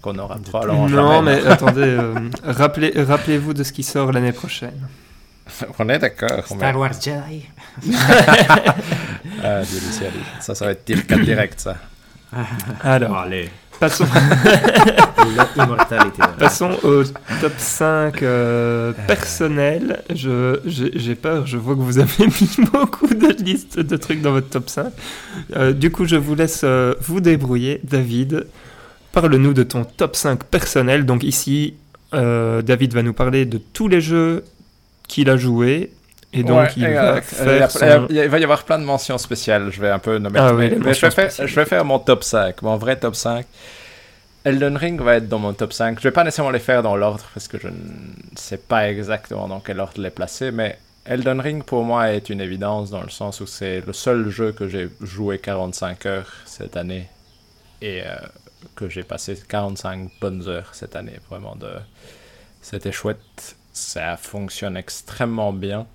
qu'on aura De probablement Non, jamais. mais <laughs> attendez, euh, rappelez, rappelez-vous de ce qui sort l'année prochaine. On est d'accord. mais- Star Wars Jedi. <laughs> Ah. Ça, ça va être tier 4 direct, ça. <laughs> Alors, allez. passons, L'immortalité. passons au top 5 euh, personnel. Je- J'ai j'ai peur, je vois que vous avez mis beaucoup de listes de trucs dans votre top 5. Euh, du coup, je vous laisse euh, vous débrouiller. David, parle-nous de ton top 5 personnel. Donc ici, euh, David va nous parler de tous les jeux qu'il a joués. Et donc, Ouais, il va exact. faire il, y a- son... il y a- il va y avoir plein de mentions spéciales. Je vais un peu nommer. Ah oui, mais je, vais faire, je vais faire mon top 5, mon vrai top 5. Elden Ring va être dans mon top 5. Je vais pas nécessairement les faire dans l'ordre parce que je ne sais pas exactement dans quel ordre les placer, mais Elden Ring pour moi est une évidence dans le sens où c'est le seul jeu que j'ai joué 45 heures cette année et euh, que j'ai passé 45 bonnes heures cette année. Vraiment, de... c'était chouette. Ça fonctionne extrêmement bien.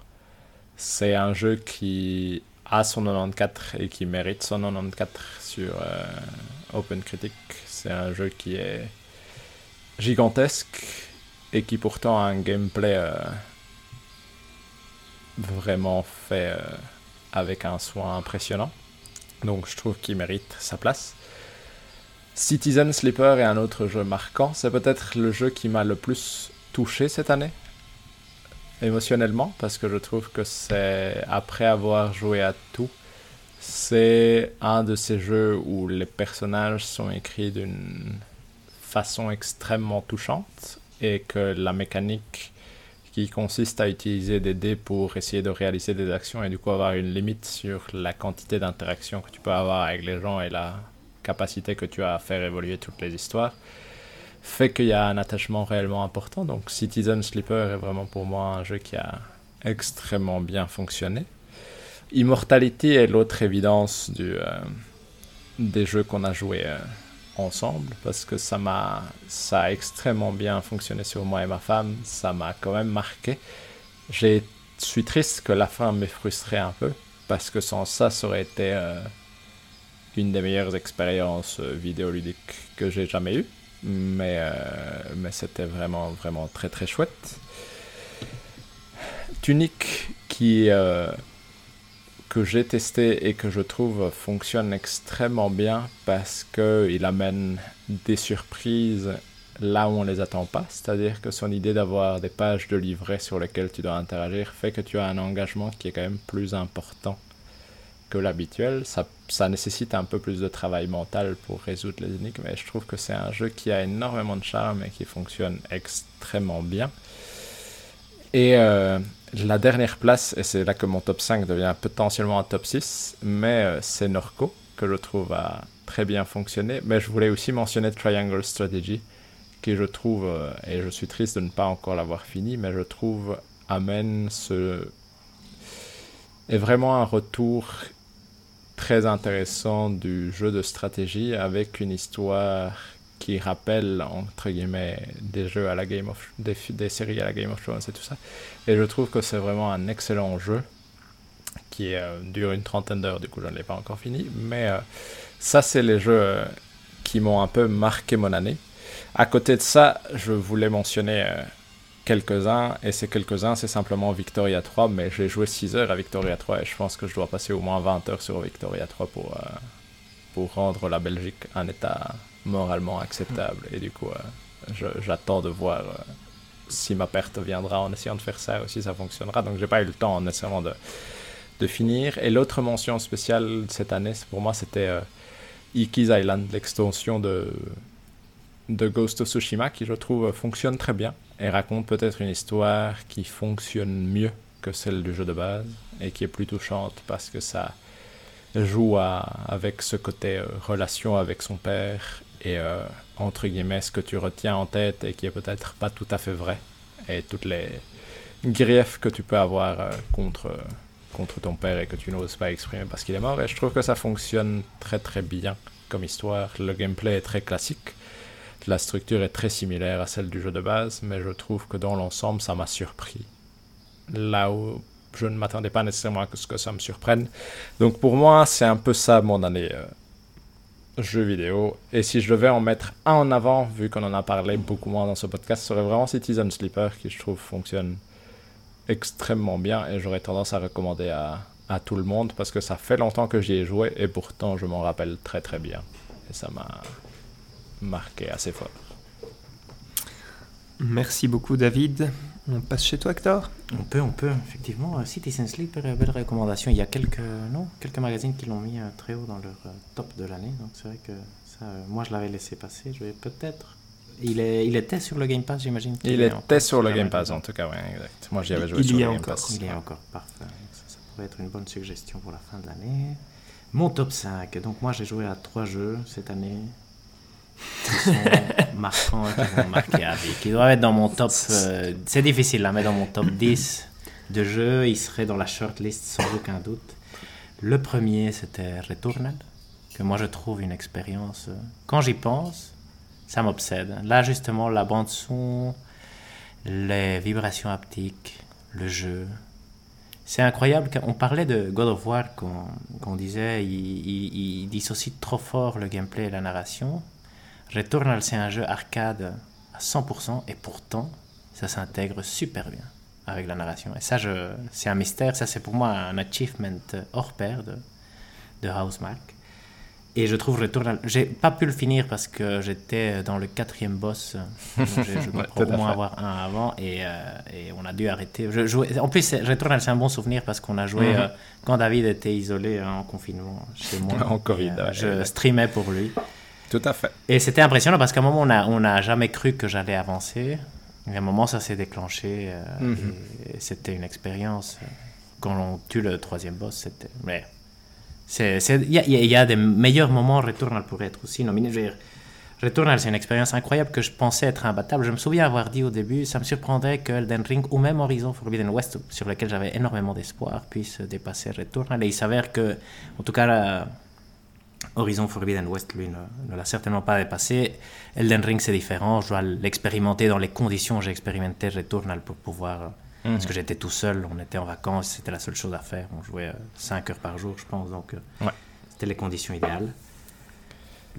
C'est un jeu qui a son 94 et qui mérite son 94 sur euh, OpenCritic. C'est un jeu qui est gigantesque et qui pourtant a un gameplay euh, vraiment fait euh, avec un soin impressionnant. Donc je trouve qu'il mérite sa place. Citizen Sleeper est un autre jeu marquant. C'est peut-être le jeu qui m'a le plus touché cette année émotionnellement parce que je trouve que c'est après avoir joué à tout c'est un de ces jeux où les personnages sont écrits d'une façon extrêmement touchante et que la mécanique qui consiste à utiliser des dés pour essayer de réaliser des actions et du coup avoir une limite sur la quantité d'interactions que tu peux avoir avec les gens et la capacité que tu as à faire évoluer toutes les histoires fait qu'il y a un attachement réellement important. Donc Citizen Sleeper est vraiment pour moi un jeu qui a extrêmement bien fonctionné. Immortality est l'autre évidence du, euh, des jeux qu'on a joués euh, ensemble parce que ça m'a ça a extrêmement bien fonctionné sur moi et ma femme. Ça m'a quand même marqué. Je suis triste que la fin m'ait frustré un peu parce que sans ça, ça aurait été euh, une des meilleures expériences euh, vidéoludiques que j'ai jamais eues mais, euh, mais c'était vraiment, vraiment très chouette. Tunic qui, euh, que j'ai testé et que je trouve fonctionne extrêmement bien parce qu'il amène des surprises là où on les attend pas. C'est-à-dire que son idée d'avoir des pages de livret sur lesquelles tu dois interagir fait que tu as un engagement qui est quand même plus important que l'habituel. Ça, ça nécessite un peu plus de travail mental pour résoudre les énigmes, mais je trouve que c'est un jeu qui a énormément de charme et qui fonctionne extrêmement bien. Et euh, la dernière place, et c'est là que mon top 5 devient potentiellement un top 6, mais euh, c'est Norco, que je trouve a très bien fonctionné. Mais je voulais aussi mentionner Triangle Strategy, qui je trouve, euh, et je suis triste de ne pas encore l'avoir fini, mais je trouve amène ce... est vraiment un retour très intéressant du jeu de stratégie avec une histoire qui rappelle entre guillemets des jeux à la Game of des, des séries à la Game of Thrones et tout ça. Et je trouve que c'est vraiment un excellent jeu qui euh, dure une trentaine d'heures. Du coup je ne l'ai pas encore fini. Mais euh, ça c'est les jeux euh, qui m'ont un peu marqué mon année. À côté de ça je voulais mentionner quelques-uns, et ces quelques-uns, c'est simplement Victoria 3, mais j'ai joué 6 heures à Victoria 3, et je pense que je dois passer au moins 20 heures sur Victoria 3 pour, euh, pour rendre la Belgique un état moralement acceptable, et du coup, euh, j'attends de voir euh, si ma perte viendra en essayant de faire ça, ou si ça fonctionnera, donc j'ai pas eu le temps nécessairement de, de finir. Et l'autre mention spéciale cette année, pour moi, c'était Iki's Island, l'extension de, de Ghost of Tsushima, qui je trouve fonctionne très bien et raconte peut-être une histoire qui fonctionne mieux que celle du jeu de base et qui est plus touchante parce que ça joue avec ce côté euh, relation avec son père et euh, entre guillemets ce que tu retiens en tête et qui est peut-être pas tout à fait vrai et toutes les griefs que tu peux avoir euh, contre contre ton père et que tu n'oses pas exprimer parce qu'il est mort. Et je trouve que ça fonctionne très très bien comme histoire. Le gameplay est très classique la structure est très similaire à celle du jeu de base, mais je trouve que dans l'ensemble, ça m'a surpris. Là où je ne m'attendais pas nécessairement à ce que ça me surprenne. Donc pour moi, c'est un peu ça mon année. euh, jeux vidéo. Et si je devais en mettre un en avant, vu qu'on en a parlé beaucoup moins dans ce podcast, ce serait vraiment Citizen Sleeper qui, je trouve, fonctionne extrêmement bien et j'aurais tendance à recommander à tout le monde parce que ça fait longtemps que j'y ai joué et pourtant je m'en rappelle très très bien. Et ça m'a marqué assez fort. Merci beaucoup, David. On passe chez toi, Hector On peut, on peut, effectivement. euh, Citizen Sleeper, euh, belle recommandation. Il y a quelques, non, quelques magazines qui l'ont mis euh, très haut dans leur top de l'année. Donc c'est vrai que ça, moi je l'avais laissé passer. Je vais peut-être. Il, est, il était sur le Game Pass, j'imagine? Il était sur le Game Pass en tout cas, ouais, exact. Moi j'y avais Il- joué il sur y le est Game encore. Pass. Il est encore parfait. Ça, ça pourrait être une bonne suggestion pour la fin de l'année. Mon top 5. Donc moi j'ai joué à trois jeux cette année. Qui sont <laughs> marquants, qui vont marquer à vie. Qui doivent être dans mon top. euh, c'est difficile, hein, mais dans mon top <clears throat> 10 de jeux, il serait dans la shortlist sans aucun doute. Le premier c'était Returnal, que moi je trouve une expérience. euh, Quand j'y pense, ça m'obsède. Là justement, la bande son, les vibrations haptiques, le jeu. C'est incroyable qu'on parlait de God of War, qu'on qu'on disait, il, il, il dissocie trop fort le gameplay et la narration. Returnal, c'est un jeu arcade à 100%, et pourtant, ça s'intègre super bien avec la narration. Et ça, c'est un mystère, ça c'est pour moi un achievement hors pair de, de Housemark. Et je trouve Returnal, j'ai pas pu le finir parce que j'étais dans le quatrième boss, <laughs> donc je dois au moins avoir un avant, et, euh, et on a dû arrêter. Je jouais- en plus, Returnal, c'est un bon souvenir parce qu'on a joué Mhm. euh, quand David était isolé euh, en confinement chez moi. <laughs> En Covid, euh, ouais, je streamais pour lui. Tout à fait. Et c'était impressionnant parce qu'à un moment, on n'a on a jamais cru que j'allais avancer. Et à un moment, ça s'est déclenché. euh, Mhm. c'était une expérience. euh, Quand on tue le troisième boss, c'était. Mais. Il y, a- il y a des meilleurs moments. Returnal pourrait être aussi nominé. Je veux dire, Returnal, c'est une expérience incroyable que je pensais être imbattable. Je me souviens avoir dit au début, ça me surprendrait que Elden Ring ou même Horizon Forbidden West, sur lequel j'avais énormément d'espoir, puisse dépasser Returnal. Et il s'avère que, en tout cas, Horizon Forbidden West, lui, ne, ne l'a certainement pas dépassé. Elden Ring, c'est différent. Je dois l'expérimenter dans les conditions où j'ai expérimenté Returnal pour pouvoir. euh, Mhm. Parce que j'étais tout seul, on était en vacances, c'était la seule chose à faire. On jouait 5 heures par jour, je pense. Donc, euh, Ouais. c'était les conditions idéales.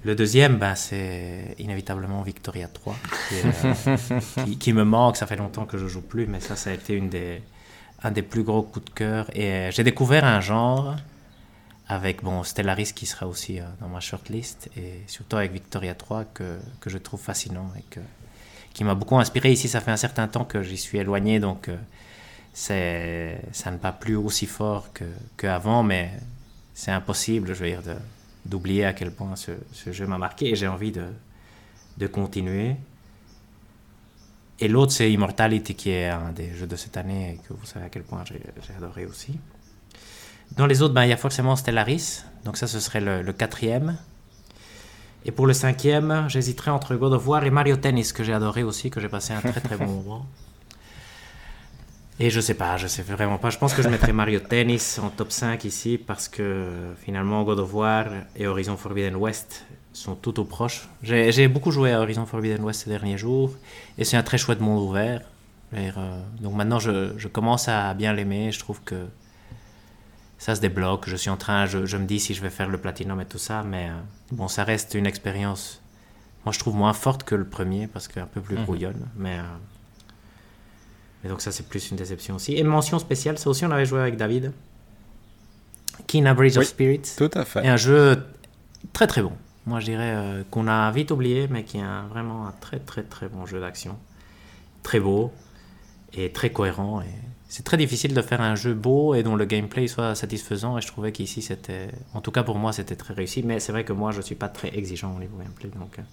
Le deuxième, ben, c'est inévitablement Victoria 3, qui, est, euh, <laughs> qui- qui me manque. Ça fait longtemps que je joue plus, mais ça, ça a été une des, un des plus gros coups de cœur. Et euh, j'ai découvert un genre avec bon, Stellaris qui sera aussi euh, dans ma shortlist, et surtout avec Victoria 3 que, que je trouve fascinant et que, qui m'a beaucoup inspiré. Ici, ça fait un certain temps que j'y suis éloigné, donc euh, c'est, ça ne va plus aussi fort que, qu'avant, mais c'est impossible, je veux dire, d'oublier à quel point ce, jeu m'a marqué et j'ai envie de, de continuer. Et l'autre, c'est Immortality, qui est un des jeux de cette année et que vous savez à quel point j'ai adoré aussi. Dans les autres, ben, il y a forcément Stellaris, donc ça, ce serait le, le quatrième. Et pour le cinquième, j'hésiterais entre God of War et Mario Tennis, que j'ai adoré aussi, que j'ai passé un très très bon <laughs> moment. Et je sais pas, je sais vraiment pas. Je pense que je mettrais Mario Tennis en top 5 ici parce que finalement God of War et Horizon Forbidden West sont tout au proche. J'ai beaucoup joué à Horizon Forbidden West ces derniers jours et c'est un très chouette monde ouvert. Euh, donc maintenant je, je commence à bien l'aimer. Je trouve que ça se débloque. Je suis en train, je, je me dis si je vais faire le platinum et tout ça, mais euh, bon, ça reste une expérience. Moi, je trouve moins forte que le premier parce qu'un peu plus Mhm. brouillonne, mais. euh, mais donc ça, c'est plus une déception aussi. Et mention spéciale, ça aussi, on avait joué avec David. Kina Bridge Oui. of Spirits. Tout à fait. Et un jeu très très bon. Moi, je dirais euh, qu'on a vite oublié, mais qui est un- vraiment un très très très bon jeu d'action. Très beau et très cohérent. Et c'est très difficile de faire un jeu beau et dont le gameplay soit satisfaisant. Et je trouvais qu'ici, c'était, en tout cas pour moi, c'était très réussi. Mais c'est vrai que moi, je suis pas très exigeant au niveau gameplay, donc. euh,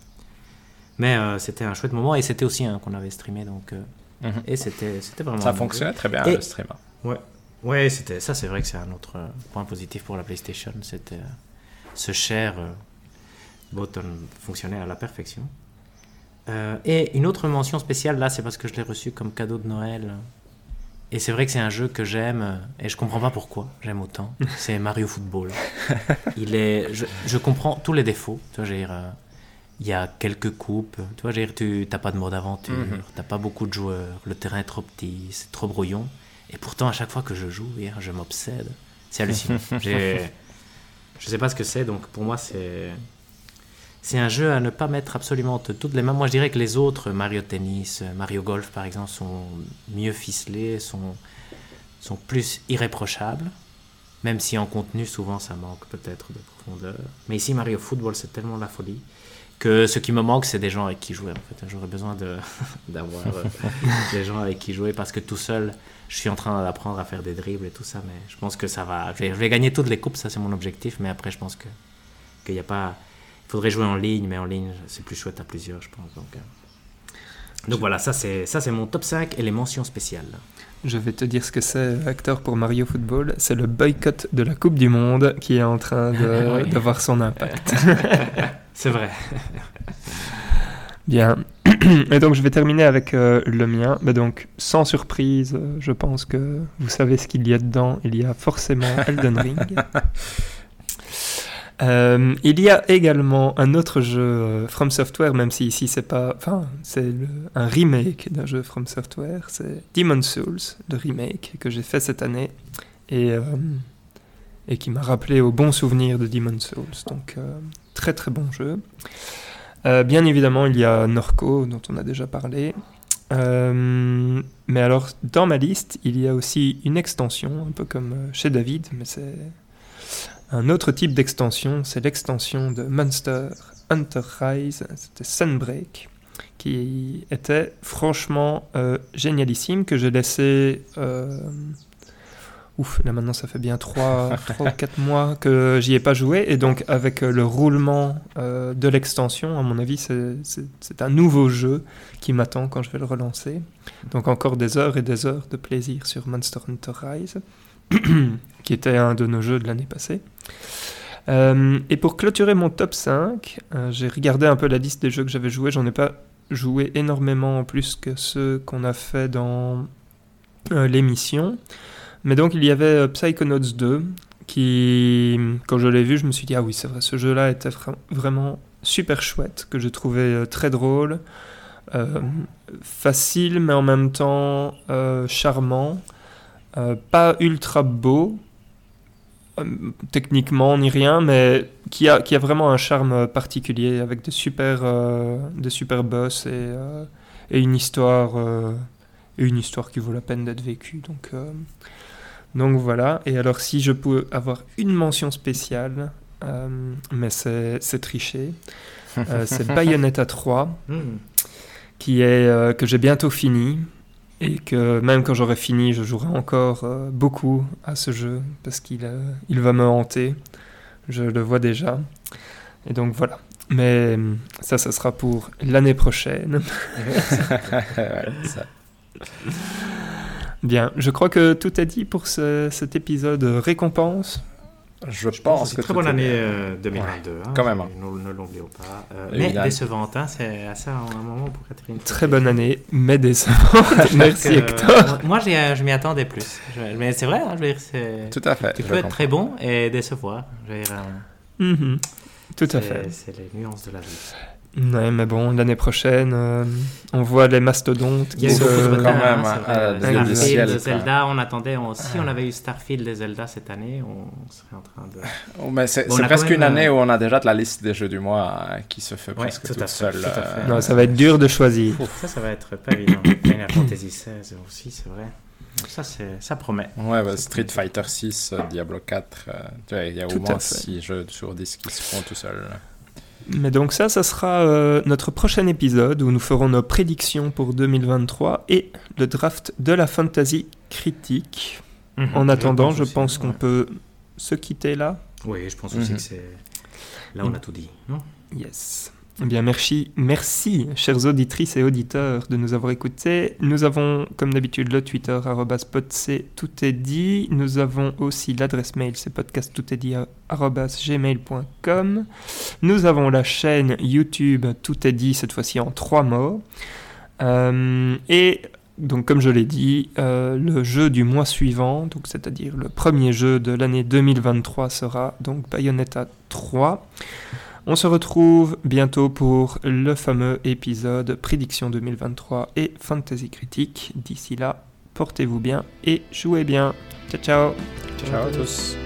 Mais euh, c'était un chouette moment et c'était aussi un qu'on avait streamé, donc. euh, Mhm. Et c'était, c'était vraiment. Ça fonctionnait très bien Et- le stream. Ouais, ouais c'était ça. C'est vrai que c'est un autre euh, point positif pour la PlayStation. C'était ce cher euh, button fonctionnait à la perfection. Et une autre mention spéciale là, c'est parce que je l'ai reçu comme cadeau de Noël. Et c'est vrai que c'est un jeu que j'aime euh, et je comprends pas pourquoi j'aime autant. <laughs> C'est Mario Football. <laughs> Il est, je, je comprends tous les défauts. Tu vois, euh, il y a quelques coupes. Tu vois, tu n'as pas de mode aventure, Mhm. t'as pas beaucoup de joueurs, le terrain est trop petit, c'est trop brouillon. Et pourtant, à chaque fois que je joue, hier, je m'obsède. C'est hallucinant. <laughs> Je sais pas ce que c'est, donc pour moi, c'est c'est un jeu à ne pas mettre absolument toutes les mains. Moi, je dirais que les autres, Mario Tennis, Mario Golf, par exemple, sont mieux ficelés, sont, sont plus irréprochables. Même si en contenu, souvent, ça manque peut-être de profondeur. Mais ici, Mario Football, c'est tellement la folie que ce qui me manque, c'est des gens avec qui jouer. En fait, j'aurais besoin <laughs> d'avoir euh, <laughs> des gens avec qui jouer parce que tout seul, je suis en train d'apprendre à faire des dribbles et tout ça. Mais je pense que ça va. Je vais, je vais gagner toutes les coupes, ça c'est mon objectif. Mais après, je pense que qu'il n'y a pas. Il faudrait jouer en ligne, mais en ligne, c'est plus chouette à plusieurs, je pense. Donc, euh. donc voilà, ça c'est ça c'est mon top 5 et les mentions spéciales. Je vais te dire ce que c'est, acteur pour Mario Football. C'est le boycott de la Coupe du Monde qui est en train de- <laughs> Oui. d'avoir son impact. <laughs> C'est vrai. <laughs> Bien. Et donc, je vais terminer avec euh, le mien. Mais donc, sans surprise, euh, je pense que vous savez ce qu'il y a dedans. Il y a forcément Elden Ring. Euh, il y a également un autre jeu euh, From Software, même si ici c'est pas, enfin c'est un remake d'un jeu From Software, c'est Demon's Souls, le remake que j'ai fait cette année et euh, qui m'a rappelé au bon souvenir de Demon's Souls. Donc très très bon jeu. Bien évidemment, il y a Norco dont on a déjà parlé. Mais alors, dans ma liste, il y a aussi une extension, un peu comme chez David, mais c'est un autre type d'extension. C'est l'extension de Monster Hunter Rise, c'était Sunbreak, qui était franchement euh, génialissime, que j'ai laissé. euh, Ouf, là maintenant ça fait bien 3, 3 <laughs> ou 4 mois que j'y ai pas joué. Et donc avec euh, le roulement euh, de l'extension, à mon avis, c'est un nouveau jeu qui m'attend quand je vais le relancer. Donc encore des heures et des heures de plaisir sur Monster Hunter Rise, <clears throat> qui était un de nos jeux de l'année passée. Euh, et pour clôturer mon top 5, euh, j'ai regardé un peu la liste des jeux que j'avais joués. J'en ai pas joué énormément plus que ceux qu'on a fait dans euh, l'émission. Mais donc il y avait Psychonauts 2 qui, quand je l'ai vu, je me suis dit ah oui c'est vrai, ce jeu-là était vra- vraiment super chouette, que j'ai trouvé très drôle, facile mais en même temps charmant, pas ultra beau techniquement ni rien, mais qui a, qui a vraiment un charme particulier avec de super, euh, de super boss et, euh, et une histoire euh, et une histoire qui vaut la peine d'être vécue. Donc, euh, donc voilà. Et alors si je peux avoir une mention spéciale, euh, mais c'est c'est triché, euh, c'est <laughs> Bayonetta 3 Hmm. qui est euh, que j'ai bientôt fini et que même quand j'aurai fini, je jouerai encore euh, beaucoup à ce jeu parce qu'il euh, il va me hanter. Je le vois déjà. Et donc voilà. Mais euh, ça, ça sera pour l'année prochaine. <laughs> Ça- Bien, je crois que tout est dit pour ce- cet épisode récompense. Je, Je pense pense que c'est que très bonne année bien. euh, 2022. hein, quand même, hein. Ne, l'oublions pas. Euh, mais Évidemment. décevante, hein, c'est à ça, à un moment pour Catherine. Très bonne année, mais décevante. <laughs> Merci Hector. euh, moi, je m'y attendais plus. Je- mais c'est vrai, hein, je veux dire, c'est. Tout à fait. Tu peux être très bon et décevoir. Je veux dire, euh, Mhm. Tout à fait. C'est les nuances de la vie. Ouais, mais bon, l'année prochaine, euh, on voit les mastodontes Il y a qui eu se... beaucoup de quand même, hein, hein, vrai. euh, Starfield. Zelda, on attendait. on- si on avait eu Starfield et Zelda cette année, on serait en train de. Oh, mais c'est Bon, presque même, une année euh, où on a déjà de la liste des jeux du mois euh, qui se fait Ouais, presque tout toute fait, seule. tout à fait. euh, Non, ça va être dur de choisir. Ça, ça va être pas évident. <coughs> Final Fantasy XVI aussi, c'est vrai. Ça, ça promet. Ouais, bah, Street Fighter 6, Diablo 4, euh, tu vois, il y a au moins fait. 6 jeux sur 10 qui se font tout seuls. Mais donc ça, ça sera euh, notre prochain épisode où nous ferons nos prédictions pour 2023 et le draft de la fantasy critique. En attendant, je pense qu'on ouais. peut se quitter là. Oui, je pense aussi Mhm. que c'est. Là, on a tout dit. Non? Yes. Eh bien, merci, merci, chères auditrices et auditeurs, de nous avoir écoutés. Nous avons, comme d'habitude, le Twitter, podc, tout est dit. Nous avons aussi l'adresse mail, c'est podcast tout est dit, arrobas gmail.com. Nous avons la chaîne YouTube, tout est dit, cette fois-ci en trois mots. Euh, et donc, comme je l'ai dit, euh, le jeu du mois suivant, donc c'est-à-dire le premier jeu de l'année 2023, sera donc Bayonetta 3. On se retrouve bientôt pour le fameux épisode Prédiction 2023 et Fantasy Critique. D'ici là, portez-vous bien et jouez bien. Ciao ciao Ciao à tous.